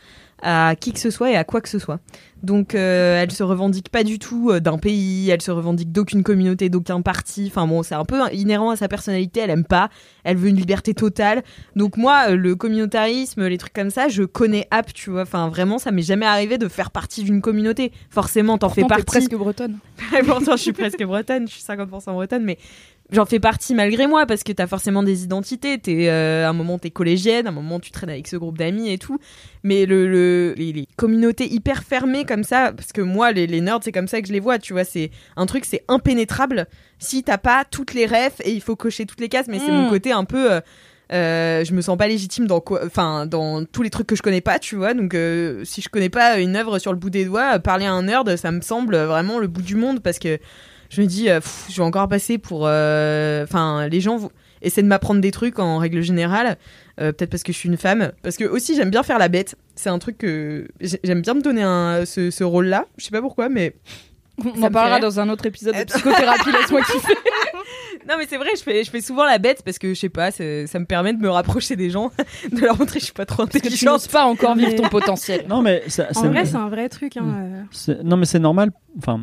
à qui que ce soit et à quoi que ce soit. Donc euh, elle se revendique pas du tout euh, d'un pays, elle se revendique d'aucune communauté, d'aucun parti. Enfin bon, c'est un peu inhérent à sa personnalité. Elle aime pas. Elle veut une liberté totale. Donc moi, euh, le communautarisme, les trucs comme ça, je connais app, tu vois. Enfin vraiment, ça m'est jamais arrivé de faire partie d'une communauté. Forcément, t'en fais t'es partie. presque bretonne. Et pourtant, je suis presque bretonne, je suis 50% bretonne, mais j'en fais partie malgré moi parce que t'as forcément des identités. T'es, euh, à un moment, t'es collégienne, à un moment, tu traînes avec ce groupe d'amis et tout. Mais le, le- les, les communautés hyper fermées comme ça, parce que moi, les, les nerds, c'est comme ça que je les vois, tu vois, c'est un truc, c'est impénétrable si t'as pas toutes les refs et il faut cocher toutes les cases, mais c'est Mm. mon côté un peu. euh, euh, je me sens pas légitime dans quoi, enfin dans tous les trucs que je connais pas, tu vois. Donc euh, si je connais pas une œuvre sur le bout des doigts, parler à un nerd, ça me semble vraiment le bout du monde parce que je me dis, euh, pff, je vais encore passer pour, euh, enfin les gens essaient de m'apprendre des trucs en règle générale. Euh, Peut-être parce que je suis une femme, parce que aussi j'aime bien faire la bête. C'est un truc que j'ai- j'aime bien me donner un, ce, ce rôle-là. Je sais pas pourquoi, mais On Ça en parlera dans un autre épisode de psychothérapie. Laisse-moi kiffer. non mais c'est vrai, je fais, je fais souvent la bête parce que je sais pas, ça me permet de me rapprocher des gens, de leur montrer que je suis pas trop Parce que tu intelligente. n'oses pas encore vivre ton potentiel. Non, mais ça- En c'est- vrai, c'est un vrai truc. Hein, non, mais c'est normal. Enfin,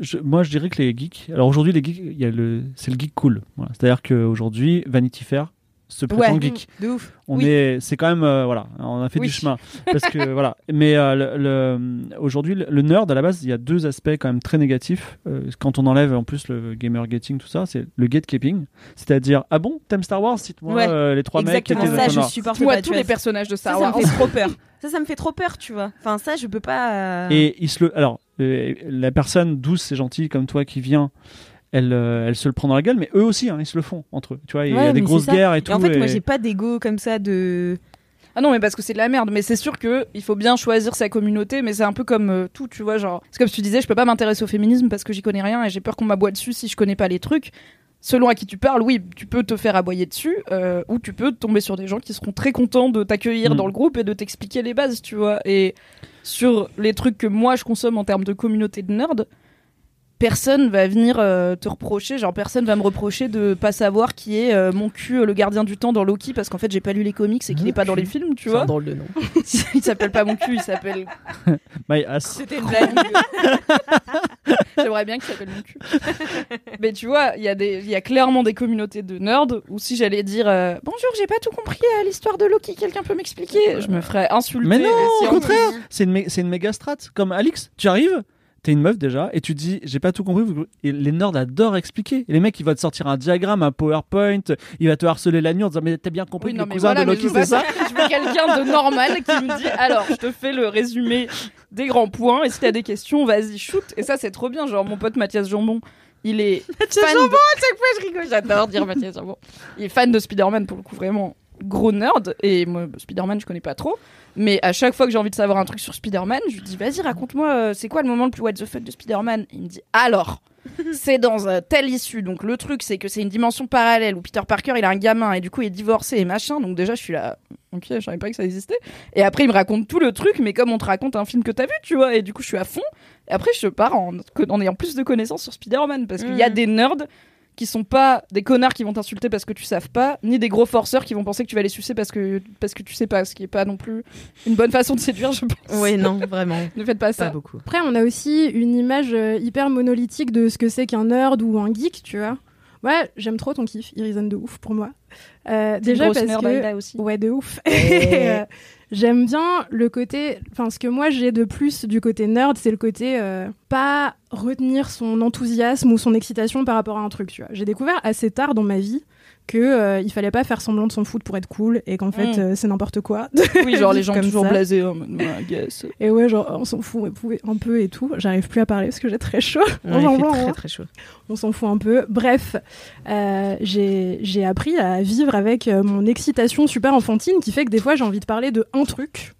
je- moi, je dirais que les geeks. Alors aujourd'hui, les geeks, il y a le, c'est le geek cool. Voilà. C'est-à-dire qu'aujourd'hui, Vanity Fair se prétend Ouais, geek. de ouf. On Oui. est, c'est quand même, euh, voilà, on a fait Oui. du chemin parce que voilà. Mais euh, le- le- aujourd'hui, le, le nerd à la base, il y a deux aspects quand même très négatifs. Euh, quand on enlève en plus le gamer gating, tout ça, c'est le gatekeeping, c'est-à-dire ah bon, t'aimes Star Wars, cite-moi Ouais, euh, les trois mecs qui Exactement étaient ça, dans je supporte Moi, pas. tous les personnages de Ça, Star ça Wars. me fait trop peur. Ça, ça me fait trop peur, tu vois. Enfin, ça, je peux pas. euh, Et il se le, alors la personne douce et gentille comme toi qui vient. Elle, euh, elle se le prend dans la gueule, mais eux aussi, hein, ils se le font entre eux. Tu vois, il y a des grosses guerres et Et tout. en fait, moi, et- j'ai pas d'ego comme ça de. Ah non, mais parce que c'est de la merde. Mais c'est sûr que il faut bien choisir sa communauté. Mais c'est un peu comme euh, tout, tu vois. Genre, c'est comme tu disais, je peux pas m'intéresser au féminisme parce que j'y connais rien et j'ai peur qu'on m'aboie dessus si je connais pas les trucs. Selon à qui tu parles, oui, tu peux te faire aboyer dessus, euh, ou tu peux tomber sur des gens qui seront très contents de t'accueillir Mm. dans le groupe et de t'expliquer les bases, tu vois. Et sur les trucs que moi je consomme en termes de communauté de nerds, personne va venir euh, te reprocher, genre personne va me reprocher de pas savoir qui est euh, mon cul, euh, le gardien du temps dans Loki, parce qu'en fait j'ai pas lu les comics et qu'il est pas dans les films, tu vois. drôle de nom. il s'appelle pas mon cul, il s'appelle. My ass. C'était une blague. J'aimerais bien qu'il s'appelle mon cul. Mais tu vois, il y, a des- il y a clairement des communautés de nerds où si j'allais dire euh, Bonjour, j'ai pas tout compris à l'histoire de Loki, quelqu'un peut m'expliquer? Je me ferais insulter. Mais non, au on- contraire, c'est une, mé- c'est une méga strat. Comme Alix, tu arrives, t'es une meuf déjà, et tu dis, j'ai pas tout compris. Et les nerds adorent expliquer. Et les mecs, ils vont te sortir un diagramme, un PowerPoint, il va te harceler la nuit en disant, mais t'as bien compris Oui, que non, les mais cousins voilà, de Loki, je veux c'est ça Je veux quelqu'un de normal qui me dit Alors, je te fais le résumé des grands points, et si t'as des questions, vas-y, shoot. Et ça, c'est trop bien. Genre, mon pote Mathias Jambon, il est. Mathias fan Jambon, de- à chaque fois, je rigole. J'adore dire Mathias Jambon. Il est fan de Spider-Man pour le coup, vraiment gros nerd. Et moi, Spider-Man, je connais pas trop. Mais à chaque fois que j'ai envie de savoir un truc sur Spider-Man, je lui dis Vas-y, raconte-moi, euh, c'est quoi le moment le plus what the fuck de Spider-Man? Il me dit Alors, c'est dans euh, telle issue. Donc le truc, c'est que c'est une dimension parallèle où Peter Parker, il a un gamin et du coup, il est divorcé et machin. Donc déjà, je suis là. Ok, je savais pas que ça existait. Et après, il me raconte tout le truc, mais comme on te raconte un film que t'as vu, tu vois. Et du coup, je suis à fond. Et après, je pars en, en ayant plus de connaissances sur Spider-Man parce qu'il y a Mhm. des nerds qui sont pas des connards qui vont t'insulter parce que tu savent pas, ni des gros forceurs qui vont penser que tu vas les sucer parce que, parce que tu sais pas, ce qui est pas non plus une bonne façon de séduire, je pense. Ouais, non, vraiment. Ne faites pas Pas ça. beaucoup. Après, on a aussi une image euh, hyper monolithique de ce que c'est qu'un nerd ou un geek, tu vois. Ouais, j'aime trop ton kiff, il résonne de ouf pour moi. Euh, déjà parce nerd, que aussi. ouais de ouf. Et, euh, j'aime bien le côté, enfin ce que moi j'ai de plus du côté nerd, c'est le côté euh, pas retenir son enthousiasme ou son excitation par rapport à un truc. Tu vois, j'ai découvert assez tard dans ma vie que euh, il fallait pas faire semblant de s'en foutre pour être cool et qu'en fait Mm. euh, c'est n'importe quoi. Oui, genre les gens Comme toujours ça. blasés en mode. Et ouais, genre on s'en fout un peu et tout. J'arrive plus à parler parce que j'ai très chaud. Ouais, fait bon, très hein très chaud. on s'en fout un peu. Bref, euh, j'ai j'ai appris à vivre avec euh, mon excitation super enfantine qui fait que des fois j'ai envie de parler de un truc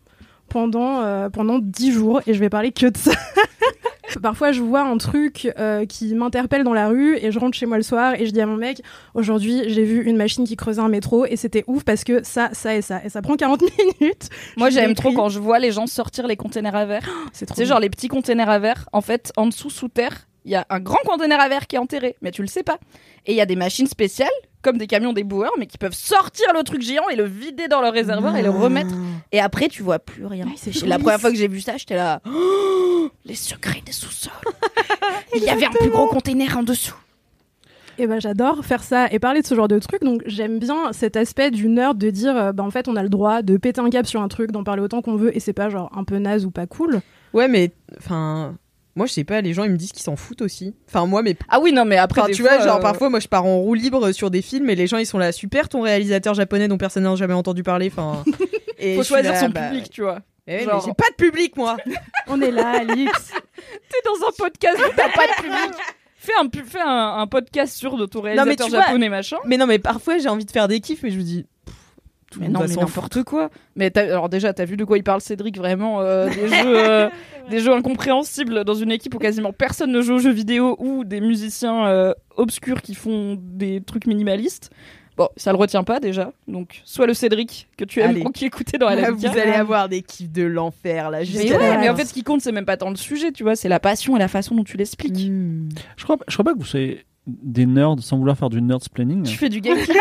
pendant, euh, pendant 10 jours et je vais parler que de ça. Parfois, je vois un truc euh, qui m'interpelle dans la rue et je rentre chez moi le soir et je dis à mon mec aujourd'hui j'ai vu une machine qui creusait un métro et c'était ouf parce que ça, ça et ça et ça prend 40 minutes. Moi, j'aime trop quand je vois les gens sortir les containers à verre. C'est trop Tu sais, bien. genre les petits containers à verre, en fait, en dessous, sous terre, il y a un grand container à verre qui est enterré, mais tu le sais pas. Et il y a des machines spéciales, comme des camions déboueurs, mais qui peuvent sortir le truc géant et le vider dans leur réservoir et le remettre. Et après, tu vois plus rien. C'est la première fois que j'ai vu ça, j'étais là. Oh, les secrets des sous-sols. Il y avait un plus gros container en dessous. Et ben j'adore faire ça et parler de ce genre de truc. Donc j'aime bien cet aspect du nerd de dire euh, bah en fait on a le droit de péter un cap sur un truc, d'en parler autant qu'on veut et c'est pas genre un peu naze ou pas cool. Ouais, mais enfin, moi je sais pas, les gens ils me disent qu'ils s'en foutent aussi. Enfin, moi, mais Ah oui, non, mais après, Enfin, tu fois, vois, genre euh, parfois, moi je pars en roue libre sur des films et les gens ils sont là, super ton réalisateur japonais dont personne n'a jamais entendu parler. Enfin, et faut choisir là, son bah, public, tu vois. eh ouais, Genre- mais j'ai pas de public moi. On est là, Alix. T'es dans un podcast où t'as pas de public. Fais un, fais un, un podcast sur de ton réalisateur japonais, machin. mais non, mais parfois j'ai envie de faire des kiffs, mais je me dis. Tout Mais monde non, va mais n'importe quoi. Mais t'as- alors déjà, t'as vu de quoi il parle Cédric vraiment euh, des jeux, euh, des jeux incompréhensibles dans une équipe où quasiment personne ne joue aux jeux vidéo ou des musiciens euh, obscurs qui font des trucs minimalistes. Bon, ça le retient pas déjà. Donc, soit le Cédric que tu aimes Allez. beaucoup écouter dans Ah, LMK. vous allez avoir des kiffs de l'enfer là. Mais jusqu'à ouais, la mais en fait, ce qui compte, c'est même pas tant le sujet, tu vois, c'est la passion et la façon dont tu l'expliques. Hmm. Je crois, je crois pas que vous soyez des nerds sans vouloir faire du nerd planning. Tu fais du gatekeeping.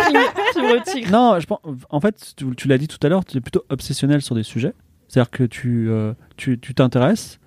Non, je pense, en fait, tu, tu l'as dit tout à l'heure, tu es plutôt obsessionnel sur des sujets. C'est-à-dire que tu euh, tu tu t'intéresses,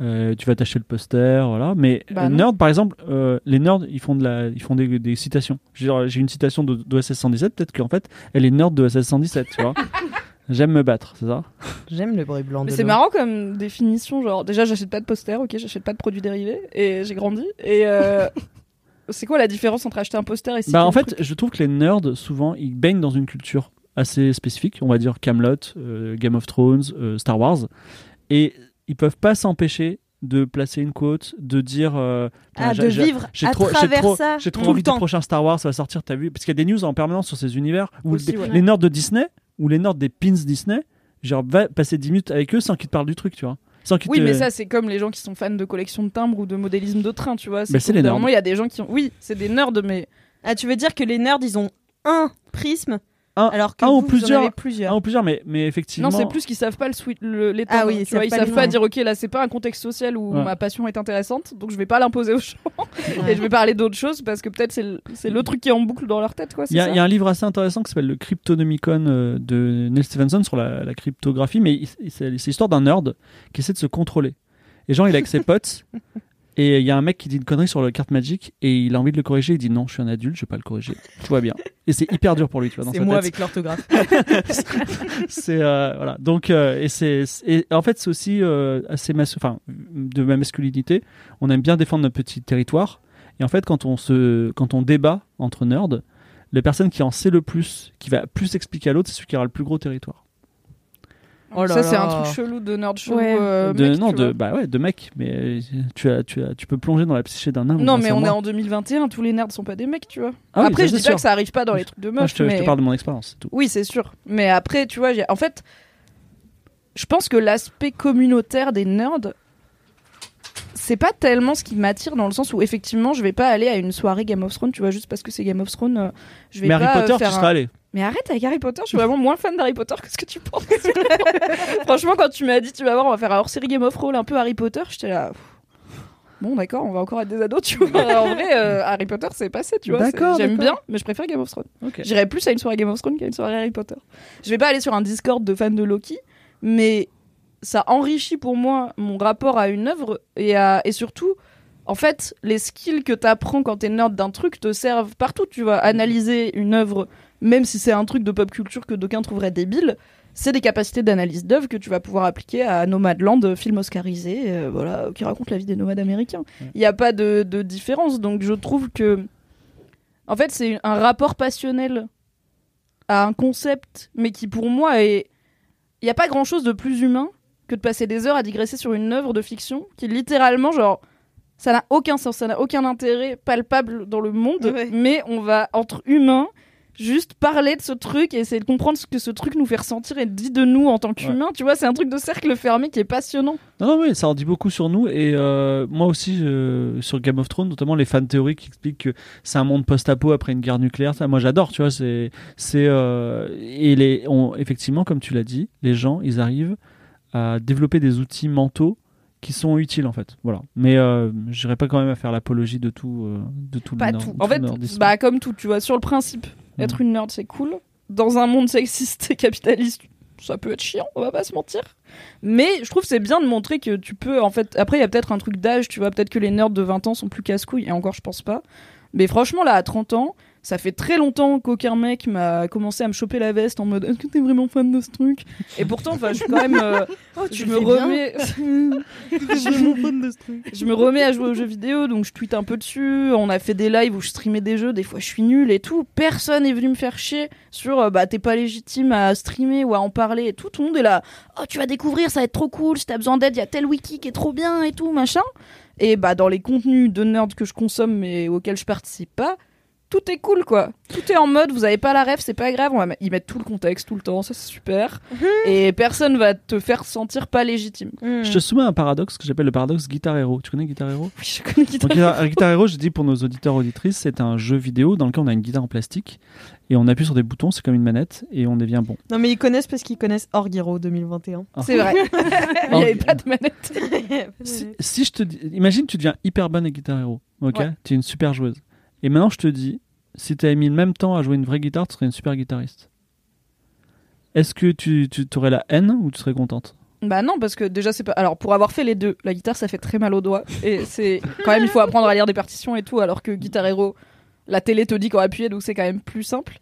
euh, tu vas t'acheter le poster, voilà. Mais Bah nerd, par exemple, euh, les nerds, ils font de la, ils font des, des citations. J'ai une citation de- d'OSS 117, peut-être qu'en fait, elle est nerd de OSS 117, tu vois. J'aime me battre, c'est ça? J'aime le bruit blanc Mais de c'est marrant comme définition, genre déjà j'achète pas de poster, ok, j'achète pas de produits dérivés et j'ai grandi. Et euh, c'est quoi la différence entre acheter un poster et Bah en fait, je trouve que les nerds souvent ils baignent dans une culture assez spécifique, on va dire Camelot, euh, Game of Thrones, euh, Star Wars, et ils peuvent pas s'empêcher de placer une quote, de dire euh, Ah, de vivre j'ai à trop, travers trop, ça j'ai trop tout envie le du prochain Star Wars, ça va sortir, t'as vu? Parce qu'il y a des news en permanence sur ces univers où Aussi, les, ouais. les nerds de Disney ou les nerds des pins Disney, genre va passer 10 minutes avec eux sans qu'ils te parlent du truc, tu vois. Sans Oui, te- mais ça c'est comme les gens qui sont fans de collection de timbres ou de modélisme de train, tu vois. Bah, c'est les nerds. il y a des gens qui ont. Oui, c'est des nerds, mais Ah, tu veux dire que les nerds ils ont un prisme Un- alors que un vous, ou vous en plusieurs. avez plusieurs. Plusieurs, mais, mais effectivement. non, c'est plus qu'ils savent pas le sweet, le, l'étendre, Ah oui, ils tu vois, savent ils pas savent les pas dire ok là c'est pas un contexte social où Ouais. ma passion est intéressante, donc je vais pas l'imposer aux gens Ouais. et je vais parler d'autres choses parce que peut-être c'est le, c'est le truc qui est en boucle dans leur tête, quoi. Il y, a, y un livre assez intéressant qui s'appelle le Cryptonomicon euh, de Neil Stephenson sur la, la cryptographie, mais c'est l'histoire d'un nerd qui essaie de se contrôler. Et genre, il est avec ses potes, et il y a un mec qui dit une connerie sur la carte magique, et il a envie de le corriger, il dit non, je suis un adulte, je vais pas le corriger, tout va bien. Et c'est hyper dur pour lui, tu vois, dans C'est moi tête. avec l'orthographe. c'est euh, voilà donc euh, et c'est et en fait c'est aussi euh, assez mas- enfin de ma masculinité on aime bien défendre notre petit territoire et en fait quand on se quand on débat entre nerds la personne qui en sait le plus qui va plus expliquer à l'autre c'est celui qui aura le plus gros territoire Oh là ça c'est un truc chelou de nerd chelou. Ouais. euh, de mec, non de bah ouais de mec mais euh, tu as tu as tu peux plonger dans la psyché d'un nain Non, mais on moi. est en 2021, tous les nerds sont pas des mecs, tu vois. Ah après, je dis pas sûr. que ça arrive pas dans les trucs de Moi, meufs, je, te, je te parle de mon expérience c'est tout Oui, c'est sûr. Mais après, tu vois, j'ai- en fait, je pense que l'aspect communautaire des nerds, c'est pas tellement ce qui m'attire dans le sens où effectivement, je vais pas aller à une soirée Game of Thrones, tu vois, juste parce que c'est Game of Thrones. euh, Je vais mais pas Harry euh, Potter tu un- serais allé Mais arrête avec Harry Potter, je suis vraiment moins fan d'Harry Potter que ce que tu penses. Franchement, quand tu m'as dit, tu vas voir, on va faire un hors-série Game of Thrones un peu Harry Potter, j'étais là. Bon, d'accord, on va encore être des ados, tu vois. en vrai, euh, Harry Potter, c'est passé, tu vois. D'accord, J'aime bien, mais je préfère Game of Thrones. J'irais plus à une soirée Game of Thrones qu'à une soirée Harry Potter. Je vais pas aller sur un Discord de fans de Loki, mais ça enrichit pour moi mon rapport à une œuvre et, à, et surtout, en fait, les skills que t'apprends quand t'es nerd d'un truc te servent partout. Tu vas analyser une œuvre, même si c'est un truc de pop culture que d'aucuns trouveraient débile. C'est des capacités d'analyse d'œuvre que tu vas pouvoir appliquer à Nomadland, film oscarisé, euh, voilà, qui raconte la vie des nomades américains. Il n'y a pas de, de différence, donc je trouve que, en fait, c'est un rapport passionnel à un concept, mais qui pour moi est. Il n'y a pas grand chose de plus humain que de passer des heures à digresser sur une œuvre de fiction qui littéralement, genre, ça n'a aucun sens, ça n'a aucun intérêt palpable dans le monde, Ouais. mais on va, entre humains, juste parler de ce truc et essayer de comprendre ce que ce truc nous fait ressentir et dit de nous en tant qu'humains. Tu vois, c'est un truc de cercle fermé qui est passionnant. Non, non, oui, ça en dit beaucoup sur nous. Et euh, moi aussi, euh, sur Game of Thrones, notamment les fans théoriques qui expliquent que c'est un monde post-apo après une guerre nucléaire. Ça, moi, j'adore, tu vois. C'est, c'est, euh, et les, on, effectivement, comme tu l'as dit, les gens, ils arrivent à développer des outils mentaux qui sont utiles, en fait. Voilà. Mais euh, je n'irai pas quand même à faire l'apologie de tout, euh, de tout Pas le nerd- tout. En fait, bah, comme tout, tu vois, sur le principe, Mm. être une nerd, c'est cool. Dans un monde sexiste et capitaliste, ça peut être chiant, on va pas se mentir. Mais je trouve c'est bien de montrer que tu peux, en fait, après, il y a peut-être un truc d'âge, tu vois, peut-être que les nerds de 20 ans sont plus casse-couilles, et encore, je pense pas. Mais franchement, là, à 30 ans, ça fait très longtemps qu'aucun mec m'a commencé à me choper la veste en mode Est-ce que t'es vraiment fan de ce truc Et pourtant, je suis quand même. euh, je me remets. je me remets à jouer aux jeux vidéo, donc je tweete un peu dessus. On a fait des lives où je streamais des jeux, des fois je suis nulle et tout. Personne est venu me faire chier sur euh, bah t'es pas légitime à streamer ou à en parler et tout. Tout le monde est là. Oh, tu vas découvrir, ça va être trop cool. Si t'as besoin d'aide, il y a tel wiki qui est trop bien et tout, machin. Et bah dans les contenus de nerd que je consomme mais auxquels je participe pas, tout est cool quoi. Tout est en mode, vous avez pas la ref, c'est pas grave, on va y mettre tout le contexte tout le temps, ça c'est super. Et personne va te faire sentir pas légitime. Je te soumets un paradoxe que j'appelle le paradoxe Guitar Hero. Tu connais Guitar Hero? Oui, je connais Guitar Donc, Guitar, Guitar Hero, je dis pour nos auditeurs auditrices, c'est un jeu vidéo dans lequel on a une guitare en plastique et on appuie sur des boutons, c'est comme une manette et on devient bon. Non, mais ils connaissent parce qu'ils connaissent Org Hero 2021. C'est vrai. Il n'y avait pas de manette. Si, si je te dis, imagine tu deviens hyper bonne à Guitar Hero, ok? Ouais. Tu es une super joueuse. Et maintenant je te dis, si tu mis le même temps à jouer une vraie guitare, tu serais une super guitariste. Est-ce que tu, tu aurais la haine ou tu serais contente? Bah non, parce que déjà c'est pas. Alors pour avoir fait les deux, la guitare ça fait très mal aux doigts et c'est quand même il faut apprendre à lire des partitions et tout, alors que Guitar Hero, la télé te dit qu'on appuyer donc c'est quand même plus simple.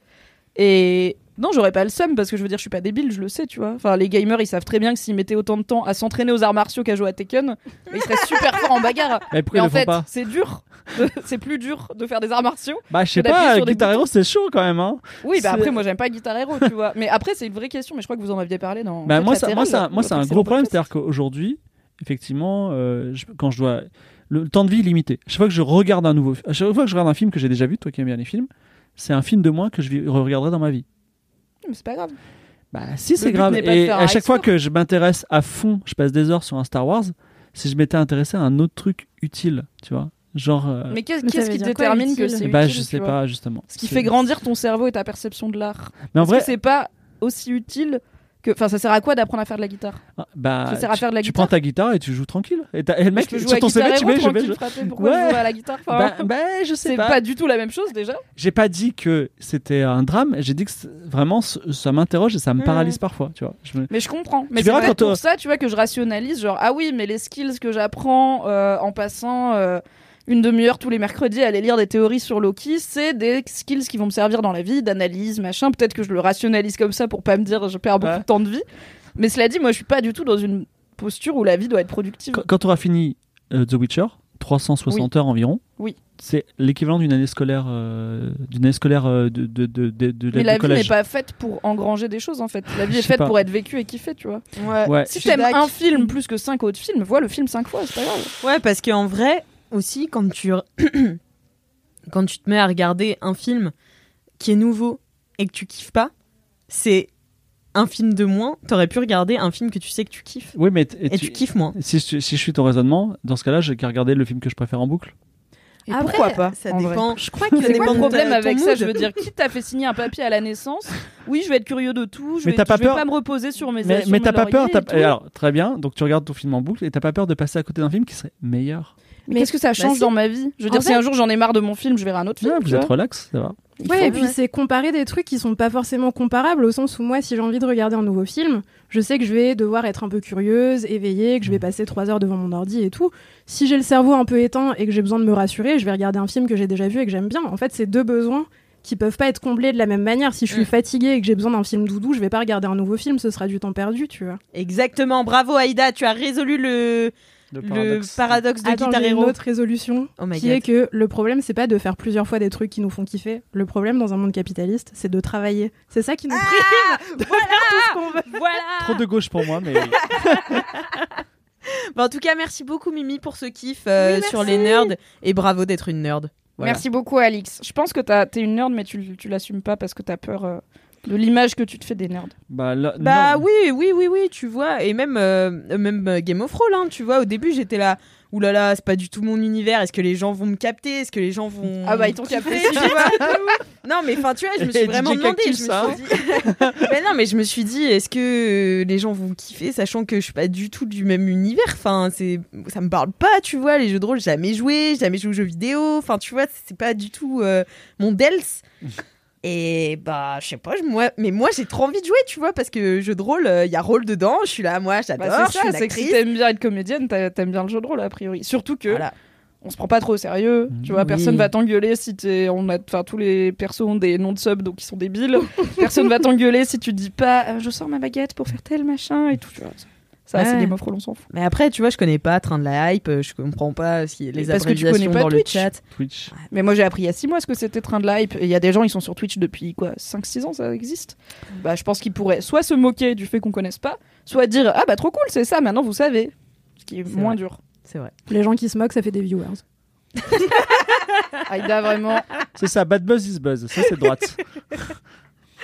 Et non, j'aurais pas le seum parce que je veux dire je suis pas débile, je le sais, tu vois. Enfin les gamers ils savent très bien que s'ils mettaient autant de temps à s'entraîner aux arts martiaux qu'à jouer à Tekken, ils seraient super forts en bagarre. Mais pourquoi ils en le font fait pas c'est dur, c'est plus dur de faire des arts martiaux. Bah je sais pas, Guitar. Hero c'est chaud quand même hein. Oui, bah après moi j'aime pas Guitar Hero, tu vois. Mais après c'est une vraie question, mais je crois que vous en aviez parlé dans. Bah, moi, ça, moi, ça- moi, c'est un gros problème. C'est-à-dire qu'aujourd'hui, effectivement, euh, je- quand je dois. Le, le temps de vie est limité. Chaque fois que je regarde un nouveau. À chaque fois que je regarde un film que j'ai déjà vu, toi qui aimes bien les films, c'est un film de moins que je regarderai dans ma vie. Mais c'est pas grave. Bah, si, c'est grave. Et à chaque fois que je m'intéresse à fond, je passe des heures sur un Star Wars, si je m'étais intéressé à un autre truc utile, tu vois. Genre. euh, Mais qu'est-ce qui quoi, détermine que c'est bah, utile, je sais pas, justement. Ce qui fait grandir ton cerveau et ta perception de l'art. Mais en vrai. c'est pas aussi utile que. Enfin, ça sert à quoi d'apprendre à faire de la guitare? Ah, Bah, ça sert à tu- faire de la tu guitare prends ta guitare et tu joues tranquille. Et, le mec, sur ton CV, tu mets, je vais. je- Pourquoi Ouais. je joue à la guitare Enfin, Bah, bah, je sais C'est pas. pas du tout la même chose déjà. J'ai pas dit que c'était un drame, j'ai dit que vraiment ça m'interroge et ça me Hmm. paralyse parfois, tu vois. Je me- Mais je comprends. Mais c'est pour ça, tu vois, que je rationalise. Genre, ah oui, mais les skills que j'apprends euh, en passant euh, une demi-heure tous les mercredis à aller lire des théories sur Loki, c'est des skills qui vont me servir dans la vie, d'analyse, machin. Peut-être que je le rationalise comme ça pour pas me dire je perds beaucoup Ouais. de temps de vie. Mais cela dit, moi, je suis pas du tout dans une posture où la vie doit être productive. Quand, quand tu auras fini euh, The Witcher, 360 heures environ, Oui. c'est l'équivalent d'une année scolaire, euh, d'une année scolaire euh, de, de, de, de, de- Mais de la vie n'est pas faite pour engranger des choses en fait. La vie est faite pas. pour être vécue et kiffée, tu vois. Ouais. Si Je suis t'aimes un film plus que cinq autres films, vois le film cinq fois, c'est pas grave. Ouais, parce qu'en vrai, aussi, quand tu... quand tu te mets à regarder un film qui est nouveau et que tu kiffes pas, c'est un film de moins. T'aurais pu regarder un film que tu sais que tu kiffes. Oui, mais et tu- tu kiffes moins. si, je, si je suis ton raisonnement, dans ce cas-là, j'ai qu'à regarder le film que je préfère en boucle. Et Après, pourquoi pas Ça dépend. Je crois que Ça C'est dépend quoi le de problème ta- avec ça. Je veux dire, qui t'a fait signer un papier à la naissance Oui, je vais être curieux de tout. Je Mais vais, t'as pas je vais peur pas me reposer sur mes Mais, mais t'as pas peur. alors, très bien, donc tu regardes ton film en boucle et t'as pas peur de passer à côté d'un film qui serait meilleur. Mais qu'est-ce que ça change si. dans ma vie? Je veux En dire, si un jour j'en ai marre de mon film, je verrai un autre film. Ouais, vous êtes relax, ça va. Il Ouais, faut- et puis c'est comparer des trucs qui sont pas forcément comparables au sens où moi, si j'ai envie de regarder un nouveau film, je sais que je vais devoir être un peu curieuse, éveillée, que je vais passer trois heures devant mon ordi et tout. Si j'ai le cerveau un peu éteint et que j'ai besoin de me rassurer, je vais regarder un film que j'ai déjà vu et que j'aime bien. En fait, c'est deux besoins qui peuvent pas être comblés de la même manière. Si je suis Mm. fatiguée et que j'ai besoin d'un film doudou, je vais pas regarder un nouveau film, ce sera du temps perdu, tu vois. Exactement. Bravo, Aïda. Tu as résolu le, Le le paradoxe de Attends, Guitar j'ai une Hero. autre résolution Oh qui God. est que le problème c'est pas de faire plusieurs fois des trucs qui nous font kiffer. Le problème dans un monde capitaliste, c'est de travailler. C'est ça qui nous prive de faire tout ce qu'on veut. Voilà. Trop de gauche pour moi, mais en tout cas, merci beaucoup Mimi pour ce kiff euh, Oui, sur les nerds et bravo d'être une nerd. Voilà. Merci beaucoup, Alix. Je pense que t'es une nerd, mais tu, tu l'assumes pas parce que t'as peur euh, de l'image que tu te fais des nerds. Bah, là- Bah non. oui, oui, oui, oui, tu vois. Et même, euh, même euh, Game of Thrones, hein, tu vois. Au début, j'étais là. Ouh là là, c'est pas du tout mon univers. Est-ce que les gens vont me capter? Est-ce que les gens vont. Ah bah, ils t'ont capté, tu vois? Non, mais enfin, tu vois, je me suis Et vraiment DJ demandé. Je me hein. suis dit. mais non, mais je me suis dit, est-ce que les gens vont kiffer, sachant que je suis pas du tout du même univers? Enfin, c'est, ça me parle pas, tu vois. Les jeux de rôle, jamais joué, jamais joué aux jeux vidéo. Enfin, tu vois, c'est pas du tout euh, mon dels. Et bah, je sais pas, moi, mais moi j'ai trop envie de jouer, tu vois, parce que jeu de rôle, il y a rôle dedans, je suis là, moi j'adore, Bah, je c'est suis ça, c'est que si t'aimes bien être comédienne, t'a- t'aimes bien le jeu de rôle, a priori. Surtout que Voilà. on se prend pas trop au sérieux. Tu vois, Oui. personne va t'engueuler si t'es. On a, enfin, tous les persos ont des noms de sub, donc ils sont débiles. personne va t'engueuler si tu dis pas, euh, je sors ma baguette pour faire tel machin et tout. Tu vois. Ça, c'est Ouais. Game of Thrones, on s'en fout. Mais après, tu vois, je connais pas Train de la Hype, je comprends pas si les parce que tu connais pas dans Twitch. le chat. Twitch. Mais moi, j'ai appris il y a 6 mois ce que c'était Train de la Hype. Et il y a des gens, ils sont sur Twitch depuis quoi 5-6 ans, ça existe. Bah, je pense qu'ils pourraient soit se moquer du fait qu'on connaisse pas, soit dire, ah bah trop cool, c'est ça, maintenant vous savez. Ce qui est, C'est moins vrai. dur. C'est vrai. Les gens qui se moquent, ça fait des viewers. Aïda, vraiment. C'est ça, bad buzz is buzz. Ça, c'est droite.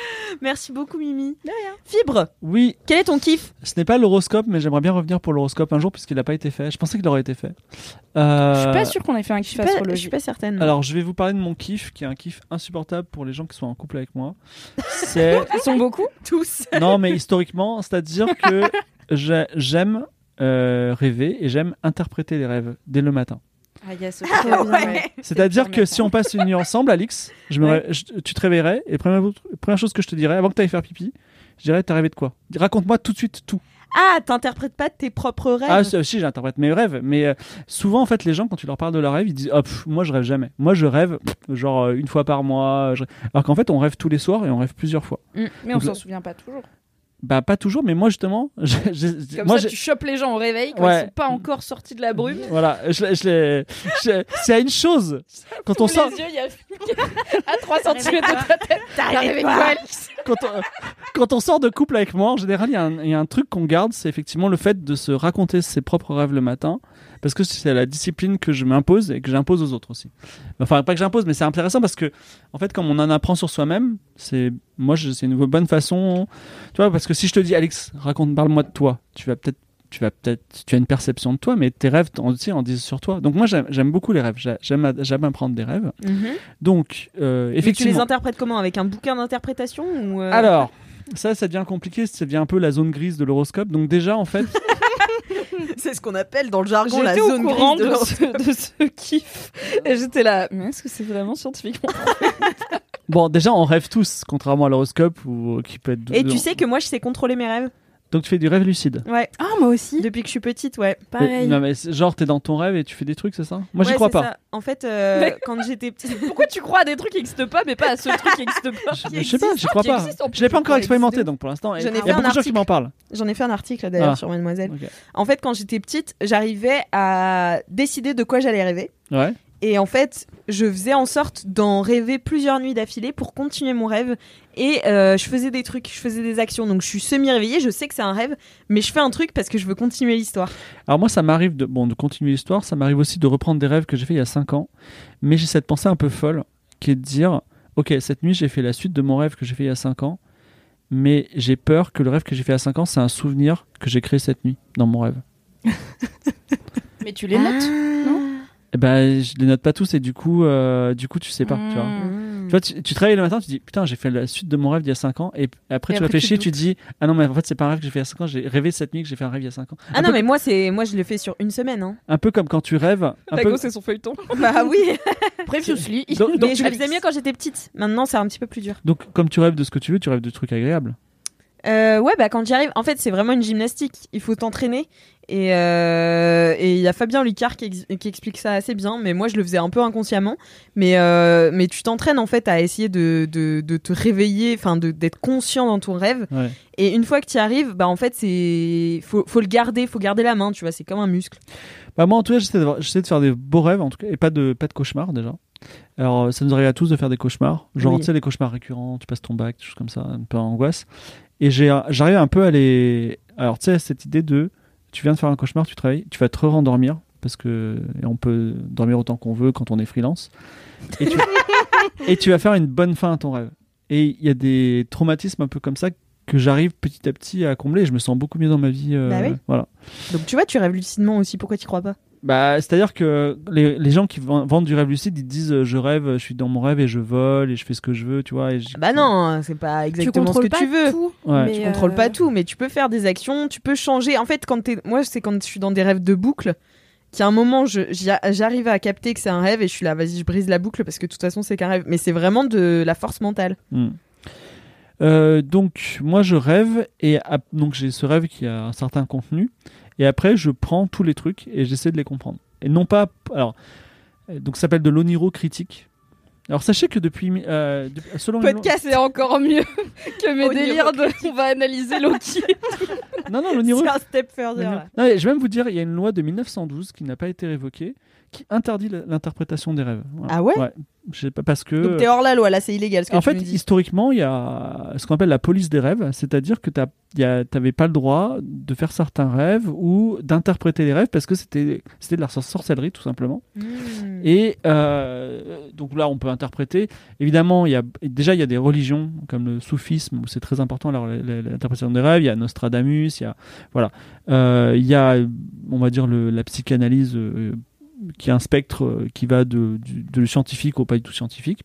Merci beaucoup, Mimi. Fibre, Oui, quel est ton kiff? Ce n'est pas l'horoscope, mais j'aimerais bien revenir pour l'horoscope un jour puisqu'il n'a pas été fait. Je pensais qu'il aurait été fait. Euh, Je suis pas sûre qu'on ait fait un Je kiff je suis pas certaine. Alors, je vais vous parler de mon kiff, qui est un kiff insupportable pour les gens qui sont en couple avec moi. C'est Ils sont beaucoup? Tous. non, mais historiquement, c'est-à-dire que j'ai- j'aime euh, rêver et j'aime interpréter les rêves dès le matin. Ah, il y a ce ouais. C'est-à-dire que si on passe une nuit ensemble, Alix, je me Ouais. ré- je- tu te réveillerais et première, première chose que je te dirais avant que tu ailles faire pipi, je dirais t'as rêvé de quoi? Raconte-moi tout de suite tout. Ah, t'interprètes pas tes propres rêves? Ah si, si, j'interprète mes rêves, mais euh, souvent en fait les gens quand tu leur parles de leurs rêves, ils disent oh, pff, moi je rêve jamais. Moi je rêve pff, genre euh, une fois par mois. je- Alors qu'en fait on rêve tous les soirs et on rêve plusieurs fois. Mais on s'en souvent pas toujours. Bah pas toujours, mais moi justement, je- je- Comme moi ça, j'ai- tu chopes les gens au réveil quand Ouais. ils sont pas encore sortis de la brume. voilà, je, je je- c'est à une chose quand on sort les yeux, il y a à 3 cm de ta tête. Quand on, quand on sort de couple avec moi, en général, il y, a un- il y a un truc qu'on garde, c'est effectivement le fait de se raconter ses propres rêves le matin, parce que c'est la discipline que je m'impose et que j'impose aux autres aussi. Enfin, pas que j'impose, mais c'est intéressant parce que, en fait, comme on en apprend sur soi-même, c'est moi, c'est une bonne façon, tu vois, parce que si je te dis, Alex, raconte, parle-moi de toi, tu vas peut-être tu vas peut-être tu as une perception de toi mais tes rêves en, en disent sur toi. Donc moi j'aime beaucoup les rêves. J'a- j'aime j'aime apprendre des rêves. Mhm. donc euh, Mais tu effectivement. les interprètes comment? Avec un bouquin d'interprétation ou euh, alors, ça, ça devient compliqué, ça devient un peu la zone grise de l'horoscope. Donc déjà, en fait, c'est ce qu'on appelle dans le jargon la au zone courant grise de ce, de ce kiff. Et j'étais là, mais est-ce que c'est vraiment scientifiquement bon, déjà, on rêve tous, contrairement à l'horoscope, ou qui peut être. Et tu sais que moi, je sais contrôler mes rêves. Donc tu fais du rêve lucide. Ouais. Ah, moi aussi. Depuis que je suis petite, ouais. Pareil. Non, mais c'est- genre, t'es dans ton rêve et tu fais des trucs, c'est ça? Moi, j'y Ouais, crois c'est pas. ça. En fait, euh, Mais- quand j'étais petite. Pourquoi tu crois à des trucs qui n'existent pas, mais pas à ce truc qui n'existe pas Je, je sais pas, j'y crois qui pas. existe en plus, Je l'ai pas encore expérimenté, donc pour l'instant, il J'en ai y fait a un beaucoup de gens qui article. m'en parlent. J'en ai fait un article d'ailleurs Ah. sur Mademoiselle. Ok. En fait, quand j'étais petite, j'arrivais à décider de quoi j'allais rêver. Ouais. Et en fait, je faisais en sorte d'en rêver plusieurs nuits d'affilée pour continuer mon rêve. Et euh, je faisais des trucs, je faisais des actions. Donc je suis semi-réveillée, je sais que c'est un rêve, mais je fais un truc parce que je veux continuer l'histoire. Alors moi, ça m'arrive de, bon, de continuer l'histoire, ça m'arrive aussi de reprendre des rêves que j'ai fait il y a 5 ans, mais j'ai cette pensée un peu folle qui est de dire, ok, cette nuit j'ai fait la suite de mon rêve que j'ai fait il y a 5 ans, mais j'ai peur que le rêve que j'ai fait il y a 5 ans, c'est un souvenir que j'ai créé cette nuit dans mon rêve. Mais tu les notes Eh ben, je les note pas tous et du coup, euh, du coup, tu sais pas, tu vois. Mmh. Tu vois, tu, tu travailles le matin, tu dis putain, j'ai fait la suite de mon rêve d'il y a 5 ans, et après Et tu après, réfléchis, tu tu, dis ah non, mais en fait, c'est pas un rêve que j'ai fait il y a 5 ans, j'ai rêvé cette nuit que j'ai fait un rêve il y a 5 ans. Ah un, non, mais moi, c'est moi je le fais sur une semaine. Hein. un peu comme quand tu rêves. Un La peu, gosse et son feuilleton. bah oui. Previously. Donc- donc mais je le faisais mieux quand j'étais petite. Maintenant, c'est un petit peu plus dur. donc, comme tu rêves de ce que tu veux, tu rêves de trucs agréables. Euh, ouais, bah quand j'y arrive, en fait, c'est vraiment une gymnastique. Il faut t'entraîner. Et euh, et il y a Fabien Lucard qui, ex- qui explique ça assez bien, mais moi je le faisais un peu inconsciemment. Mais euh, mais tu t'entraînes en fait à essayer de, de, de te réveiller, enfin d'être conscient dans ton rêve. Ouais. Et une fois que tu y arrives, bah en fait c'est faut, faut le garder, faut garder la main, tu vois, c'est comme un muscle. Bah moi en tout cas j'essaie, de faire des beaux rêves en tout cas et pas de pas de cauchemars déjà. Alors ça nous arrive à tous de faire des cauchemars, genre Oui. tu sais les cauchemars récurrents, tu passes ton bac, des choses comme ça, un peu en angoisse. Et j'arrive un peu à les alors tu sais cette idée de tu viens de faire un cauchemar, tu travailles, tu vas te rendormir parce que on peut dormir autant qu'on veut quand on est freelance. Et tu, et tu vas faire une bonne fin à ton rêve. Et il y a des traumatismes un peu comme ça que j'arrive petit à petit à combler. Et je me sens beaucoup mieux dans ma vie. euh, Bah oui. Voilà. Donc tu vois, tu rêves lucidement aussi. Pourquoi tu crois pas? Bah, c'est-à-dire que les, les gens qui ven- vendent du rêve lucide, ils disent euh, je rêve, je suis dans mon rêve et je vole et je fais ce que je veux, tu vois. Et je- Bah non, c'est pas exactement ce contrôles que pas tu veux. tout. Ouais. Tu contrôles euh, pas tout, mais tu peux faire des actions, tu peux changer. En fait, quand t'es, moi, c'est quand je suis dans des rêves de boucle, qu'à un moment, j'arrive à capter que c'est un rêve et je suis là, vas-y, je brise la boucle parce que de toute façon, c'est qu'un rêve. Mais c'est vraiment de la force mentale. Hmm. Euh, donc moi je rêve et donc j'ai ce rêve qui a un certain contenu et après je prends tous les trucs et j'essaie de les comprendre et non pas alors euh, donc ça s'appelle de l'oniro critique alors sachez que depuis euh, depuis- selon une loi- Podcast, c'est encore mieux que mes délires de. On va analyser Loki. non non l'oniro C'est un step further. Non, là. non, mais je vais même vous dire, il y a une loi de 1912 qui n'a pas été révoquée, qui interdit l'interprétation des rêves. Ah ouais Je sais pas parce que. Donc t'es hors la loi, là, c'est illégal ce que en tu fait, me dis. historiquement, il y a ce qu'on appelle la police des rêves, c'est-à-dire que tu n'avais pas le droit de faire certains rêves ou d'interpréter les rêves parce que c'était de la sor- sorcellerie tout simplement. Hmm. Et euh, donc là, on peut interpréter. Évidemment, il y a déjà il y a des religions comme le soufisme où c'est très important l'interprétation des rêves. Il y a Nostradamus, il y a voilà, Euh, il y a on va dire le, la psychanalyse euh, qui est un spectre euh, qui va de, du- scientifique au pas du tout scientifique.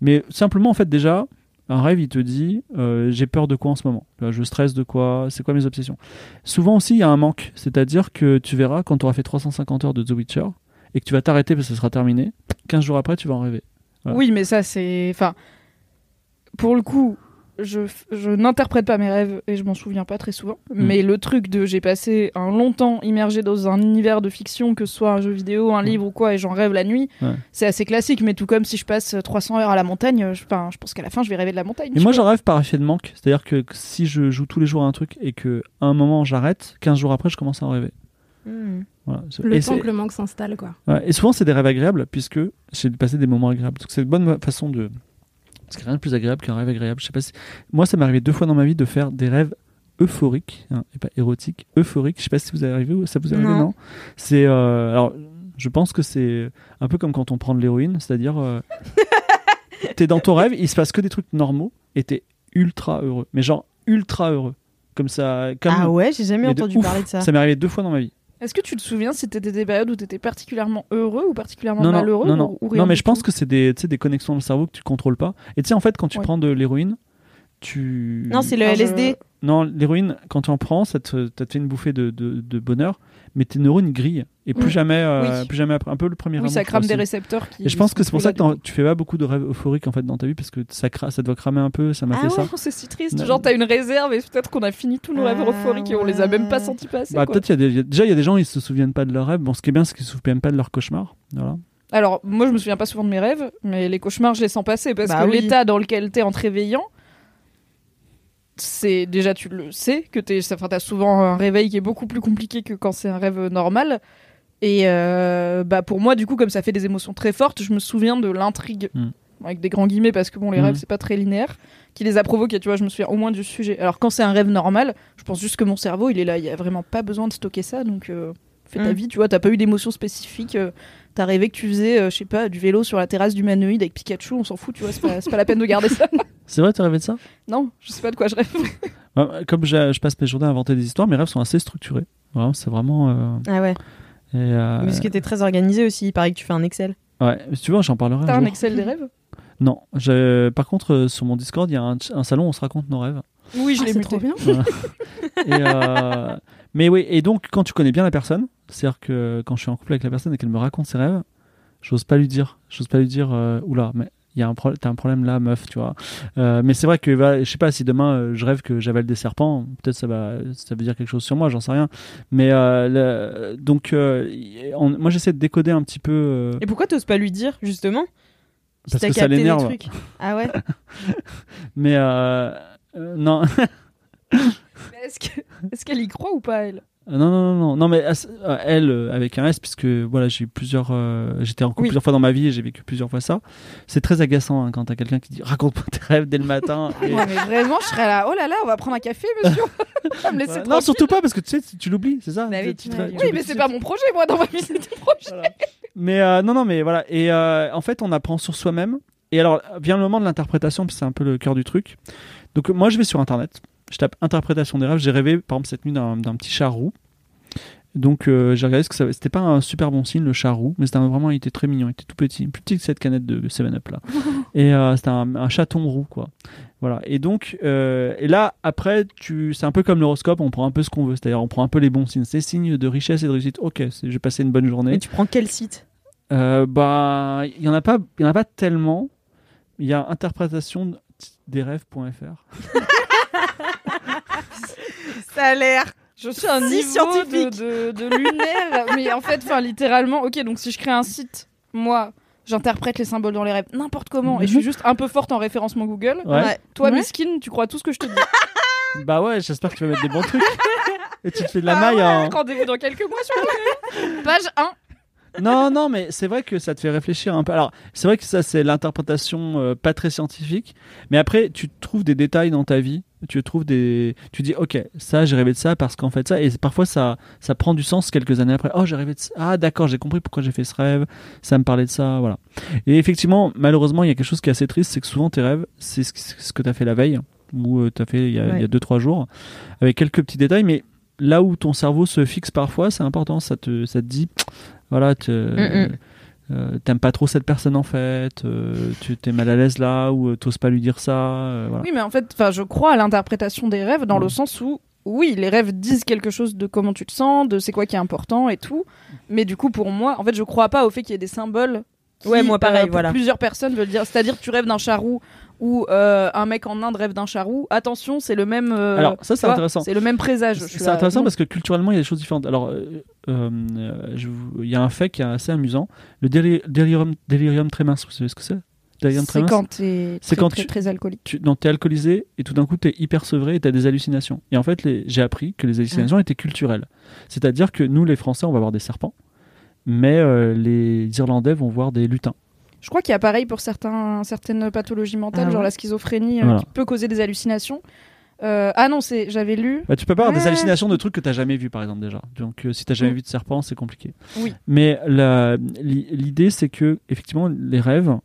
Mais simplement en fait déjà. Un rêve, il te dit euh, j'ai peur de quoi en ce moment? Je stresse de quoi? C'est quoi mes obsessions? Souvent aussi, il y a un manque. C'est-à-dire que tu verras quand tu auras fait 350 heures de The Witcher et que tu vas t'arrêter parce que ce sera terminé, 15 jours après, tu vas en rêver. Oui, mais ça, c'est. Enfin. Pour le coup, je, je n'interprète pas mes rêves et je m'en souviens pas très souvent. Mm. Mais le truc de j'ai passé un long temps immergé dans un univers de fiction, que ce soit un jeu vidéo, un livre ou quoi, et j'en rêve la nuit, Ouais. c'est assez classique. Mais tout comme si je passe 300 heures à la montagne, je, pense qu'à la fin, je vais rêver de la montagne. Mais moi, j'en rêve par effet de manque. C'est-à-dire que si je joue tous les jours à un truc et que à un moment j'arrête, 15 jours après, je commence à en rêver. Hmm. Voilà. C'est- Le et, temps c'est- que le manque s'installe, quoi. ouais. Et souvent, c'est des rêves agréables puisque j'ai passé des moments agréables. Donc, c'est une bonne façon de. Parce qu'il n'y a rien de plus agréable qu'un rêve agréable. Je sais pas si... Moi, ça m'est arrivé deux fois dans ma vie de faire des rêves euphoriques, hein, et pas érotiques, euphoriques. Je sais pas si vous arrivé ou ça vous est arrivé, Non. non? C'est. euh, Alors, je pense que c'est un peu comme quand on prend de l'héroïne, c'est-à-dire. euh, t'es dans ton rêve, il se passe que des trucs normaux et t'es ultra heureux. Mais genre ultra heureux. Comme ça. Comme... Ah ouais, j'ai jamais de entendu ouf. parler de ça. Ça m'est arrivé deux fois dans ma vie. Est-ce que tu te souviens si t'étais des périodes où t'étais particulièrement heureux ou particulièrement Non, malheureux non, non. ou, non, mais je pense que c'est des, tu des connexions dans le cerveau que tu contrôles pas. Et tu sais, en fait, quand tu Ouais. prends de l'héroïne, tu. Non, c'est le LSD. Non, l'héroïne, quand tu en prends, ça te, ça te fait une bouffée de, de, de bonheur, mais tes neurones grillent. Et plus Mm. jamais, euh, Oui. plus jamais après. Un peu le premier Oui, ça crame des récepteurs qui. Et je pense que c'est pour ça que tu fais pas beaucoup de rêves euphoriques en fait dans ta vie parce que ça, cra- ça doit cramer un peu. Ça m'a Ah fait ça. Oh, c'est si triste. Non. Genre, t'as une réserve et peut-être qu'on a fini tous nos rêves Ah, euphoriques et on les a même pas ouais. sentis passer. Bah, quoi. peut-être y a des, il y a- déjà il y a des gens ils se souviennent pas de leurs rêves. Bon, ce qui est bien, c'est qu'ils se souviennent pas de leurs cauchemars. Voilà. Alors, moi, je me souviens pas souvent de mes rêves, mais les cauchemars, je les sens passer parce Bah que oui. l'état dans lequel t'es en te réveillant, c'est déjà, tu le sais, que t'es, enfin, t'as souvent un réveil qui est beaucoup plus compliqué que quand c'est un rêve normal. Et euh, bah, pour moi, du coup, comme ça fait des émotions très fortes, je me souviens de l'intrigue, Mm. avec des grands guillemets, parce que bon, les Mm. rêves, c'est pas très linéaire, qui les a provoqués, tu vois, je me souviens au moins du sujet. Alors, quand c'est un rêve normal, je pense juste que mon cerveau, il est là, il y a vraiment pas besoin de stocker ça, donc euh, fais ta Mm. vie, tu vois, t'as pas eu d'émotions spécifiques. euh, T'as rêvé que tu faisais, euh, je sais pas, du vélo sur la terrasse du Manoïde avec Pikachu, on s'en fout, tu vois, c'est pas, la peine de garder ça. C'est vrai, t'as rêvé de ça? Non, je sais pas de quoi je rêve. Bah, Comme je passe mes journées à inventer des histoires, mes rêves sont assez structurés. Voilà, c'est vraiment. euh, Ah ouais. et, euh, Parce que t'es très organisé aussi. Il paraît que tu fais un Excel. ouais, si tu veux, j'en parlerai. T'as un un. Excel des rêves? Non, par contre, euh, sur mon Discord, il y a un, un salon où on se raconte nos rêves. Oui, je Ah, l'ai muté. trop bien. Et, euh, mais oui, et donc quand tu connais bien la personne, c'est-à-dire que quand je suis en couple avec la personne et qu'elle me raconte ses rêves, j'ose pas lui dire, j'ose pas lui dire, euh, oula, mais il y a un t'as un problème là, meuf, tu vois. Euh, mais c'est vrai que, bah, je sais pas, si demain euh, je rêve que j'avale des serpents, peut-être ça va, ça veut dire quelque chose sur moi, j'en sais rien. Mais euh, le- donc, on- moi j'essaie de décoder un petit peu. Et pourquoi t'oses pas lui dire, justement? Parce que ça l'énerve. Ah ouais mais euh, euh, non, Est-ce que- est-ce qu'elle y croit ou pas, elle? Euh, Non, non, non, non, non, mais euh, euh, elle, euh, avec un S, puisque voilà, j'ai eu plusieurs. euh, J'étais en couple Oui. plusieurs fois dans ma vie et j'ai vécu plusieurs fois ça. C'est très agaçant hein, quand t'as quelqu'un qui dit raconte-moi tes rêves dès le matin. et- Ouais, mais vraiment, je serais là. Oh là là, on va prendre un café, monsieur. Me laisser Voilà. Non, surtout pas parce que tu sais, tu, tu l'oublies, c'est ça Bah oui, Tu- tu mais c'est pas mon projet, moi, dans ma vie, c'est ton projet. Voilà. Mais euh, non, non, mais voilà. Et euh, en fait, on apprend sur soi-même. Et alors, vient le moment de l'interprétation, puis c'est un peu le cœur du truc. Donc, moi, je vais sur Internet. Je tape interprétation des rêves. J'ai rêvé, par exemple, cette nuit d'un petit chat roux. Donc, euh, j'ai regardé ce que ça C'était pas un super bon signe, le chat roux, mais c'était vraiment, il était très mignon. Il était tout petit, plus petit que cette canette de 7-Up là. et euh, c'était un, un chaton roux, quoi. Voilà. Et donc, euh, et là, après, tu, c'est un peu comme l'horoscope, on prend un peu ce qu'on veut. C'est-à-dire, on prend un peu les bons signes. C'est signes de richesse et de réussite. Ok, j'ai passé une bonne journée. Mais tu prends quel site? Euh, bah, il y en a pas, il y en a pas tellement. Il y a interprétation des rêves.fr. Ça a l'air. Je suis un Si niveau scientifique. De, de, de lunaire, mais en fait, enfin, littéralement, ok, donc si je crée un site, moi, j'interprète les symboles dans les rêves n'importe comment, et je suis juste un peu forte en référencement Google. Ouais. Toi, Ouais. Miskin, tu crois tout ce que je te dis. Bah ouais, j'espère que tu vas mettre des bons trucs. Et tu te fais de la Ah maille. ouais, hein. Rendez-vous dans quelques mois sur le Page 1. Non, non, mais c'est vrai que ça te fait réfléchir un peu. Alors, c'est vrai que ça, c'est l'interprétation euh, pas très scientifique. Mais après, tu trouves des détails dans ta vie. Tu trouves des. Tu dis, ok, ça, j'ai rêvé de ça parce qu'en fait, ça. Et parfois, ça, ça prend du sens quelques années après. Oh, j'ai rêvé de ça. Ah, d'accord, j'ai compris pourquoi j'ai fait ce rêve. Ça me parlait de ça. Voilà. Et effectivement, malheureusement, il y a quelque chose qui est assez triste c'est que souvent, tes rêves, c'est ce, que tu as fait la veille ou tu as fait il y a Ouais. 2-3 jours avec quelques petits détails. Mais là où ton cerveau se fixe parfois, c'est important. Ça te, ça te dit, voilà, te- Mm-mm. euh, t'aimes pas trop cette personne en fait, euh, tu t'es mal à l'aise là ou euh, t'oses pas lui dire ça. euh, voilà. Oui, mais en fait, enfin, je crois à l'interprétation des rêves dans Ouais. le sens où, oui, les rêves disent quelque chose de comment tu te sens, de c'est quoi qui est important et tout. Mais du coup, pour moi, en fait, je crois pas au fait qu'il y ait des symboles. Qui, Ouais, moi, pareil, pour voilà. Plusieurs personnes veulent dire, c'est-à-dire que tu rêves d'un charou ou euh, un mec en Inde rêve d'un charou. Attention, c'est le même. euh, Alors, ça, c'est intéressant. C'est le même présage. C'est intéressant parce que culturellement il y a des choses différentes. Alors, euh, il y a un fait qui est assez amusant. Le déli- delirium, delirium tremens, vous savez ce que c'est? C'est quand t'es très, quand très, tu- très alcoolique. tu non, t'es alcoolisé et tout d'un coup t'es hyper sevré et t'as des hallucinations. Et en fait, j'ai appris que les hallucinations étaient culturelles. C'est-à-dire que nous, les Français, on va voir des serpents, mais euh, les Irlandais vont voir des lutins. Je crois qu'il y a pareil pour certains, certaines pathologies mentales, Ah genre ouais la schizophrénie, euh, Voilà. qui peut causer des hallucinations. Euh, ah non, c'est j'avais lu. Bah, tu peux pas avoir des hallucinations de trucs que t'as jamais vu, par exemple, déjà. Donc, euh, si t'as jamais Mm. vu de serpent, c'est compliqué. Oui. Mais l'idée, c'est que, effectivement, les rêves,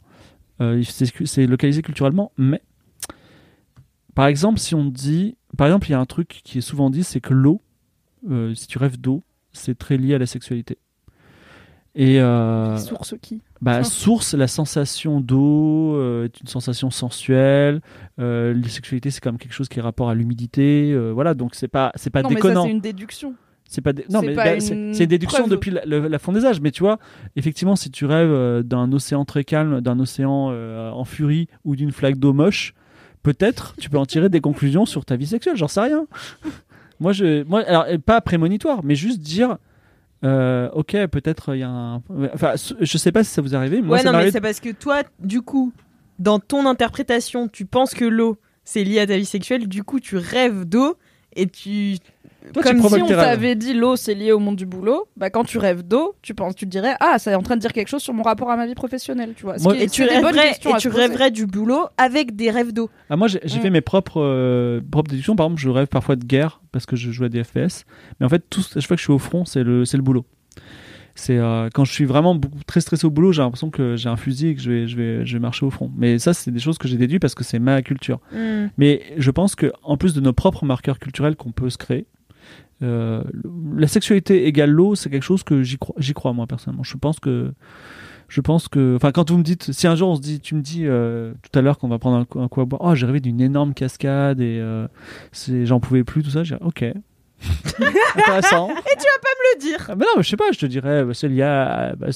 euh, c'est localisé culturellement, mais par exemple, si on dit, par exemple, il y a un truc qui est souvent dit, c'est que l'eau, si tu rêves d'eau, c'est très lié à la sexualité. Et Source qui? Bah, Ah. source, la sensation d'eau euh, est une sensation sensuelle. Euh, la sexualité, c'est quand même quelque chose qui est rapport à l'humidité. euh, voilà, donc c'est pas, c'est pas Non, déconnant. c'est une déduction. C'est pas dé- non c'est mais bah, une c'est une déduction preuve. depuis la, le- la fond des âges. Mais tu vois, effectivement, si tu rêves euh, d'un océan très calme, d'un océan en furie ou d'une flaque d'eau moche, peut-être tu peux en tirer des conclusions sur ta vie sexuelle. J'en sais rien. moi, je, moi, alors pas prémonitoire, mais juste dire. Euh, ok, peut-être il y a un. Enfin, je sais pas si ça vous est arrivé. Moi, ouais, non, mais c'est parce que toi, du coup, dans ton interprétation, tu penses que l'eau, c'est lié à ta vie sexuelle, du coup, tu rêves d'eau et tu. Toi, comme Si on t'avait dit l'eau c'est lié au monde du boulot, bah quand tu rêves d'eau, tu penses, tu te dirais ah ça est en train de dire quelque chose sur mon rapport à ma vie professionnelle, tu vois. Ce Moi- qui est- Et tu rêverais, et tu rêverais du boulot avec des rêves d'eau. Ah, moi, j'ai j'ai Mm. fait mes propres, euh, propres déductions. Par exemple, je rêve parfois de guerre parce que je joue à des FPS. Mais en fait, tout, chaque fois que je suis au front, c'est le, c'est le boulot. C'est euh, quand je suis vraiment beaucoup, très stressé au boulot, j'ai l'impression que j'ai un fusil et que je vais, je vais, je vais marcher au front. Mais ça, c'est des choses que j'ai déduites parce que c'est ma culture. Mais je pense que en plus de nos propres marqueurs culturels qu'on peut se créer, euh, la sexualité égale l'eau, c'est quelque chose que j'y crois, j'y crois moi personnellement. Je pense que, je pense que, enfin, quand vous me dites, si un jour on se dit, tu me dis euh, tout à l'heure qu'on va prendre un, un coup à boire, oh, j'ai rêvé d'une énorme cascade et euh, c'est- j'en pouvais plus, tout ça, j'ai ok. Intéressant. Le dire. Ah, mais non, je sais pas, je te dirais, bah, c'est lié à, bah,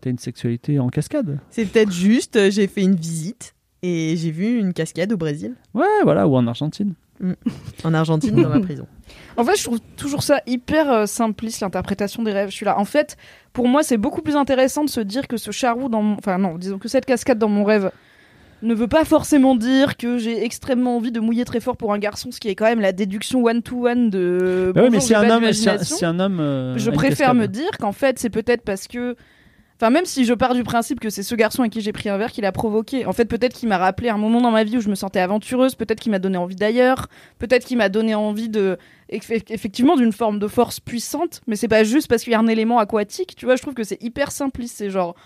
t'as une sexualité en cascade. C'est peut-être juste, j'ai fait une visite et j'ai vu une cascade au Brésil, Ouais, voilà, ou en Argentine. en Argentine, dans ma prison. En fait, je trouve toujours ça hyper euh, simpliste l'interprétation des rêves. Je suis là. En fait, pour moi, c'est beaucoup plus intéressant de se dire que ce charou dans mon... enfin non, disons que cette cascade dans mon rêve, ne veut pas forcément dire que j'ai extrêmement envie de mouiller très fort pour un garçon, ce qui est quand même la déduction one-to-one de. Bah oui, mais j'ai un homme, un, un homme. euh, Je préfère me dire qu'en fait, c'est peut-être parce que. Enfin, même si je pars du principe que c'est ce garçon à qui j'ai pris un verre qui l'a provoqué. En fait, peut-être qu'il m'a rappelé un moment dans ma vie où je me sentais aventureuse. Peut-être qu'il m'a donné envie d'ailleurs. Peut-être qu'il m'a donné envie de. eff- Effectivement, d'une forme de force puissante. Mais c'est pas juste parce qu'il y a un élément aquatique. Tu vois, je trouve que c'est hyper simpliste. C'est genre.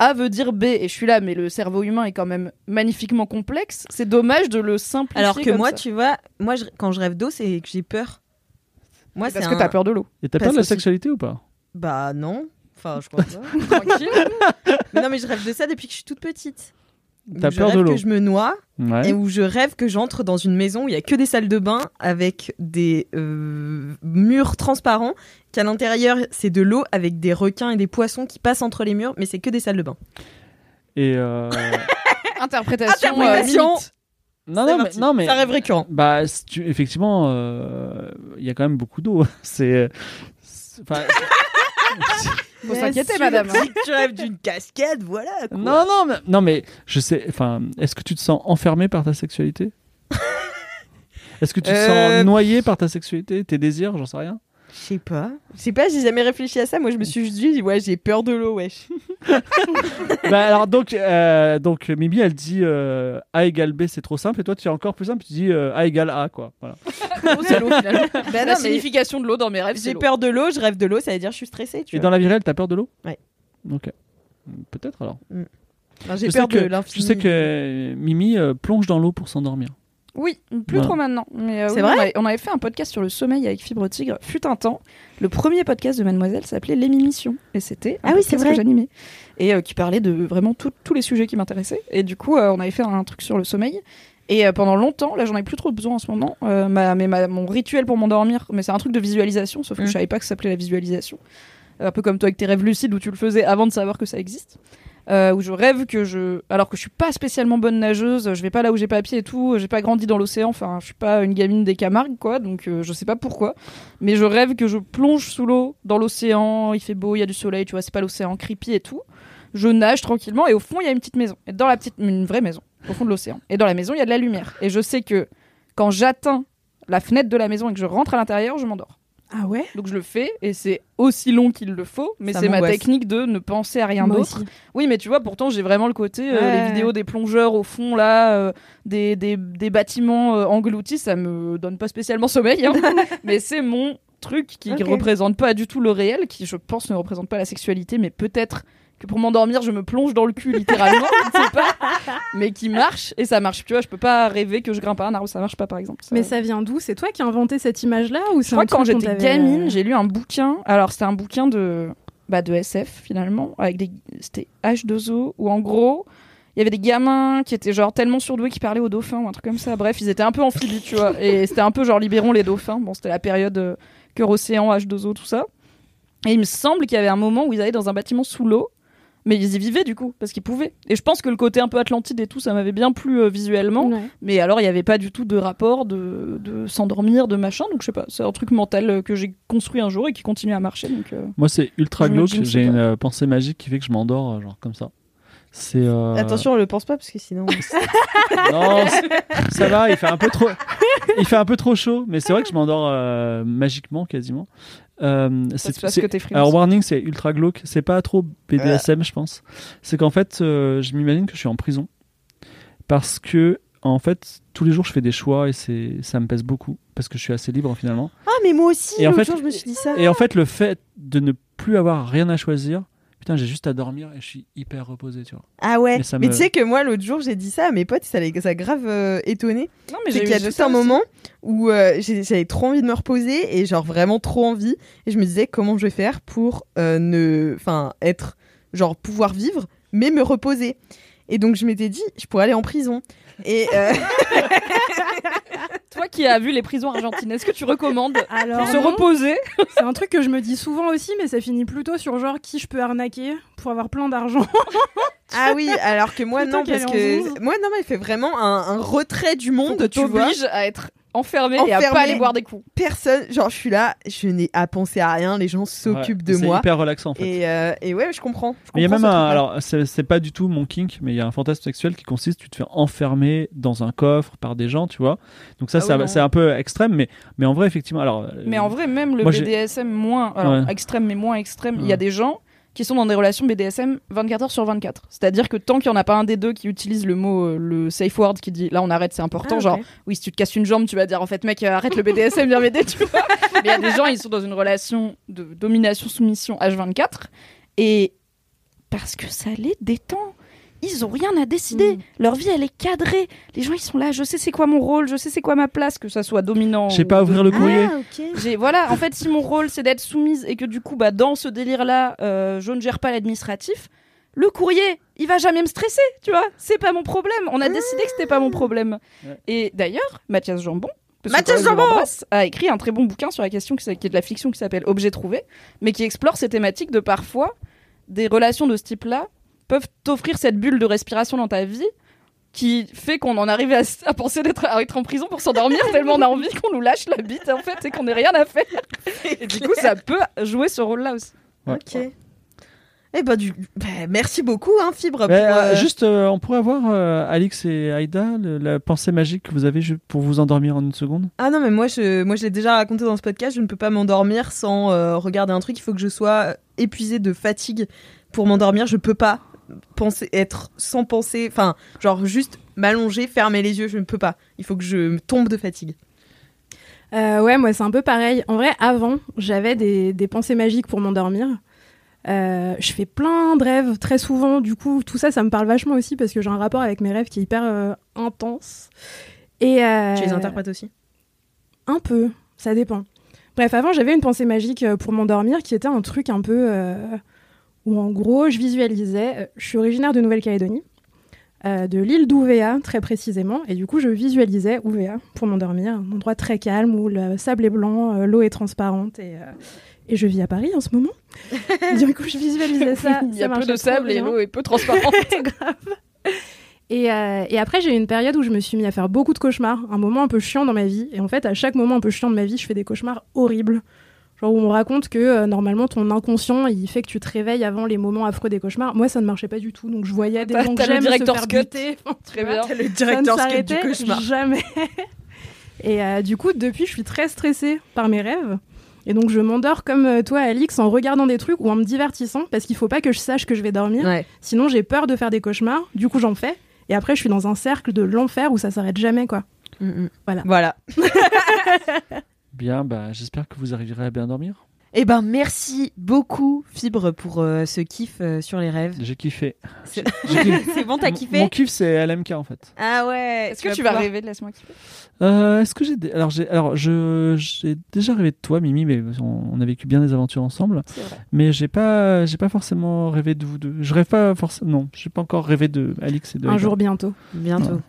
A veut dire B, et je suis là, mais le cerveau humain est quand même magnifiquement complexe. C'est dommage de le simplifier. Alors que comme moi, ça. tu vois, moi, je- quand je rêve d'eau, c'est que j'ai peur. Moi, C'est parce que un- t'as peur de l'eau. Et t'as peur de la aussi- sexualité ou pas? Bah non. Enfin, je crois pas. Tranquille. mais non, mais je rêve de ça depuis que je suis toute petite. Où T'as je peur de rêve l'eau que je me noie Ouais. et où je rêve que j'entre dans une maison où il y a que des salles de bain avec des euh, murs transparents, qu'à l'intérieur c'est de l'eau avec des requins et des poissons qui passent entre les murs, mais c'est que des salles de bain. Et. euh, Interprétation. euh, Interprétation. limite. non, C'est non, mais, parti. non, mais. C'est un rêve récurrent. Bah, si tu- effectivement, euh, il y a quand même beaucoup d'eau. C'est. c'est- enfin, Faut s'inquiéter, madame. Si tu rêves d'une cascade, voilà. quoi. non, non, mais, non, mais je sais. Enfin, est-ce que tu te sens enfermé par ta sexualité? Est-ce que tu te Euh, sens noyé par ta sexualité, tes désirs, j'en sais rien? Je sais pas. Je sais pas, j'ai jamais réfléchi à ça. Moi, je me suis juste dit, ouais, j'ai peur de l'eau, wesh. bah, alors donc, euh, donc Mimi, elle dit euh, A égale B, c'est trop simple, et toi tu es encore plus simple, tu dis euh, A égale A, quoi. Voilà. L'eau, c'est l'eau finalement. Bah La non, mais signification de l'eau dans mes rêves, c'est j'ai peur de l'eau, je rêve de l'eau, ça veut dire que je suis stressée, tu Et vois. dans la vie réelle, t'as peur de l'eau? Ouais. Ok. Peut-être alors. Enfin, j'ai Je sais peur de que- l'infini. Je sais que Mimi euh, plonge dans l'eau pour s'endormir. Oui, plus Voilà. trop maintenant. Mais euh, C'est oui, vrai on avait, on avait fait un podcast sur le sommeil avec Fibre Tigre. Fut un temps. Le premier podcast de Mademoiselle s'appelait L'émission. Et c'était un Ah oui, c'est vrai. que j'animais. Et euh, qui parlait de vraiment tout- tous les sujets qui m'intéressaient. Et du coup, euh, on avait fait un truc sur le sommeil. Et pendant longtemps, là j'en ai plus trop besoin en ce moment, ma- mais ma- mon rituel pour m'endormir, mais c'est un truc de visualisation, sauf que Mm. je savais pas que ça s'appelait la visualisation. Un peu comme toi avec tes rêves lucides où tu le faisais avant de savoir que ça existe. Euh, où je rêve que je. Alors que je suis pas spécialement bonne nageuse, je vais pas là où j'ai pas pied et tout, j'ai pas grandi dans l'océan, enfin je suis pas une gamine des Camargues quoi, donc euh, je sais pas pourquoi. Mais je rêve que je plonge sous l'eau, dans l'océan, il fait beau, il y a du soleil, tu vois, c'est pas l'océan creepy et tout. Je nage tranquillement et au fond il y a une petite maison. Et dans la petite. Une vraie maison, au fond de l'océan. Et dans la maison il y a de la lumière. Et je sais que quand j'atteins la fenêtre de la maison et que je rentre à l'intérieur, je m'endors. Ah ouais? Donc je le fais et c'est aussi long qu'il le faut, mais c'est ma technique de ne penser à rien d'autre. Oui, mais tu vois, pourtant j'ai vraiment le côté euh, Ouais. les vidéos des plongeurs au fond là, euh, des, des, des bâtiments euh, engloutis, ça me donne pas spécialement sommeil, hein. mais c'est mon truc qui Ok. représente pas du tout le réel, qui je pense ne représente pas la sexualité, mais peut-être que pour m'endormir je me plonge dans le cul littéralement, je ne sais pas, mais qui marche et ça marche. Tu vois, je peux pas rêver que je grimpe à un arbre, ça marche pas par exemple. Ça- Mais ça vient d'où? C'est toi qui as inventé cette image-là ou je c'est crois que quand j'étais gamine, j'ai lu un bouquin. Alors, c'était un bouquin de, bah, de SF, finalement. Avec des... C'était H2O, où en gros, il y avait des gamins qui étaient genre tellement surdoués qu'ils parlaient aux dauphins ou un truc comme ça. Bref, ils étaient un peu amphibies, tu vois. Et c'était un peu genre libérons les dauphins. Bon, c'était la période euh, cœur océan, H2O, tout ça. Et il me semble qu'il y avait un moment où ils allaient dans un bâtiment sous l'eau. Mais ils y vivaient du coup, parce qu'ils pouvaient. Et je pense que le côté un peu Atlantide et tout, ça m'avait bien plu euh, visuellement. Ouais. Mais alors, il n'y avait pas du tout de rapport de, de s'endormir, de machin. Donc, je sais pas, c'est un truc mental euh, que j'ai construit un jour et qui continue à marcher. Donc, euh, Moi, c'est ultra glauque. J'ai une euh, pensée magique qui fait que je m'endors, genre comme ça. C'est. euh, Attention, on le pense pas parce que sinon. Non, ça va. Il fait un peu trop. Il fait un peu trop chaud, mais c'est vrai que je m'endors euh, magiquement, quasiment. Euh, que t'es. Alors warning, c'est ultra glauque. C'est pas trop BDSM, je pense. C'est qu'en fait, euh, je m'imagine que je suis en prison parce que en fait, tous les jours, je fais des choix et c'est ça me pèse beaucoup parce que je suis assez libre finalement. Ah, mais moi aussi, Et en fait- jour, je me suis dit ça. Et en fait, le fait de ne plus avoir rien à choisir, putain, j'ai juste à dormir et je suis hyper reposé, tu vois. Ah ouais. Mais me- tu sais que moi, l'autre jour, j'ai dit ça à mes potes, ça les ça a grave euh, étonné. non, mais C'est j'ai qu'il y a ça un aussi. moment où euh, j'avais trop envie de me reposer et genre vraiment trop envie. Et je me disais comment je vais faire pour euh, ne, enfin, être, genre pouvoir vivre, mais me reposer. Et donc je m'étais dit, je pourrais aller en prison. Et euh, Toi qui as vu les prisons argentines, est-ce que tu recommandes Alors, pour se non, reposer c'est un truc que je me dis souvent aussi, mais ça finit plutôt sur genre qui je peux arnaquer pour avoir plein d'argent. ah oui, alors que moi Plutôt non, parce que moi non, mais il fait vraiment un, un retrait du monde, tu vois. t'oblige à être enfermé, et à pas aller boire des coups. Personne, genre je suis là, je n'ai à penser à rien, les gens s'occupent Ouais, de c'est moi. hyper relaxant en fait. Et, euh, et ouais, je comprends. je Mais il y a même un. Alors, c'est c'est pas du tout mon kink, mais il y a un fantasme sexuel qui consiste, tu te fais enfermer dans un coffre par des gens, tu vois. Donc, ça, Ah oui, c'est un peu extrême, mais, mais en vrai, effectivement. Alors, euh, Mais en vrai, même le moi, BDSM moins, alors Ouais. extrême mais moins extrême, il y a des gens qui sont dans des relations BDSM 24 heures sur 24. C'est-à-dire que tant qu'il n'y en a pas un des deux qui utilise le mot, euh, le safe word, qui dit là on arrête, c'est important, Ah, genre oui, si tu te casses une jambe, tu vas dire en fait, mec, euh, arrête le BDSM, viens m'aider, tu vois. Mais il y a des gens, ils sont dans une relation de domination-soumission H24 et parce que ça les détend. Ils ont rien à décider. Mm. Leur vie, elle est cadrée. Les gens, ils sont là. Je sais c'est quoi mon rôle. Je sais c'est quoi ma place, que ça soit dominant. je sais ou pas ouvrir le courrier. Ah, voilà, en fait, si mon rôle c'est d'être soumise et que du coup, bah, dans ce délire-là, euh, je ne gère pas l'administratif, le courrier, il va jamais me stresser, tu vois. C'est pas mon problème. On a décidé que c'était pas mon problème. Ouais. Et d'ailleurs, Mathias Jambon, Mathias Jambon a écrit un très bon bouquin sur la question qui est de la fiction qui s'appelle Objet trouvé, mais qui explore ces thématiques de parfois des relations de ce type-là peuvent t'offrir cette bulle de respiration dans ta vie qui fait qu'on en arrive à, penser d'être à être en prison pour s'endormir tellement on a envie qu'on nous lâche la bite en fait et qu'on n'ait rien à faire. Et du coup, ça peut jouer ce rôle-là aussi. Ouais. Ok. Eh ben, du... bah, merci beaucoup, hein, Fibre. Pour, euh, Juste, euh, on pourrait avoir euh, Alix et Aïda, le- la pensée magique que vous avez pour vous endormir en une seconde? Ah non, mais moi, je, moi, je l'ai déjà raconté dans ce podcast. Je ne peux pas m'endormir sans euh, regarder un truc. Il faut que je sois épuisée de fatigue pour m'endormir. Je peux pas penser être sans penser. Enfin, genre juste m'allonger, fermer les yeux. Je ne peux pas. Il faut que je tombe de fatigue. Euh, ouais, moi c'est un peu pareil. En vrai, avant, j'avais des, des pensées magiques pour m'endormir. Euh, je fais plein de rêves très souvent. Du coup, tout ça, ça me parle vachement aussi parce que j'ai un rapport avec mes rêves qui est hyper euh, intense. Et Tu les interprètes aussi? Un peu, ça dépend. Bref, avant, j'avais une pensée magique pour m'endormir qui était un truc un peu euh, où, en gros, je visualisais. euh, je suis originaire de Nouvelle-Calédonie, euh, de l'île d'Ouvéa, très précisément, et du coup, je visualisais Ouvéa pour m'endormir. Un endroit très calme où le sable est blanc, euh, l'eau est transparente, et, euh, et je vis à Paris en ce moment. du coup, je visualisais ça. Il y ça a peu de sable et l'eau est peu transparente. Grave. Et, et après, j'ai eu une période où je me suis mis à faire beaucoup de cauchemars, un moment un peu chiant dans ma vie. Et en fait, à chaque moment un peu chiant de ma vie, je fais des cauchemars horribles. Genre où on raconte que euh, normalement ton inconscient il fait que tu te réveilles avant les moments affreux des cauchemars. Moi ça ne marchait pas du tout donc je voyais des gens que j'aime se faire cut. buter. Très bien. Le Ça ne directeur skate du cauchemar. jamais. et euh, du coup depuis je suis très stressée par mes rêves. Et donc je m'endors comme euh, toi Alix en regardant des trucs ou en me divertissant parce qu'il faut pas que je sache que je vais dormir. Ouais. Sinon, j'ai peur de faire des cauchemars. Du coup, j'en fais. Et après, je suis dans un cercle de l'enfer où ça s'arrête jamais, quoi. Mm, mm. Voilà. Voilà. Bien, bah, j'espère que vous arriverez à bien dormir. Eh ben, merci beaucoup, Fibre, pour euh, ce kiff euh, sur les rêves. J'ai kiffé. C'est bon, t'as kiffé Mon kiff, c'est LMK en fait. Ah ouais. Est-ce que tu vas pouvoir- rêver de Laisse-moi kiffer Euh, Est-ce que j'ai. dé- Alors, j'ai alors je j'ai déjà rêvé de toi, Mimi, mais on, on a vécu bien des aventures ensemble. Vrai. Mais j'ai pas, j'ai pas forcément rêvé de vous deux. Je rêve pas forcément. Non, j'ai pas encore rêvé de Alix et de. Un Aïda. jour bientôt. Bientôt, Ouais.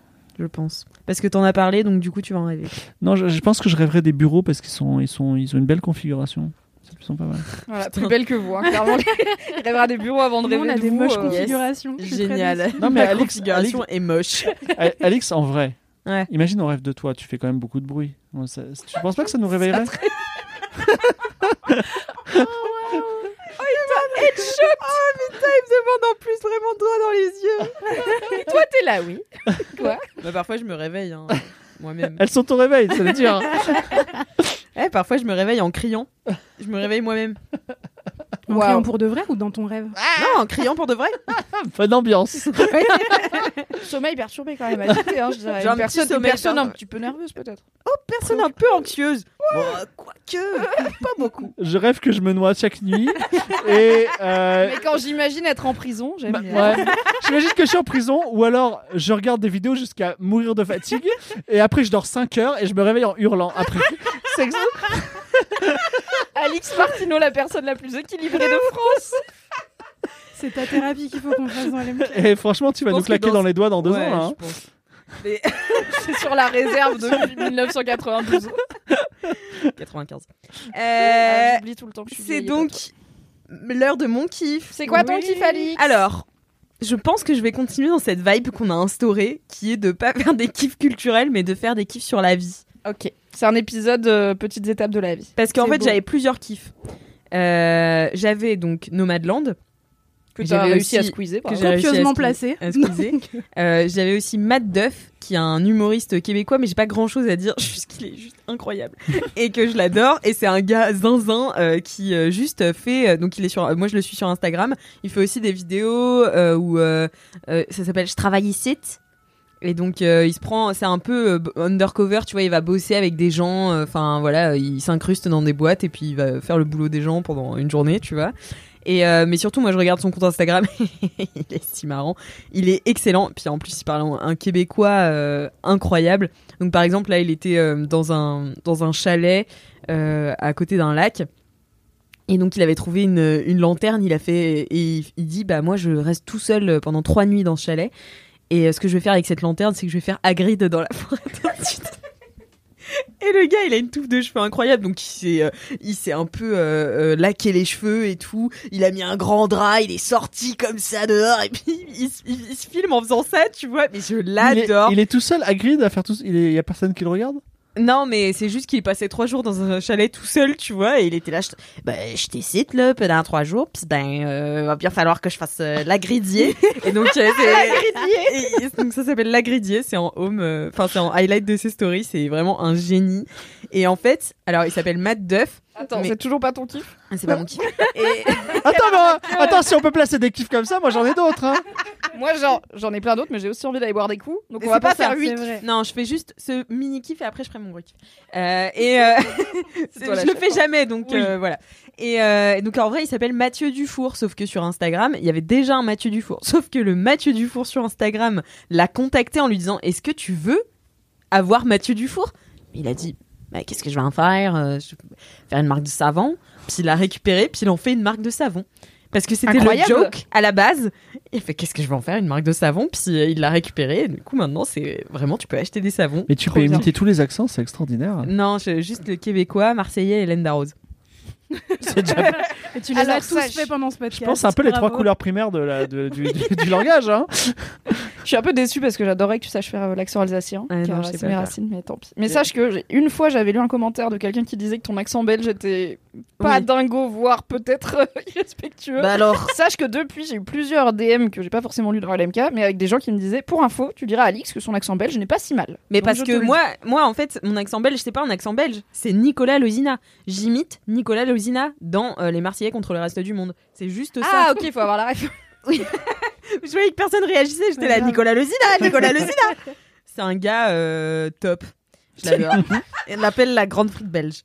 Je pense. Parce que t'en as parlé, donc du coup, tu vas en rêver. Non, je, je pense que je rêverai des bureaux parce qu'ils sont, ils sont, ils ont une belle configuration. Ils sont pas mal. Voilà, plus belle que vous. Hein. Clairement, il rêvera des bureaux avant de Nous, rêver on a de des vous, moches euh, configurations. Très Génial. Non, mais La Alix- configuration est moche. A- Alix, en vrai. Ouais. Imagine on rêve de toi, tu fais quand même beaucoup de bruit. Ça- tu penses pas que ça nous réveillerait? en plus vraiment doigt dans les yeux. Toi, t'es là, oui. Quoi Bah, parfois, je me réveille hein, moi-même. Elles sont au réveil, ça veut dire. Eh, parfois, je me réveille en criant. Je me réveille moi-même. En criant pour de vrai ou dans ton rêve Non, en criant pour de vrai. Bonne ambiance. Sommeil perturbé quand même. agité, hein, je Une petit personne, une sommeil personne un petit peu nerveuse peut-être. Personne un peu anxieuse. Bon, euh, quoique, pas beaucoup. Je rêve que je me noie chaque nuit. Et. euh, Mais quand j'imagine être en prison, j'aime bah, bien. ouais. J'imagine que je suis en prison ou alors je regarde des vidéos jusqu'à mourir de fatigue et après je dors 5 heures et je me réveille en hurlant après. C'est Alix Martineau, la personne la plus équilibrée de France. C'est ta thérapie qu'il faut qu'on fasse dans LMK. Et franchement, tu vas nous claquer dans les doigts dans deux Ouais, ans. hein. C'est sur la réserve depuis 1992. 95. Ah, Euh, J'oublie tout le temps que je suis c'est donc l'heure de mon kiff. C'est quoi ton Oui. kiff, Alix? Alors, je pense que je vais continuer dans cette vibe qu'on a instaurée, qui est de pas faire des kiffs culturels, mais de faire des kiffs sur la vie. Ok. C'est un épisode euh, petites étapes de la vie. Parce qu'en fait, j'avais plusieurs kiffs. Euh, j'avais donc Nomadland, Que tu J'avais as réussi à aussi- squeezer. que j'ai réussi à Copieusement squeeze- placé. à squeezer. Euh, j'avais aussi Matt Duff, qui est un humoriste québécois, mais j'ai pas grand chose à dire, juste qu'il est juste incroyable et que je l'adore. Et c'est un gars zinzin euh, qui euh, juste fait, euh, donc il est sur, euh, moi je le suis sur Instagram. Il fait aussi des vidéos euh, où euh, euh, ça s'appelle Je travaille ici. Et donc euh, il se prend, c'est un peu euh, undercover, tu vois, il va bosser avec des gens, euh, enfin voilà, il s'incruste dans des boîtes et puis il va faire le boulot des gens pendant une journée, tu vois. Et mais surtout, moi je regarde son compte Instagram, il est si marrant, il est excellent. Puis en plus, il parle un québécois incroyable. Donc par exemple là, il était dans un dans un chalet à côté d'un lac. Et donc il avait trouvé une, une lanterne, il a fait et il, il dit bah moi je reste tout seul pendant trois nuits dans ce chalet et euh, ce que je vais faire avec cette lanterne c'est que je vais faire Hagrid dans la forêt. Et le gars, il a une touffe de cheveux incroyable, donc il s'est, euh, il s'est un peu euh, euh, laqué les cheveux et tout. Il a mis un grand drap, il est sorti comme ça dehors, et puis il, se- il- il se filme en faisant ça, tu vois. Mais je Il est, l'adore. il est tout seul, Hagrid, à faire tout. Il est- y a personne qui le regarde? Non, mais c'est juste qu'il passait trois jours dans un chalet tout seul, tu vois, et il était là. Je, ben, je t'écite là pendant trois jours, puis ben, euh, va bien falloir que je fasse euh, l'agridier. et donc, euh, c'est- Et- donc ça s'appelle l'agridier. C'est en home, euh, enfin c'est en highlight de ses stories. C'est vraiment un génie. Et en fait, alors il s'appelle Matt Duff. Attends, Mais- c'est toujours pas ton kiff Ah, C'est pas mon kiff. Et Attends, mais, attends, si on peut placer des kiffs comme ça, moi j'en ai d'autres. Hein. Moi, genre, j'en ai plein d'autres, mais j'ai aussi envie d'aller boire des coups. Donc, Mais on va pas pas ça, faire 8. C'est vrai. non, je fais juste ce mini kiff et après je ferai mon gros kiff. Euh, et euh, toi je le fais hein. jamais, donc Oui. euh, voilà. Et euh, donc en vrai, il s'appelle Mathieu Dufour, sauf que sur Instagram, il y avait déjà un Mathieu Dufour. Sauf que le Mathieu Dufour sur Instagram l'a contacté en lui disant Est-ce que tu veux avoir Mathieu Dufour? Il a dit Bah, Qu'est-ce que je vais en faire? Euh, Je vais faire une marque de savon. Puis il l'a récupéré, puis il en fait une marque de savon. Parce que c'était le joke à la base. Il fait Qu'est-ce que je vais en faire? Une marque de savon. Puis euh, il l'a récupéré. Et du coup, maintenant, c'est vraiment, tu peux acheter des savons. Mais tu Trop peux bien. imiter tous les accents, c'est extraordinaire. Non, je- juste le québécois, marseillais et Hélène Darroze. C'est déjà- Et tu les Alors, as tous sache- fait pendant ce podcast. Je pense que c'est un peu les trois Bravo. couleurs primaires de la, de- du, du- du langage. Hein. Je suis un peu déçue parce que j'adorais que tu saches faire euh, l'accent alsacien. Car je sais c'est mes racines, mais tant pis. Mais sache que une fois, j'avais lu un commentaire de quelqu'un qui disait que ton accent belge était pas Oui. dingo, voire peut-être euh, irrespectueux. Bah alors Sache que depuis, j'ai eu plusieurs DM que j'ai pas forcément lu dans LMK, mais avec des gens qui me disaient Pour info, tu diras à Alix que son accent belge n'est pas si mal. Mais Donc, parce que moi, moi, en fait, mon accent belge, c'est pas un accent belge, c'est Nicolas Lozina. J'imite Nicolas Lozina dans euh, Les Marseillais contre le reste du monde. C'est juste ça. Ah, ok, faut avoir la ref. Je voyais que personne réagissait, j'étais là, grave. Nicolas Lozina, Nicolas Lozina C'est un gars euh, top. Je l'adore. On l'appelle la grande frite belge.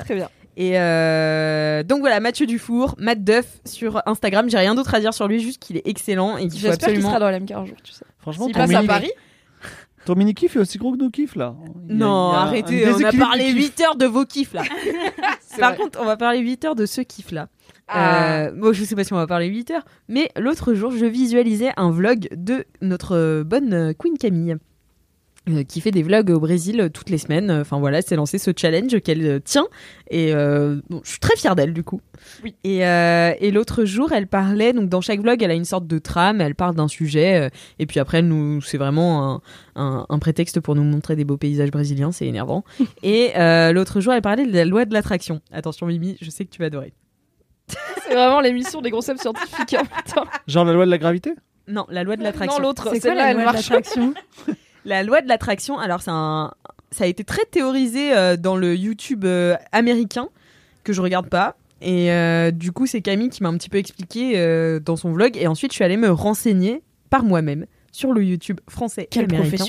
Très bien. Et euh, donc voilà, Mathieu Dufour, Matt Duff sur Instagram. J'ai rien d'autre à dire sur lui, juste qu'il est excellent et qu'il faut J'espère qu'il absolument. sera dans LMK un jour, tu sais. Franchement, S'il ton passe à mini, Paris, ton mini kiff est aussi gros que nos kiffs là. Il y a- Non, il y a un arrêtez, on a déséquilibre parlé du kiff. 8 heures de vos kiffs là. c'est Par vrai. contre, on va parler 8 heures de ce kiff là. Ah. Euh, bon, je sais pas si on va parler 8 heures, mais l'autre jour, je visualisais un vlog de notre euh, bonne euh, Queen Camille. euh, qui fait des vlogs au Brésil euh, toutes les semaines. Enfin voilà, c'est lancé ce challenge qu'elle tient et bon, je suis très fière d'elle du coup. Oui. Et, et l'autre jour, elle parlait donc dans chaque vlog, elle a une sorte de trame, elle parle d'un sujet et puis après elle nous c'est vraiment un, un, un prétexte pour nous montrer des beaux paysages brésiliens, c'est énervant. et l'autre jour, elle parlait de la loi de l'attraction. Attention Mimi, je sais que tu vas adorer. C'est vraiment l'émission des concepts scientifiques en même temps. Genre la loi de la gravité? Non, la loi de l'attraction. Non, l'autre, C'est quoi celle-là, la elle loi de marche. l'attraction? La loi de l'attraction, alors c'est un, ça a été très théorisé euh, dans le YouTube euh, américain que je regarde pas. Et euh, du coup, c'est Camille qui m'a un petit peu expliqué euh, dans son vlog. Et ensuite, je suis allée me renseigner par moi-même sur le YouTube français et américain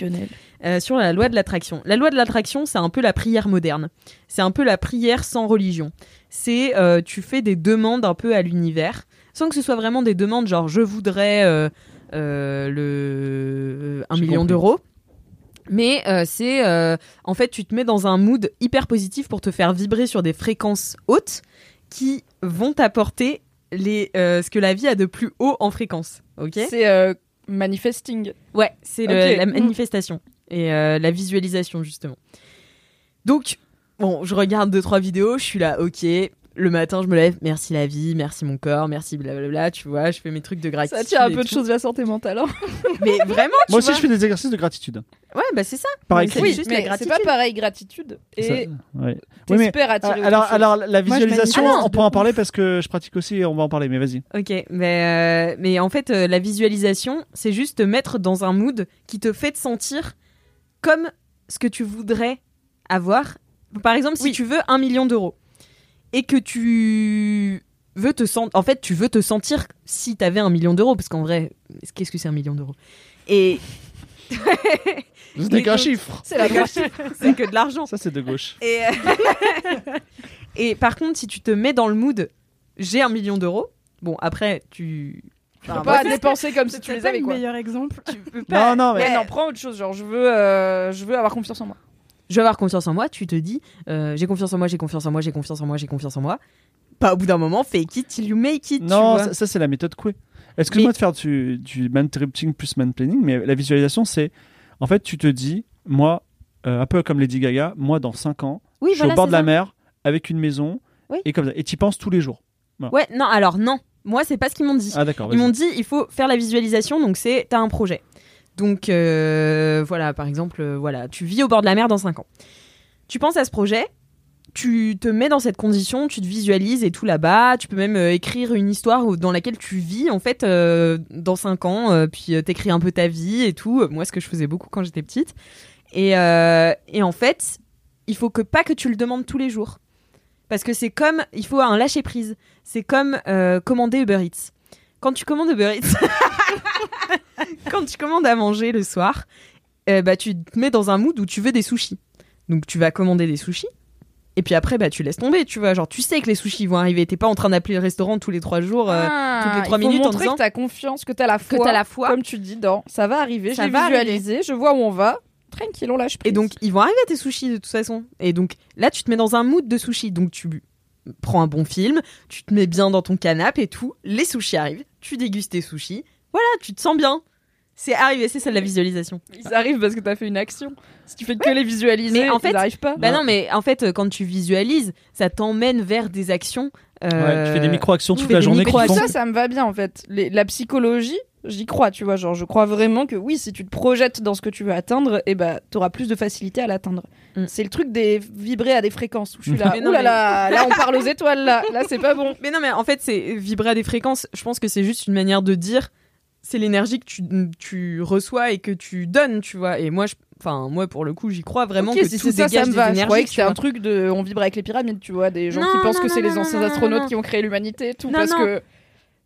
euh, sur la loi de l'attraction. La loi de l'attraction, c'est un peu la prière moderne. C'est un peu la prière sans religion. C'est euh, tu fais des demandes un peu à l'univers, sans que ce soit vraiment des demandes genre je voudrais euh, euh, le un million d'euros. Mais euh, c'est euh, en fait tu te mets dans un mood hyper positif pour te faire vibrer sur des fréquences hautes qui vont t'apporter les euh, ce que la vie a de plus haut en fréquence. Ok? C'est euh, manifesting. Ouais, c'est la manifestation et euh, la visualisation justement. Donc, bon, je regarde deux trois vidéos, je suis là, ok, le matin, je me lève, merci la vie, merci mon corps, merci blablabla, tu vois, je fais mes trucs de gratitude. Ça tient un peu de choses de la santé mentale. hein. Mais vraiment, tu Moi aussi, vois. je fais des exercices de gratitude. Ouais, bah c'est ça. Par écrit. c'est Oui, juste la mais c'est gratitude. pas pareil, gratitude. Ça- Et ouais. Oui, mais- t'espères attirer autre alors, alors, la Moi, visualisation, on pourra en parler ouf. parce que je pratique aussi et on va en parler, mais vas-y. Ok, mais, euh, mais en fait, euh, la visualisation, c'est juste te mettre dans un mood qui te fait te sentir comme ce que tu voudrais avoir. Par exemple, si Oui. tu veux un million d'euros et que tu veux te sentir. En fait, tu veux te sentir si t'avais un million d'euros, parce qu'en vrai, qu'est-ce que c'est un million d'euros? Et. Ce n'est Et qu'un chiffre. c'est c'est que de l'argent. Ça, c'est de gauche. Et, euh, et par contre, si tu te mets dans le mood, j'ai un million d'euros. Bon, après, tu. Tu Enfin, peux pas dépenser comme si C'est tu les avais le quoi. meilleur exemple. tu peux pas. Non, non, mais. Mais non, prends autre chose. Genre, je veux, euh, je veux avoir confiance en moi. Je veux avoir confiance en moi. Tu te dis, euh, j'ai confiance en moi, j'ai confiance en moi, j'ai confiance en moi, j'ai confiance en moi. Pas au bout d'un moment, fake it till you make it. tu Non, vois. ça, ça, c'est la méthode Coué. Excuse-moi de faire du, du man-tripping plus man-planning, mais la visualisation, c'est. En fait, tu te dis, moi, euh, un peu comme Lady Gaga, moi, dans 5 ans, oui, je suis voilà, au bord de la ça. mer, avec une maison, Oui. et comme ça. Et tu penses tous les jours. Ouais, non, alors non. Moi, c'est pas ce qu'ils m'ont dit. Ah. Ils m'ont dit, il faut faire la visualisation, donc c'est, t'as un projet. Donc, euh, voilà, par exemple, euh, voilà, tu vis au bord de la mer dans 5 ans. Tu penses à ce projet, tu te mets dans cette condition, tu te visualises et tout là-bas. Tu peux même euh, écrire une histoire dans laquelle tu vis, en fait, dans 5 ans, puis t'écris un peu ta vie et tout. Moi, ce que je faisais beaucoup quand j'étais petite. Et, et en fait, il faut que pas que tu le demandes tous les jours. Parce que c'est comme, il faut un lâcher prise. C'est comme commander Uber Eats. Quand tu commandes Uber Eats, quand tu commandes à manger le soir, euh, bah, tu te mets dans un mood où tu veux des sushis. Donc tu vas commander des sushis. Et puis après, bah, tu laisses tomber, tu vois. Genre, tu sais que les sushis vont arriver. T'es pas en train d'appeler le restaurant tous les trois jours. euh, toutes les trois Ah, minutes en disant- que t'as confiance, que t'as la que foi. t'as la foi. Comme tu dis, dans ça va arriver, j'ai visualisé, je vois où on va. Tranquille, on lâche prise. Et donc, ils vont arriver tes sushis de toute façon. Et donc, là, tu te mets dans un mood de sushi. Donc, tu prends un bon film, tu te mets bien dans ton canapé et tout. Les sushis arrivent, tu dégustes tes sushis. Voilà, tu te sens bien. C'est arrivé, c'est ça la visualisation. ils arrivent parce que t'as fait une action. Si tu fais que les visualiser, Mais en fait- ils arrivent pas. Bah non, mais en fait, euh, quand tu visualises, ça t'emmène vers des actions. euh, Ouais, tu fais des micro-actions toute la journée font. ça, ça me va bien en fait. Les- la psychologie, j'y crois, tu vois. Genre, je crois vraiment que oui, si tu te projettes dans ce que tu veux atteindre, et bah, t'auras plus de facilité à l'atteindre. Mm. C'est le truc des vibrer à des fréquences où je suis là. Mais non, Ouh là mais- là, là on parle aux étoiles là. Là c'est pas bon. Mais non, mais en fait, c'est vibrer à des fréquences. Je pense que c'est juste une manière de dire c'est l'énergie que tu, tu reçois et que tu donnes, tu vois. Et moi, je, enfin, moi, pour le coup, j'y crois vraiment Ok, que si tout c'est ça, dégage ça me va. Je croyais que c'était un truc de on vibre avec les pyramides, tu vois, des gens Non, qui pensent non, que c'est les anciens astronautes qui ont créé l'humanité, tout, parce que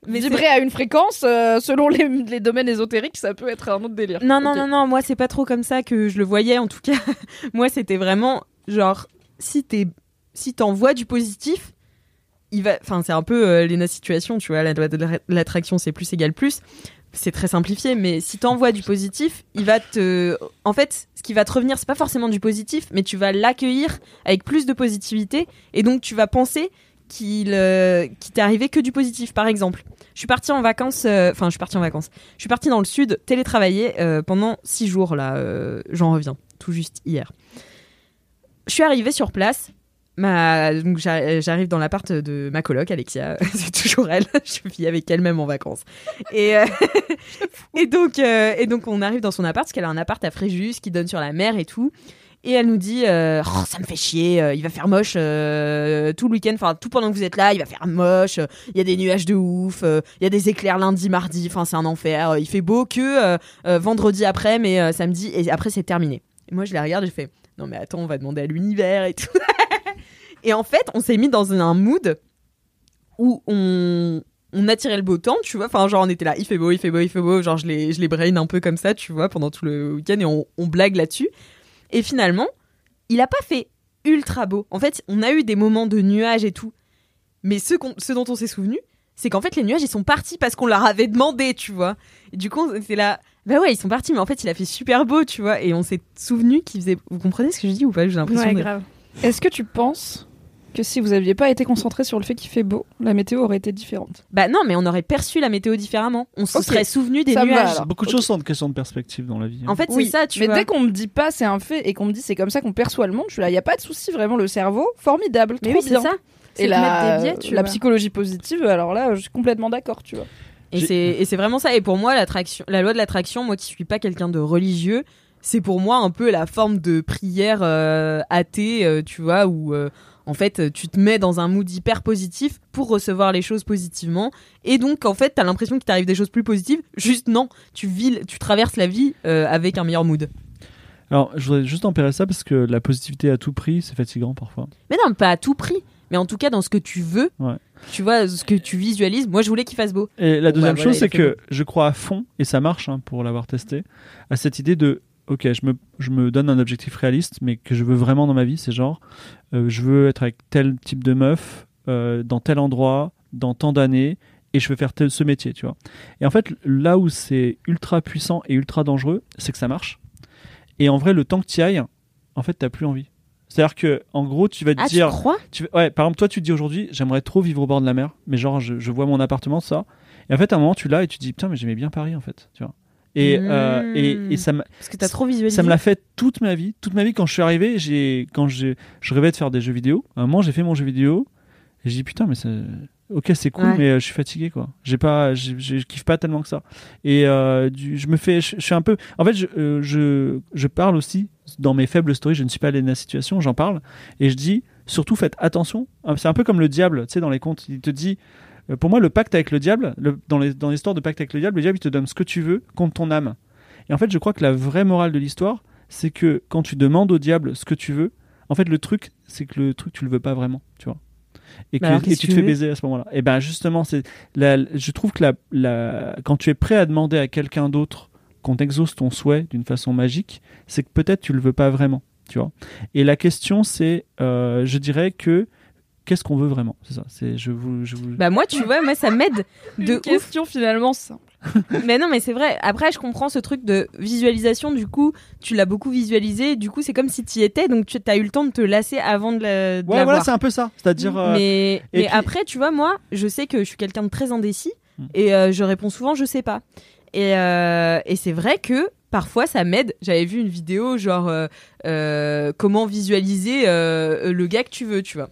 Mais vibrer à une fréquence, euh, selon les, les domaines ésotériques, ça peut être un autre délire. Non, non, non, non, moi, c'est pas trop comme ça que je le voyais, en tout cas. moi, c'était vraiment, genre, si t'es, si t'envoies du positif, il va, enfin, c'est un peu euh, Lena Situation, tu vois, l'attraction, c'est plus égal plus. C'est très simplifié, mais si t'envoies du positif, il va te, en fait, ce qui va te revenir, c'est pas forcément du positif, mais tu vas l'accueillir avec plus de positivité, et donc tu vas penser qu'il, euh, t'est arrivé que du positif. Par exemple, je suis partie en vacances, euh, enfin, je suis partie en vacances. Je suis partie dans le sud télétravailler euh, pendant six jours là. J'en reviens tout juste hier. Je suis arrivée sur place. Ma... donc j'a- j'arrive dans l'appart de ma coloc Alexia, c'est toujours elle. Je vis avec elle même en vacances. Et, euh, et donc euh, et donc on arrive dans son appart parce qu'elle a un appart à Fréjus qui donne sur la mer et tout. Et elle nous dit euh, Oh, ça me fait chier, euh, il va faire moche euh, tout le week-end, enfin tout pendant que vous êtes là, il va faire moche, euh, il y a des nuages de ouf, euh, il y a des éclairs lundi, mardi, enfin c'est un enfer, euh, il fait beau que euh, euh, vendredi après, mais euh, samedi, et après c'est terminé. Et moi je la regarde je fais Non mais attends, on va demander à l'univers et tout. Et en fait, on s'est mis dans un mood où on, on attirait le beau temps, tu vois. Enfin, genre, on était là, il fait beau, il fait beau, il fait beau. Genre, je les, je les brain un peu comme ça, tu vois, pendant tout le week-end et on, on blague là-dessus. Et finalement, il a pas fait ultra beau. En fait, on a eu des moments de nuages et tout. Mais ce dont on s'est souvenu, c'est qu'en fait, les nuages, ils sont partis parce qu'on leur avait demandé, tu vois. Et du coup, c'est là. Bah ouais, ils sont partis, mais en fait, il a fait super beau, tu vois. Et on s'est souvenu qu'il faisait. Vous comprenez ce que je dis ou pas? J'ai l'impression Ouais, de- grave. Est-ce que tu penses que si vous aviez pas été concentré sur le fait qu'il fait beau, la météo aurait été différente Bah non, mais on aurait perçu la météo différemment. On se serait souvenu des Ça me va, nuages. Beaucoup de choses sont une question de perspective dans la vie. hein. En fait, c'est ça, tu mais vois. dès qu'on me dit pas c'est un fait et qu'on me dit c'est comme ça qu'on perçoit le monde, je suis là, il y a pas de souci vraiment le cerveau, formidable, Mais trop oui, c'est bien. ça. Et de la, mettre des biais, tu la vois. psychologie positive, alors là, je suis complètement d'accord, tu vois. Et c'est et c'est vraiment ça. Et pour moi, l'attraction, la loi de l'attraction, moi qui suis pas quelqu'un de religieux, c'est pour moi un peu la forme de prière euh, athée, euh, tu vois, où euh, en fait tu te mets dans un mood hyper positif pour recevoir les choses positivement. Et donc en fait, t'as l'impression qu'il t'arrive des choses plus positives. Juste non, tu vis, tu traverses la vie euh, avec un meilleur mood. Alors, je voudrais juste tempérer ça parce que la positivité à tout prix, c'est fatigant parfois. Mais non, pas à tout prix. Mais en tout cas, dans ce que tu veux, Ouais. tu vois, ce que tu visualises. Moi, je voulais qu'il fasse beau. Et la Bon, deuxième bah, chose, voilà, c'est que je crois à fond, et ça marche hein, pour l'avoir testé, à cette idée de ok, je me, je me donne un objectif réaliste, mais que je veux vraiment dans ma vie, c'est genre, euh, je veux être avec tel type de meuf, euh, dans tel endroit, dans tant d'années, et je veux faire tel, ce métier, tu vois. Et en fait, là où c'est ultra puissant et ultra dangereux, c'est que ça marche. Et en vrai, le temps que tu y ailles, en fait, t'as plus envie. C'est-à-dire que, en gros, tu vas te Ah, dire, tu crois? tu, ouais, par exemple, toi, tu te dis aujourd'hui, j'aimerais trop vivre au bord de la mer, mais genre, je, je vois mon appartement, ça. Et en fait, à un moment, tu l'as et tu te dis, putain, mais j'aimais bien Paris, en fait, tu vois. Et, euh, et, et ça, m'a- Parce que t'as trop visualisé. ça me l'a fait toute ma vie. Toute ma vie, quand je suis arrivé, j'ai, quand j'ai, je rêvais de faire des jeux vidéo. À un moment, j'ai fait mon jeu vidéo et j'ai dit, putain, mais c'est, ok, c'est cool, Ouais. mais euh, je suis fatigué, quoi. J'ai pas, j'ai- j'ai- je kiffe pas tellement que ça. Et euh, du- je me fais, je, je suis un peu, en fait, je, je, je parle aussi dans mes faibles stories. Je ne suis pas allé dans la situation, j'en parle et je dis, surtout faites attention. Euh, C'est un peu comme le diable, tu sais, dans les contes. Il te dit, pour moi, le pacte avec le diable, le- dans les- dans l'histoire de pacte avec le diable, le diable, il te donne ce que tu veux contre ton âme. Et en fait, je crois que la vraie morale de l'histoire, c'est que quand tu demandes au diable ce que tu veux, en fait, le truc, c'est que le truc, tu le veux pas vraiment, tu vois. Et, que, Bah alors, et qu'est-ce tu que te fais baiser à ce moment-là. Et ben justement, c'est je trouve que la, la- quand tu es prêt à demander à quelqu'un d'autre qu'on t'exauce ton souhait d'une façon magique, c'est que peut-être tu le veux pas vraiment, tu vois. Et la question, c'est, euh, je dirais que qu'est-ce qu'on veut vraiment C'est ça. C'est je vous, je vous. Bah moi, tu vois, moi ça m'aide de Une ouf. question finalement simple. Mais non, mais c'est vrai. Après, je comprends ce truc de visualisation. Du coup, tu l'as beaucoup visualisé. Du coup, c'est comme si tu y étais. Donc, tu as eu le temps de te lasser avant de la. de ouais, la voilà, c'est un peu ça. C'est-à-dire. euh, Mais, et mais puis- après, tu vois, moi, je sais que je suis quelqu'un de très indécis Hmm. et euh, je réponds souvent, je sais pas. Et, euh, et c'est vrai que parfois, ça m'aide. J'avais vu une vidéo genre euh, euh, comment visualiser euh, le gars que tu veux, tu vois.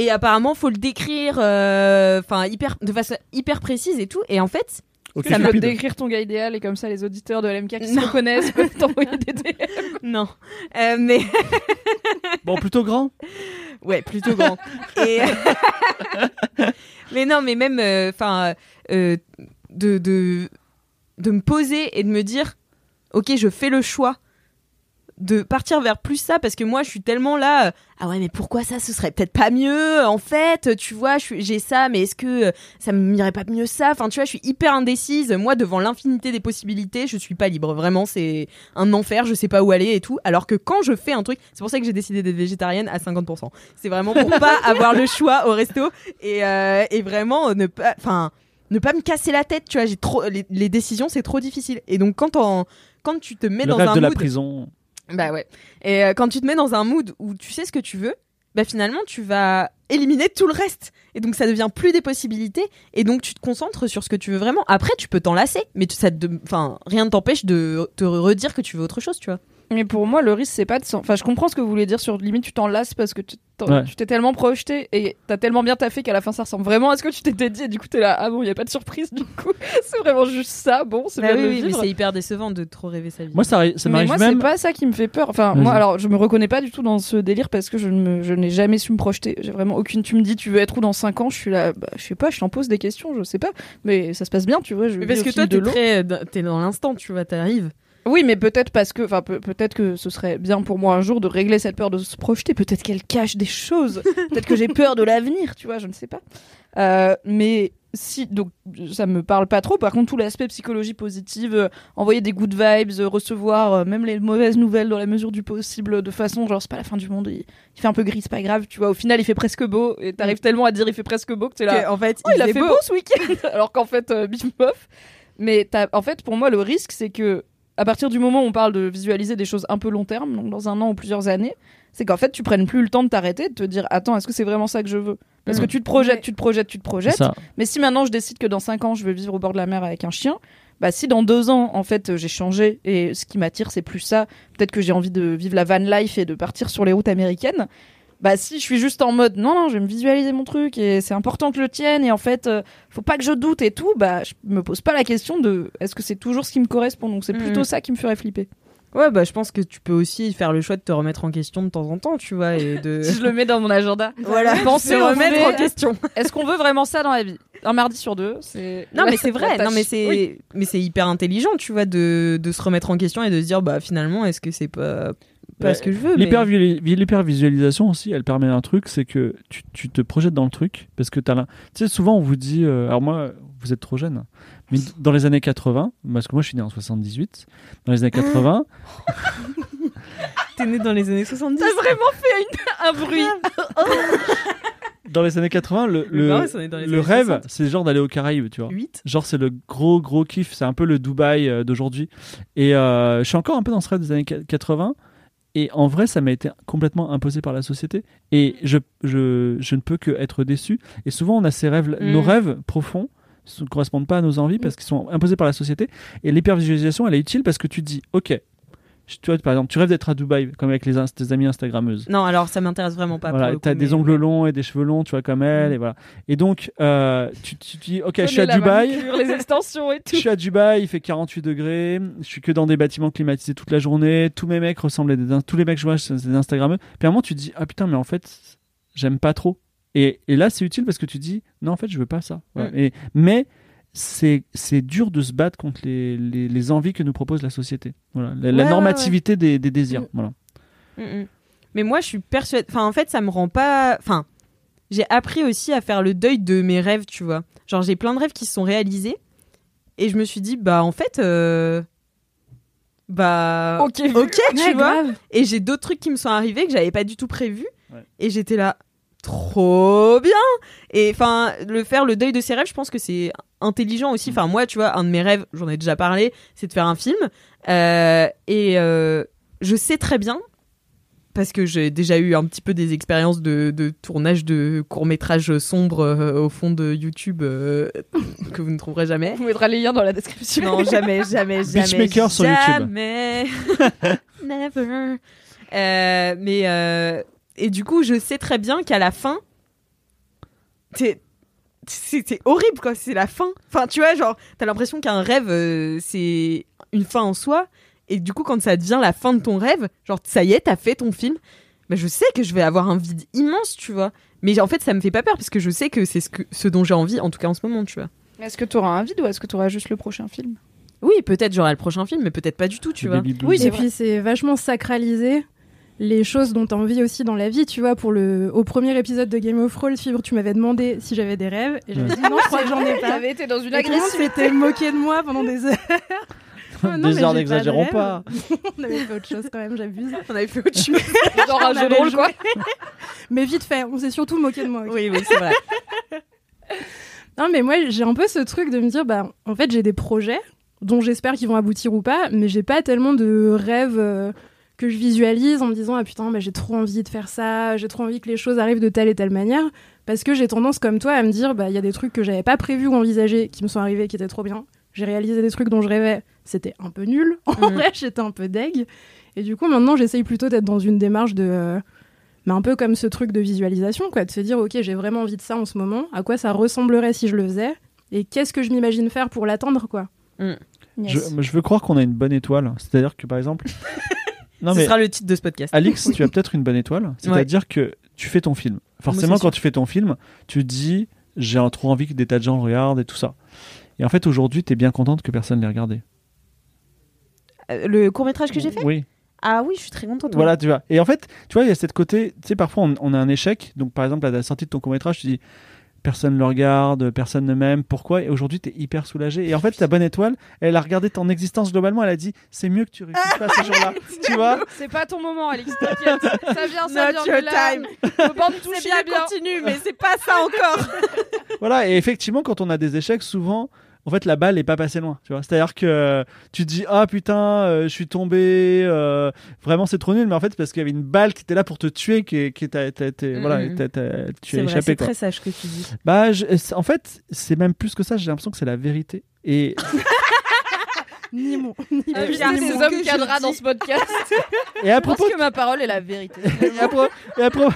Et apparemment, faut le décrire, euh, enfin hyper, de façon hyper précise et tout. Et en fait, ok, Ça peut Cupid. décrire ton gars idéal et comme ça les auditeurs de LMK qui Non. se reconnaissent peuvent t'envoyer des DM. non. Euh, mais Bon, plutôt grand. Ouais, plutôt grand. Et mais non, mais même, enfin, de, de de me poser et de me dire, ok, je fais le choix de partir vers plus ça parce que moi je suis tellement là euh, ah ouais mais pourquoi ça ce serait peut-être pas mieux en fait tu vois j'ai ça mais est-ce que euh, ça m'irait pas mieux ça? Enfin tu vois je suis hyper indécise moi devant l'infinité des possibilités je suis pas libre. Vraiment c'est un enfer je sais pas où aller et tout. Alors que quand je fais un truc c'est pour ça que j'ai décidé d'être végétarienne à 50% c'est vraiment pour pas avoir le choix au resto et, euh, et vraiment euh, ne pas enfin ne pas me casser la tête tu vois j'ai trop les, les décisions c'est trop difficile. Et donc quand en quand tu te mets Le dans rêve un de la prison. Bah ouais. Et euh, quand tu te mets dans un mood où tu sais ce que tu veux, bah finalement tu vas éliminer tout le reste. Et donc ça devient plus des possibilités. Et donc tu te concentres sur ce que tu veux vraiment. Après tu peux t'en lasser, mais tu- ça rien ne t'empêche de te redire que tu veux autre chose, tu vois. Mais pour moi, le risque, c'est pas de s'en. Enfin, je comprends ce que vous voulez dire sur limite, tu t'en lasses parce que tu Ouais. t'es tellement projeté et t'as tellement bien taffé qu'à la fin, ça ressemble vraiment à ce que tu t'étais dit. Et du coup, t'es là, ah bon, y a pas de surprise, du coup. c'est vraiment juste ça. Bon, c'est Bah bien oui, de oui, mais vivre. c'est hyper décevant de trop rêver sa vie. Moi, ça, ça mais m'arrive moi, même. c'est pas ça qui me fait peur. Enfin, moi, alors, je me reconnais pas du tout dans ce délire parce que je, ne me- je n'ai jamais su me projeter. J'ai vraiment aucune. Tu me dis, tu veux être où dans 5 ans Je suis là, bah, je sais pas, je t'en pose des questions, je sais pas. Mais ça se passe bien, tu vois. Je mais parce que toi de t'es très, t'es dans l'instant, tu vois, t'arrives. Oui, mais peut-être parce que, enfin, peut- peut-être que ce serait bien pour moi un jour de régler cette peur de se projeter. Peut-être qu'elle cache des choses. peut-être que j'ai peur de l'avenir, tu vois, je ne sais pas. Euh, mais si, donc, ça me parle pas trop. Par contre, tout l'aspect psychologie positive, euh, envoyer des good vibes, euh, recevoir euh, même les mauvaises nouvelles dans la mesure du possible, de façon genre c'est pas la fin du monde. Il, il fait un peu gris, c'est pas grave, tu vois. Au final, il fait presque beau et t'arrives tellement à dire il fait presque beau que t'es là. Que, en fait, Oh, il a fait beau, ce week-end Alors qu'en fait, euh, bim bof. Mais en fait, pour moi, le risque, c'est que à partir du moment où on parle de visualiser des choses un peu long terme, donc dans un an ou plusieurs années, c'est qu'en fait, tu prennes plus le temps de t'arrêter, de te dire attends, est-ce que c'est vraiment ça que je veux? Parce Mm. que tu te projettes, Ouais. tu te projettes, tu te projettes. Mais si maintenant je décide que dans 5 ans, je veux vivre au bord de la mer avec un chien, bah si dans deux ans, en fait, j'ai changé et ce qui m'attire, c'est plus ça, peut-être que j'ai envie de vivre la van life et de partir sur les routes américaines, Bah si, je suis juste en mode non non, je vais me visualiser mon truc et c'est important que je le tienne et en fait, euh, faut pas que je doute et tout. Bah je me pose pas la question de est-ce que c'est toujours ce qui me correspond? Donc c'est Mhm. plutôt ça qui me ferait flipper. Ouais, bah je pense que tu peux aussi faire le choix de te remettre en question de temps en temps, tu vois, et de. Si je le mets dans mon agenda. Voilà, Pensez se au remettre en question. Est-ce qu'on veut vraiment ça dans la vie? Un mardi sur deux, c'est. Non, mais c'est vrai. Non, mais c'est, Oui. mais c'est hyper intelligent, tu vois, de, de se remettre en question et de se dire, bah finalement, est-ce que c'est pas, pas Ouais. ce que je veux mais- L'hypervi- L'hypervisualisation aussi, elle permet un truc, c'est que tu, tu te projettes dans le truc. Parce que t'as l'un- Tu sais, souvent on vous dit. euh, alors moi, vous êtes trop jeune. Mais dans les années 80, parce que moi je suis né en 78, dans les années 80, T'es né dans les années 70. T'as vraiment fait une- un bruit. dans les années 80, le, Le le, années rêve, 60. c'est genre d'aller aux Caraïbes, tu vois. 8. Genre c'est le gros gros kiff, c'est un peu le Dubaï euh, d'aujourd'hui. Et euh, je suis encore un peu dans ce rêve des années 80. Et en vrai, ça m'a été complètement imposé par la société. Et je, je, je ne peux que être déçu. Et souvent, on a ces rêves, Mm. nos rêves profonds ne correspondent pas à nos envies parce qu'ils sont imposés par la société. Et l'hypervisualisation, elle est utile parce que tu te dis, ok, tu vois, par exemple, tu rêves d'être à Dubaï, comme avec les, tes amies Instagrammeuses. Non, alors ça m'intéresse vraiment pas. Voilà, t'as des mais- ongles longs et des cheveux longs, tu vois, comme elle, Mm. et voilà. Et donc, euh, tu, tu te dis, ok, je suis à Dubaï, manucure, les extensions et tout. je suis à Dubaï, il fait 48 degrés, je suis que dans des bâtiments climatisés toute la journée, tous mes mecs ressemblent à des, tous les mecs que je vois, c'est des Instagrammeux. Puis à un moment, tu te dis, ah putain, mais en fait, j'aime pas trop. Et, et là, c'est utile parce que tu dis, non, en fait, je veux pas ça. Mm. Et, mais c'est c'est dur de se battre contre les, les, les envies que nous propose la société. Voilà. La, la Ouais, ouais, normativité Des, des désirs. Mm. Voilà. Mm, mm. Mais moi, je suis persuadée. Enfin, en fait, ça me rend pas. Enfin, j'ai appris aussi à faire le deuil de mes rêves, tu vois. Genre, j'ai plein de rêves qui se sont réalisés. Et je me suis dit, bah, en fait. euh, Bah. Ok. Ok, tu Ouais, vois. grave. Et j'ai d'autres trucs qui me sont arrivés que j'avais pas du tout prévu. Ouais. Et j'étais là, trop bien. Et enfin, le faire le deuil de ses rêves, je pense que c'est intelligent aussi. Enfin, moi, tu vois, un de mes rêves, j'en ai déjà parlé, c'est de faire un film. Euh, et euh, je sais très bien. Parce que j'ai déjà eu un petit peu des expériences de, de tournage de courts-métrages sombres euh, au fond de YouTube euh, que vous ne trouverez jamais. On mettra les liens dans la description. Non, jamais, jamais, jamais. Beachmaker sur YouTube. Jamais. Never. Euh, mais euh, et du coup, je sais très bien qu'à la fin, c'est horrible quoi. C'est la fin. Enfin, tu vois, genre, t'as l'impression qu'un rêve euh, c'est une fin en soi. Et du coup, quand ça devient la fin de ton rêve, genre, ça y est, t'as fait ton film. Bah, je sais que je vais avoir un vide immense, tu vois. Mais en fait, ça me fait pas peur parce que je sais que c'est ce, que, ce dont j'ai envie, en tout cas en ce moment, tu vois. Est-ce que t'auras un vide ou est-ce que t'auras juste le prochain film? Oui, peut-être j'aurai le prochain film, mais peut-être pas du tout, tu Le vois. Oui, c'est et puis c'est vachement sacralisé les choses dont tu as envie aussi dans la vie. Tu vois, pour le, au premier épisode de Game of Thrones, Fibre, tu m'avais demandé si j'avais des rêves. Et j'avais dit non, je crois que j'en ai pas. T'avais été dans une agressivité. s'était moqué de moi pendant des heures. Ah, non, Des heures n'exagérons pas. On avait fait autre chose quand même, j'abuse. On avait fait autre chose. Genre un jeu de rôle, quoi. Mais vite fait, on s'est surtout moqué de moi. oui, oui, c'est vrai. Non, mais moi, j'ai un peu ce truc de me dire, bah, en fait, j'ai des projets dont j'espère qu'ils vont aboutir ou pas, mais j'ai pas tellement de rêves euh, que je visualise en me disant, ah putain, bah, j'ai trop envie de faire ça, j'ai trop envie que les choses arrivent de telle et telle manière, parce que j'ai tendance, comme toi, à me dire, bah, il y a des trucs que j'avais pas prévus ou envisagés qui me sont arrivés qui étaient trop bien. J'ai réalisé des trucs dont je rêvais, c'était un peu nul. En Mhm. vrai, j'étais un peu deg. Et du coup, maintenant, j'essaye plutôt d'être dans une démarche de. euh, mais un peu comme ce truc de visualisation, quoi, de se dire, ok, j'ai vraiment envie de ça en ce moment, à quoi ça ressemblerait si je le faisais, et qu'est-ce que je m'imagine faire pour l'atteindre, quoi. Mm. Yes. Je, je veux croire qu'on a une bonne étoile. C'est-à-dire que par exemple. non Ce mais sera le titre de ce podcast. Alix, tu as peut-être une bonne étoile. C'est-à-dire que tu fais ton film. Forcément, quand sûr. tu fais ton film, tu dis j'ai trop envie que des tas de gens le regardent et tout ça. Et en fait, aujourd'hui, tu es bien contente que personne l'ait regardé. Euh, le court métrage que j'ai fait? Oui. Ah oui, je suis très contente. Voilà, tu vois. Et en fait, tu vois, il y a cette côté. Tu sais, parfois, on, on a un échec. Donc, par exemple, à la sortie de ton court-métrage, tu dis personne ne le regarde, personne ne m'aime. Pourquoi? Et aujourd'hui, tu es hyper soulagé. Et en fait, ta bonne étoile, elle a regardé ton existence globalement. Elle a dit c'est mieux que tu réussisses pas ce jour-là. tu vois? C'est pas ton moment, t'inquiète. Ça vient, ça Not vient. your time. Faut pas me C'est toucher bien, bien. continue, mais c'est pas ça encore. Voilà, et effectivement, quand on a des échecs, souvent, en fait, la balle n'est pas passée loin. Tu vois, c'est-à-dire que euh, tu te dis ah putain, euh, je suis tombé, euh, vraiment c'est trop nul, mais en fait, c'est parce qu'il y avait une balle qui était là pour te tuer, qui, qui t'a, t'a- t'a- voilà, t'a- t'a- tu C'est as échappé c'est quoi. très sage ce que tu dis. Bah, je- c'est- en fait, c'est même plus que ça. J'ai l'impression que c'est la vérité. Et Ni mon. ni Ah, mon- oui, puis, c'est c'est des ce hommes dis. dans ce podcast. Et à Je pense propos, que ma parole est la vérité. et à, pro- et à pro-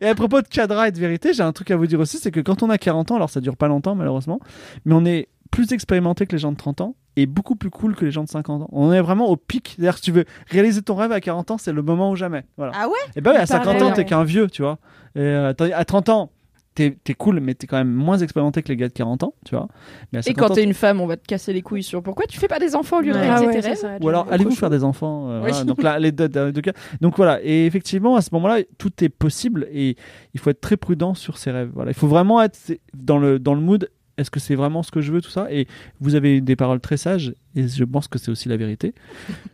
et à propos de cadra et de vérité, j'ai un truc à vous dire aussi, c'est que quand on a 40 ans, alors ça dure pas longtemps malheureusement, mais on est plus expérimenté que les gens de 30 ans et beaucoup plus cool que les gens de 50 ans. On est vraiment au pic. D'ailleurs, si tu veux réaliser ton rêve à 40 ans, c'est le moment ou jamais. Voilà. Ah ouais? Et bah ouais, à Il paraît, 50 ans, t'es qu'un vieux, tu vois. Et euh, à 30 ans, t'es es cool, mais t'es quand même moins expérimenté que les gars de 40 ans, tu vois. Mais à Et 50 quand t'es une femme, on va te casser les couilles sur pourquoi tu fais pas des enfants au lieu de Ouais. réaliser Ah tes rêves? Ou alors, allez-vous faire des enfants euh, Oui. voilà. Donc là, les deux, deux- deux cas. Donc voilà. Et effectivement, à ce moment-là, tout est possible et il faut être très prudent sur ses rêves. Voilà. Il faut vraiment être dans le dans le mood. Est-ce que c'est vraiment ce que je veux, tout ça? Et vous avez des paroles très sages et je pense que c'est aussi la vérité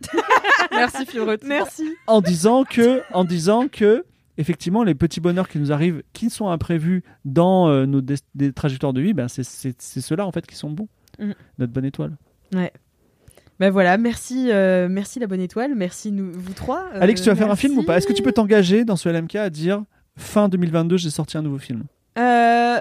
Merci Fiorette. Merci. en disant que en disant que effectivement les petits bonheurs qui nous arrivent, qui sont imprévus dans euh, nos des, des trajectoires de vie, ben c'est ceux-là en fait qui sont bons. Mhm. Notre bonne étoile. Ben voilà, merci, euh, merci la bonne étoile, merci nous, vous trois. Euh, Alex, tu vas faire un film ou pas? Est-ce que tu peux t'engager dans ce LMK à dire fin 2022 j'ai sorti un nouveau film? Euh,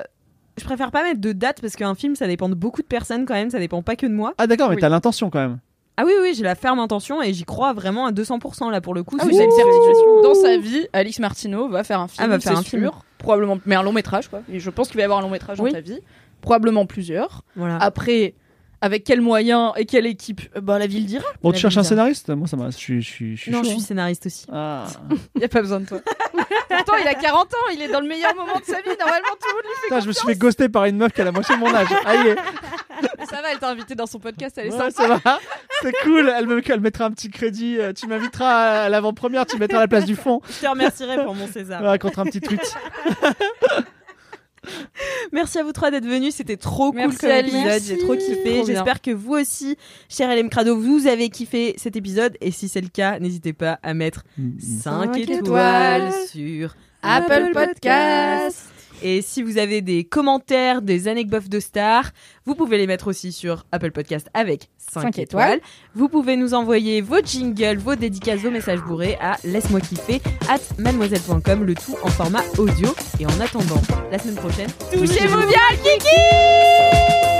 je préfère pas mettre de date parce qu'un film ça dépend de beaucoup de personnes quand même, ça dépend pas que de moi. Ah d'accord, mais Oui. t'as l'intention quand même. Ah oui, oui, j'ai la ferme intention et j'y crois vraiment à 200% là pour le coup. Ah c'est oui, une c'est une certitude. certitude. Dans sa vie, Alix Martineau va faire un film. Ah, va faire c'est un film. sûr. Probablement, mais un long métrage quoi. Et je pense qu'il va y avoir un long métrage Oui. dans ta vie. Probablement plusieurs. Voilà. Après, avec quels moyens et quelle équipe euh, Bah la ville dira. Bon, La tu cherches un bizarre. scénariste? Moi ça m'a. Je suis, je suis, je suis non, chaud, je suis hein. scénariste aussi. Ah. Y a pas besoin de toi. Pourtant, il a 40 ans. Il est dans le meilleur moment de sa vie. Normalement, tout le monde lui fait Putain, je me suis fait ghoster par une meuf qui a la moitié de mon âge. Aïe. Ça va, elle t'a invité dans son podcast. Elle est Ouais, sympa. ça va. C'est cool. Elle me, elle mettra un petit crédit. Euh, Tu m'inviteras à l'avant-première. Tu mettras la place du fond. Je te remercierai pour mon César. Ouais, contre un petit tweet. Merci à vous trois d'être venus, c'était trop cool comme épisode, j'ai trop kiffé. J'espère que vous aussi, cher LM Crado, vous avez kiffé cet épisode. Et si c'est le cas, n'hésitez pas à mettre 5 Cinq étoiles, étoiles sur Apple Podcast. Et si vous avez des commentaires, des anecdotes de stars, vous pouvez les mettre aussi sur Apple Podcast avec 5, Cinq étoiles. étoiles. Vous pouvez nous envoyer vos jingles, vos dédicaces, vos messages bourrés à laisse-moi kiffer at mademoiselle.com, le tout en format audio. Et en attendant, la semaine prochaine, Touchez-vous bien, kiki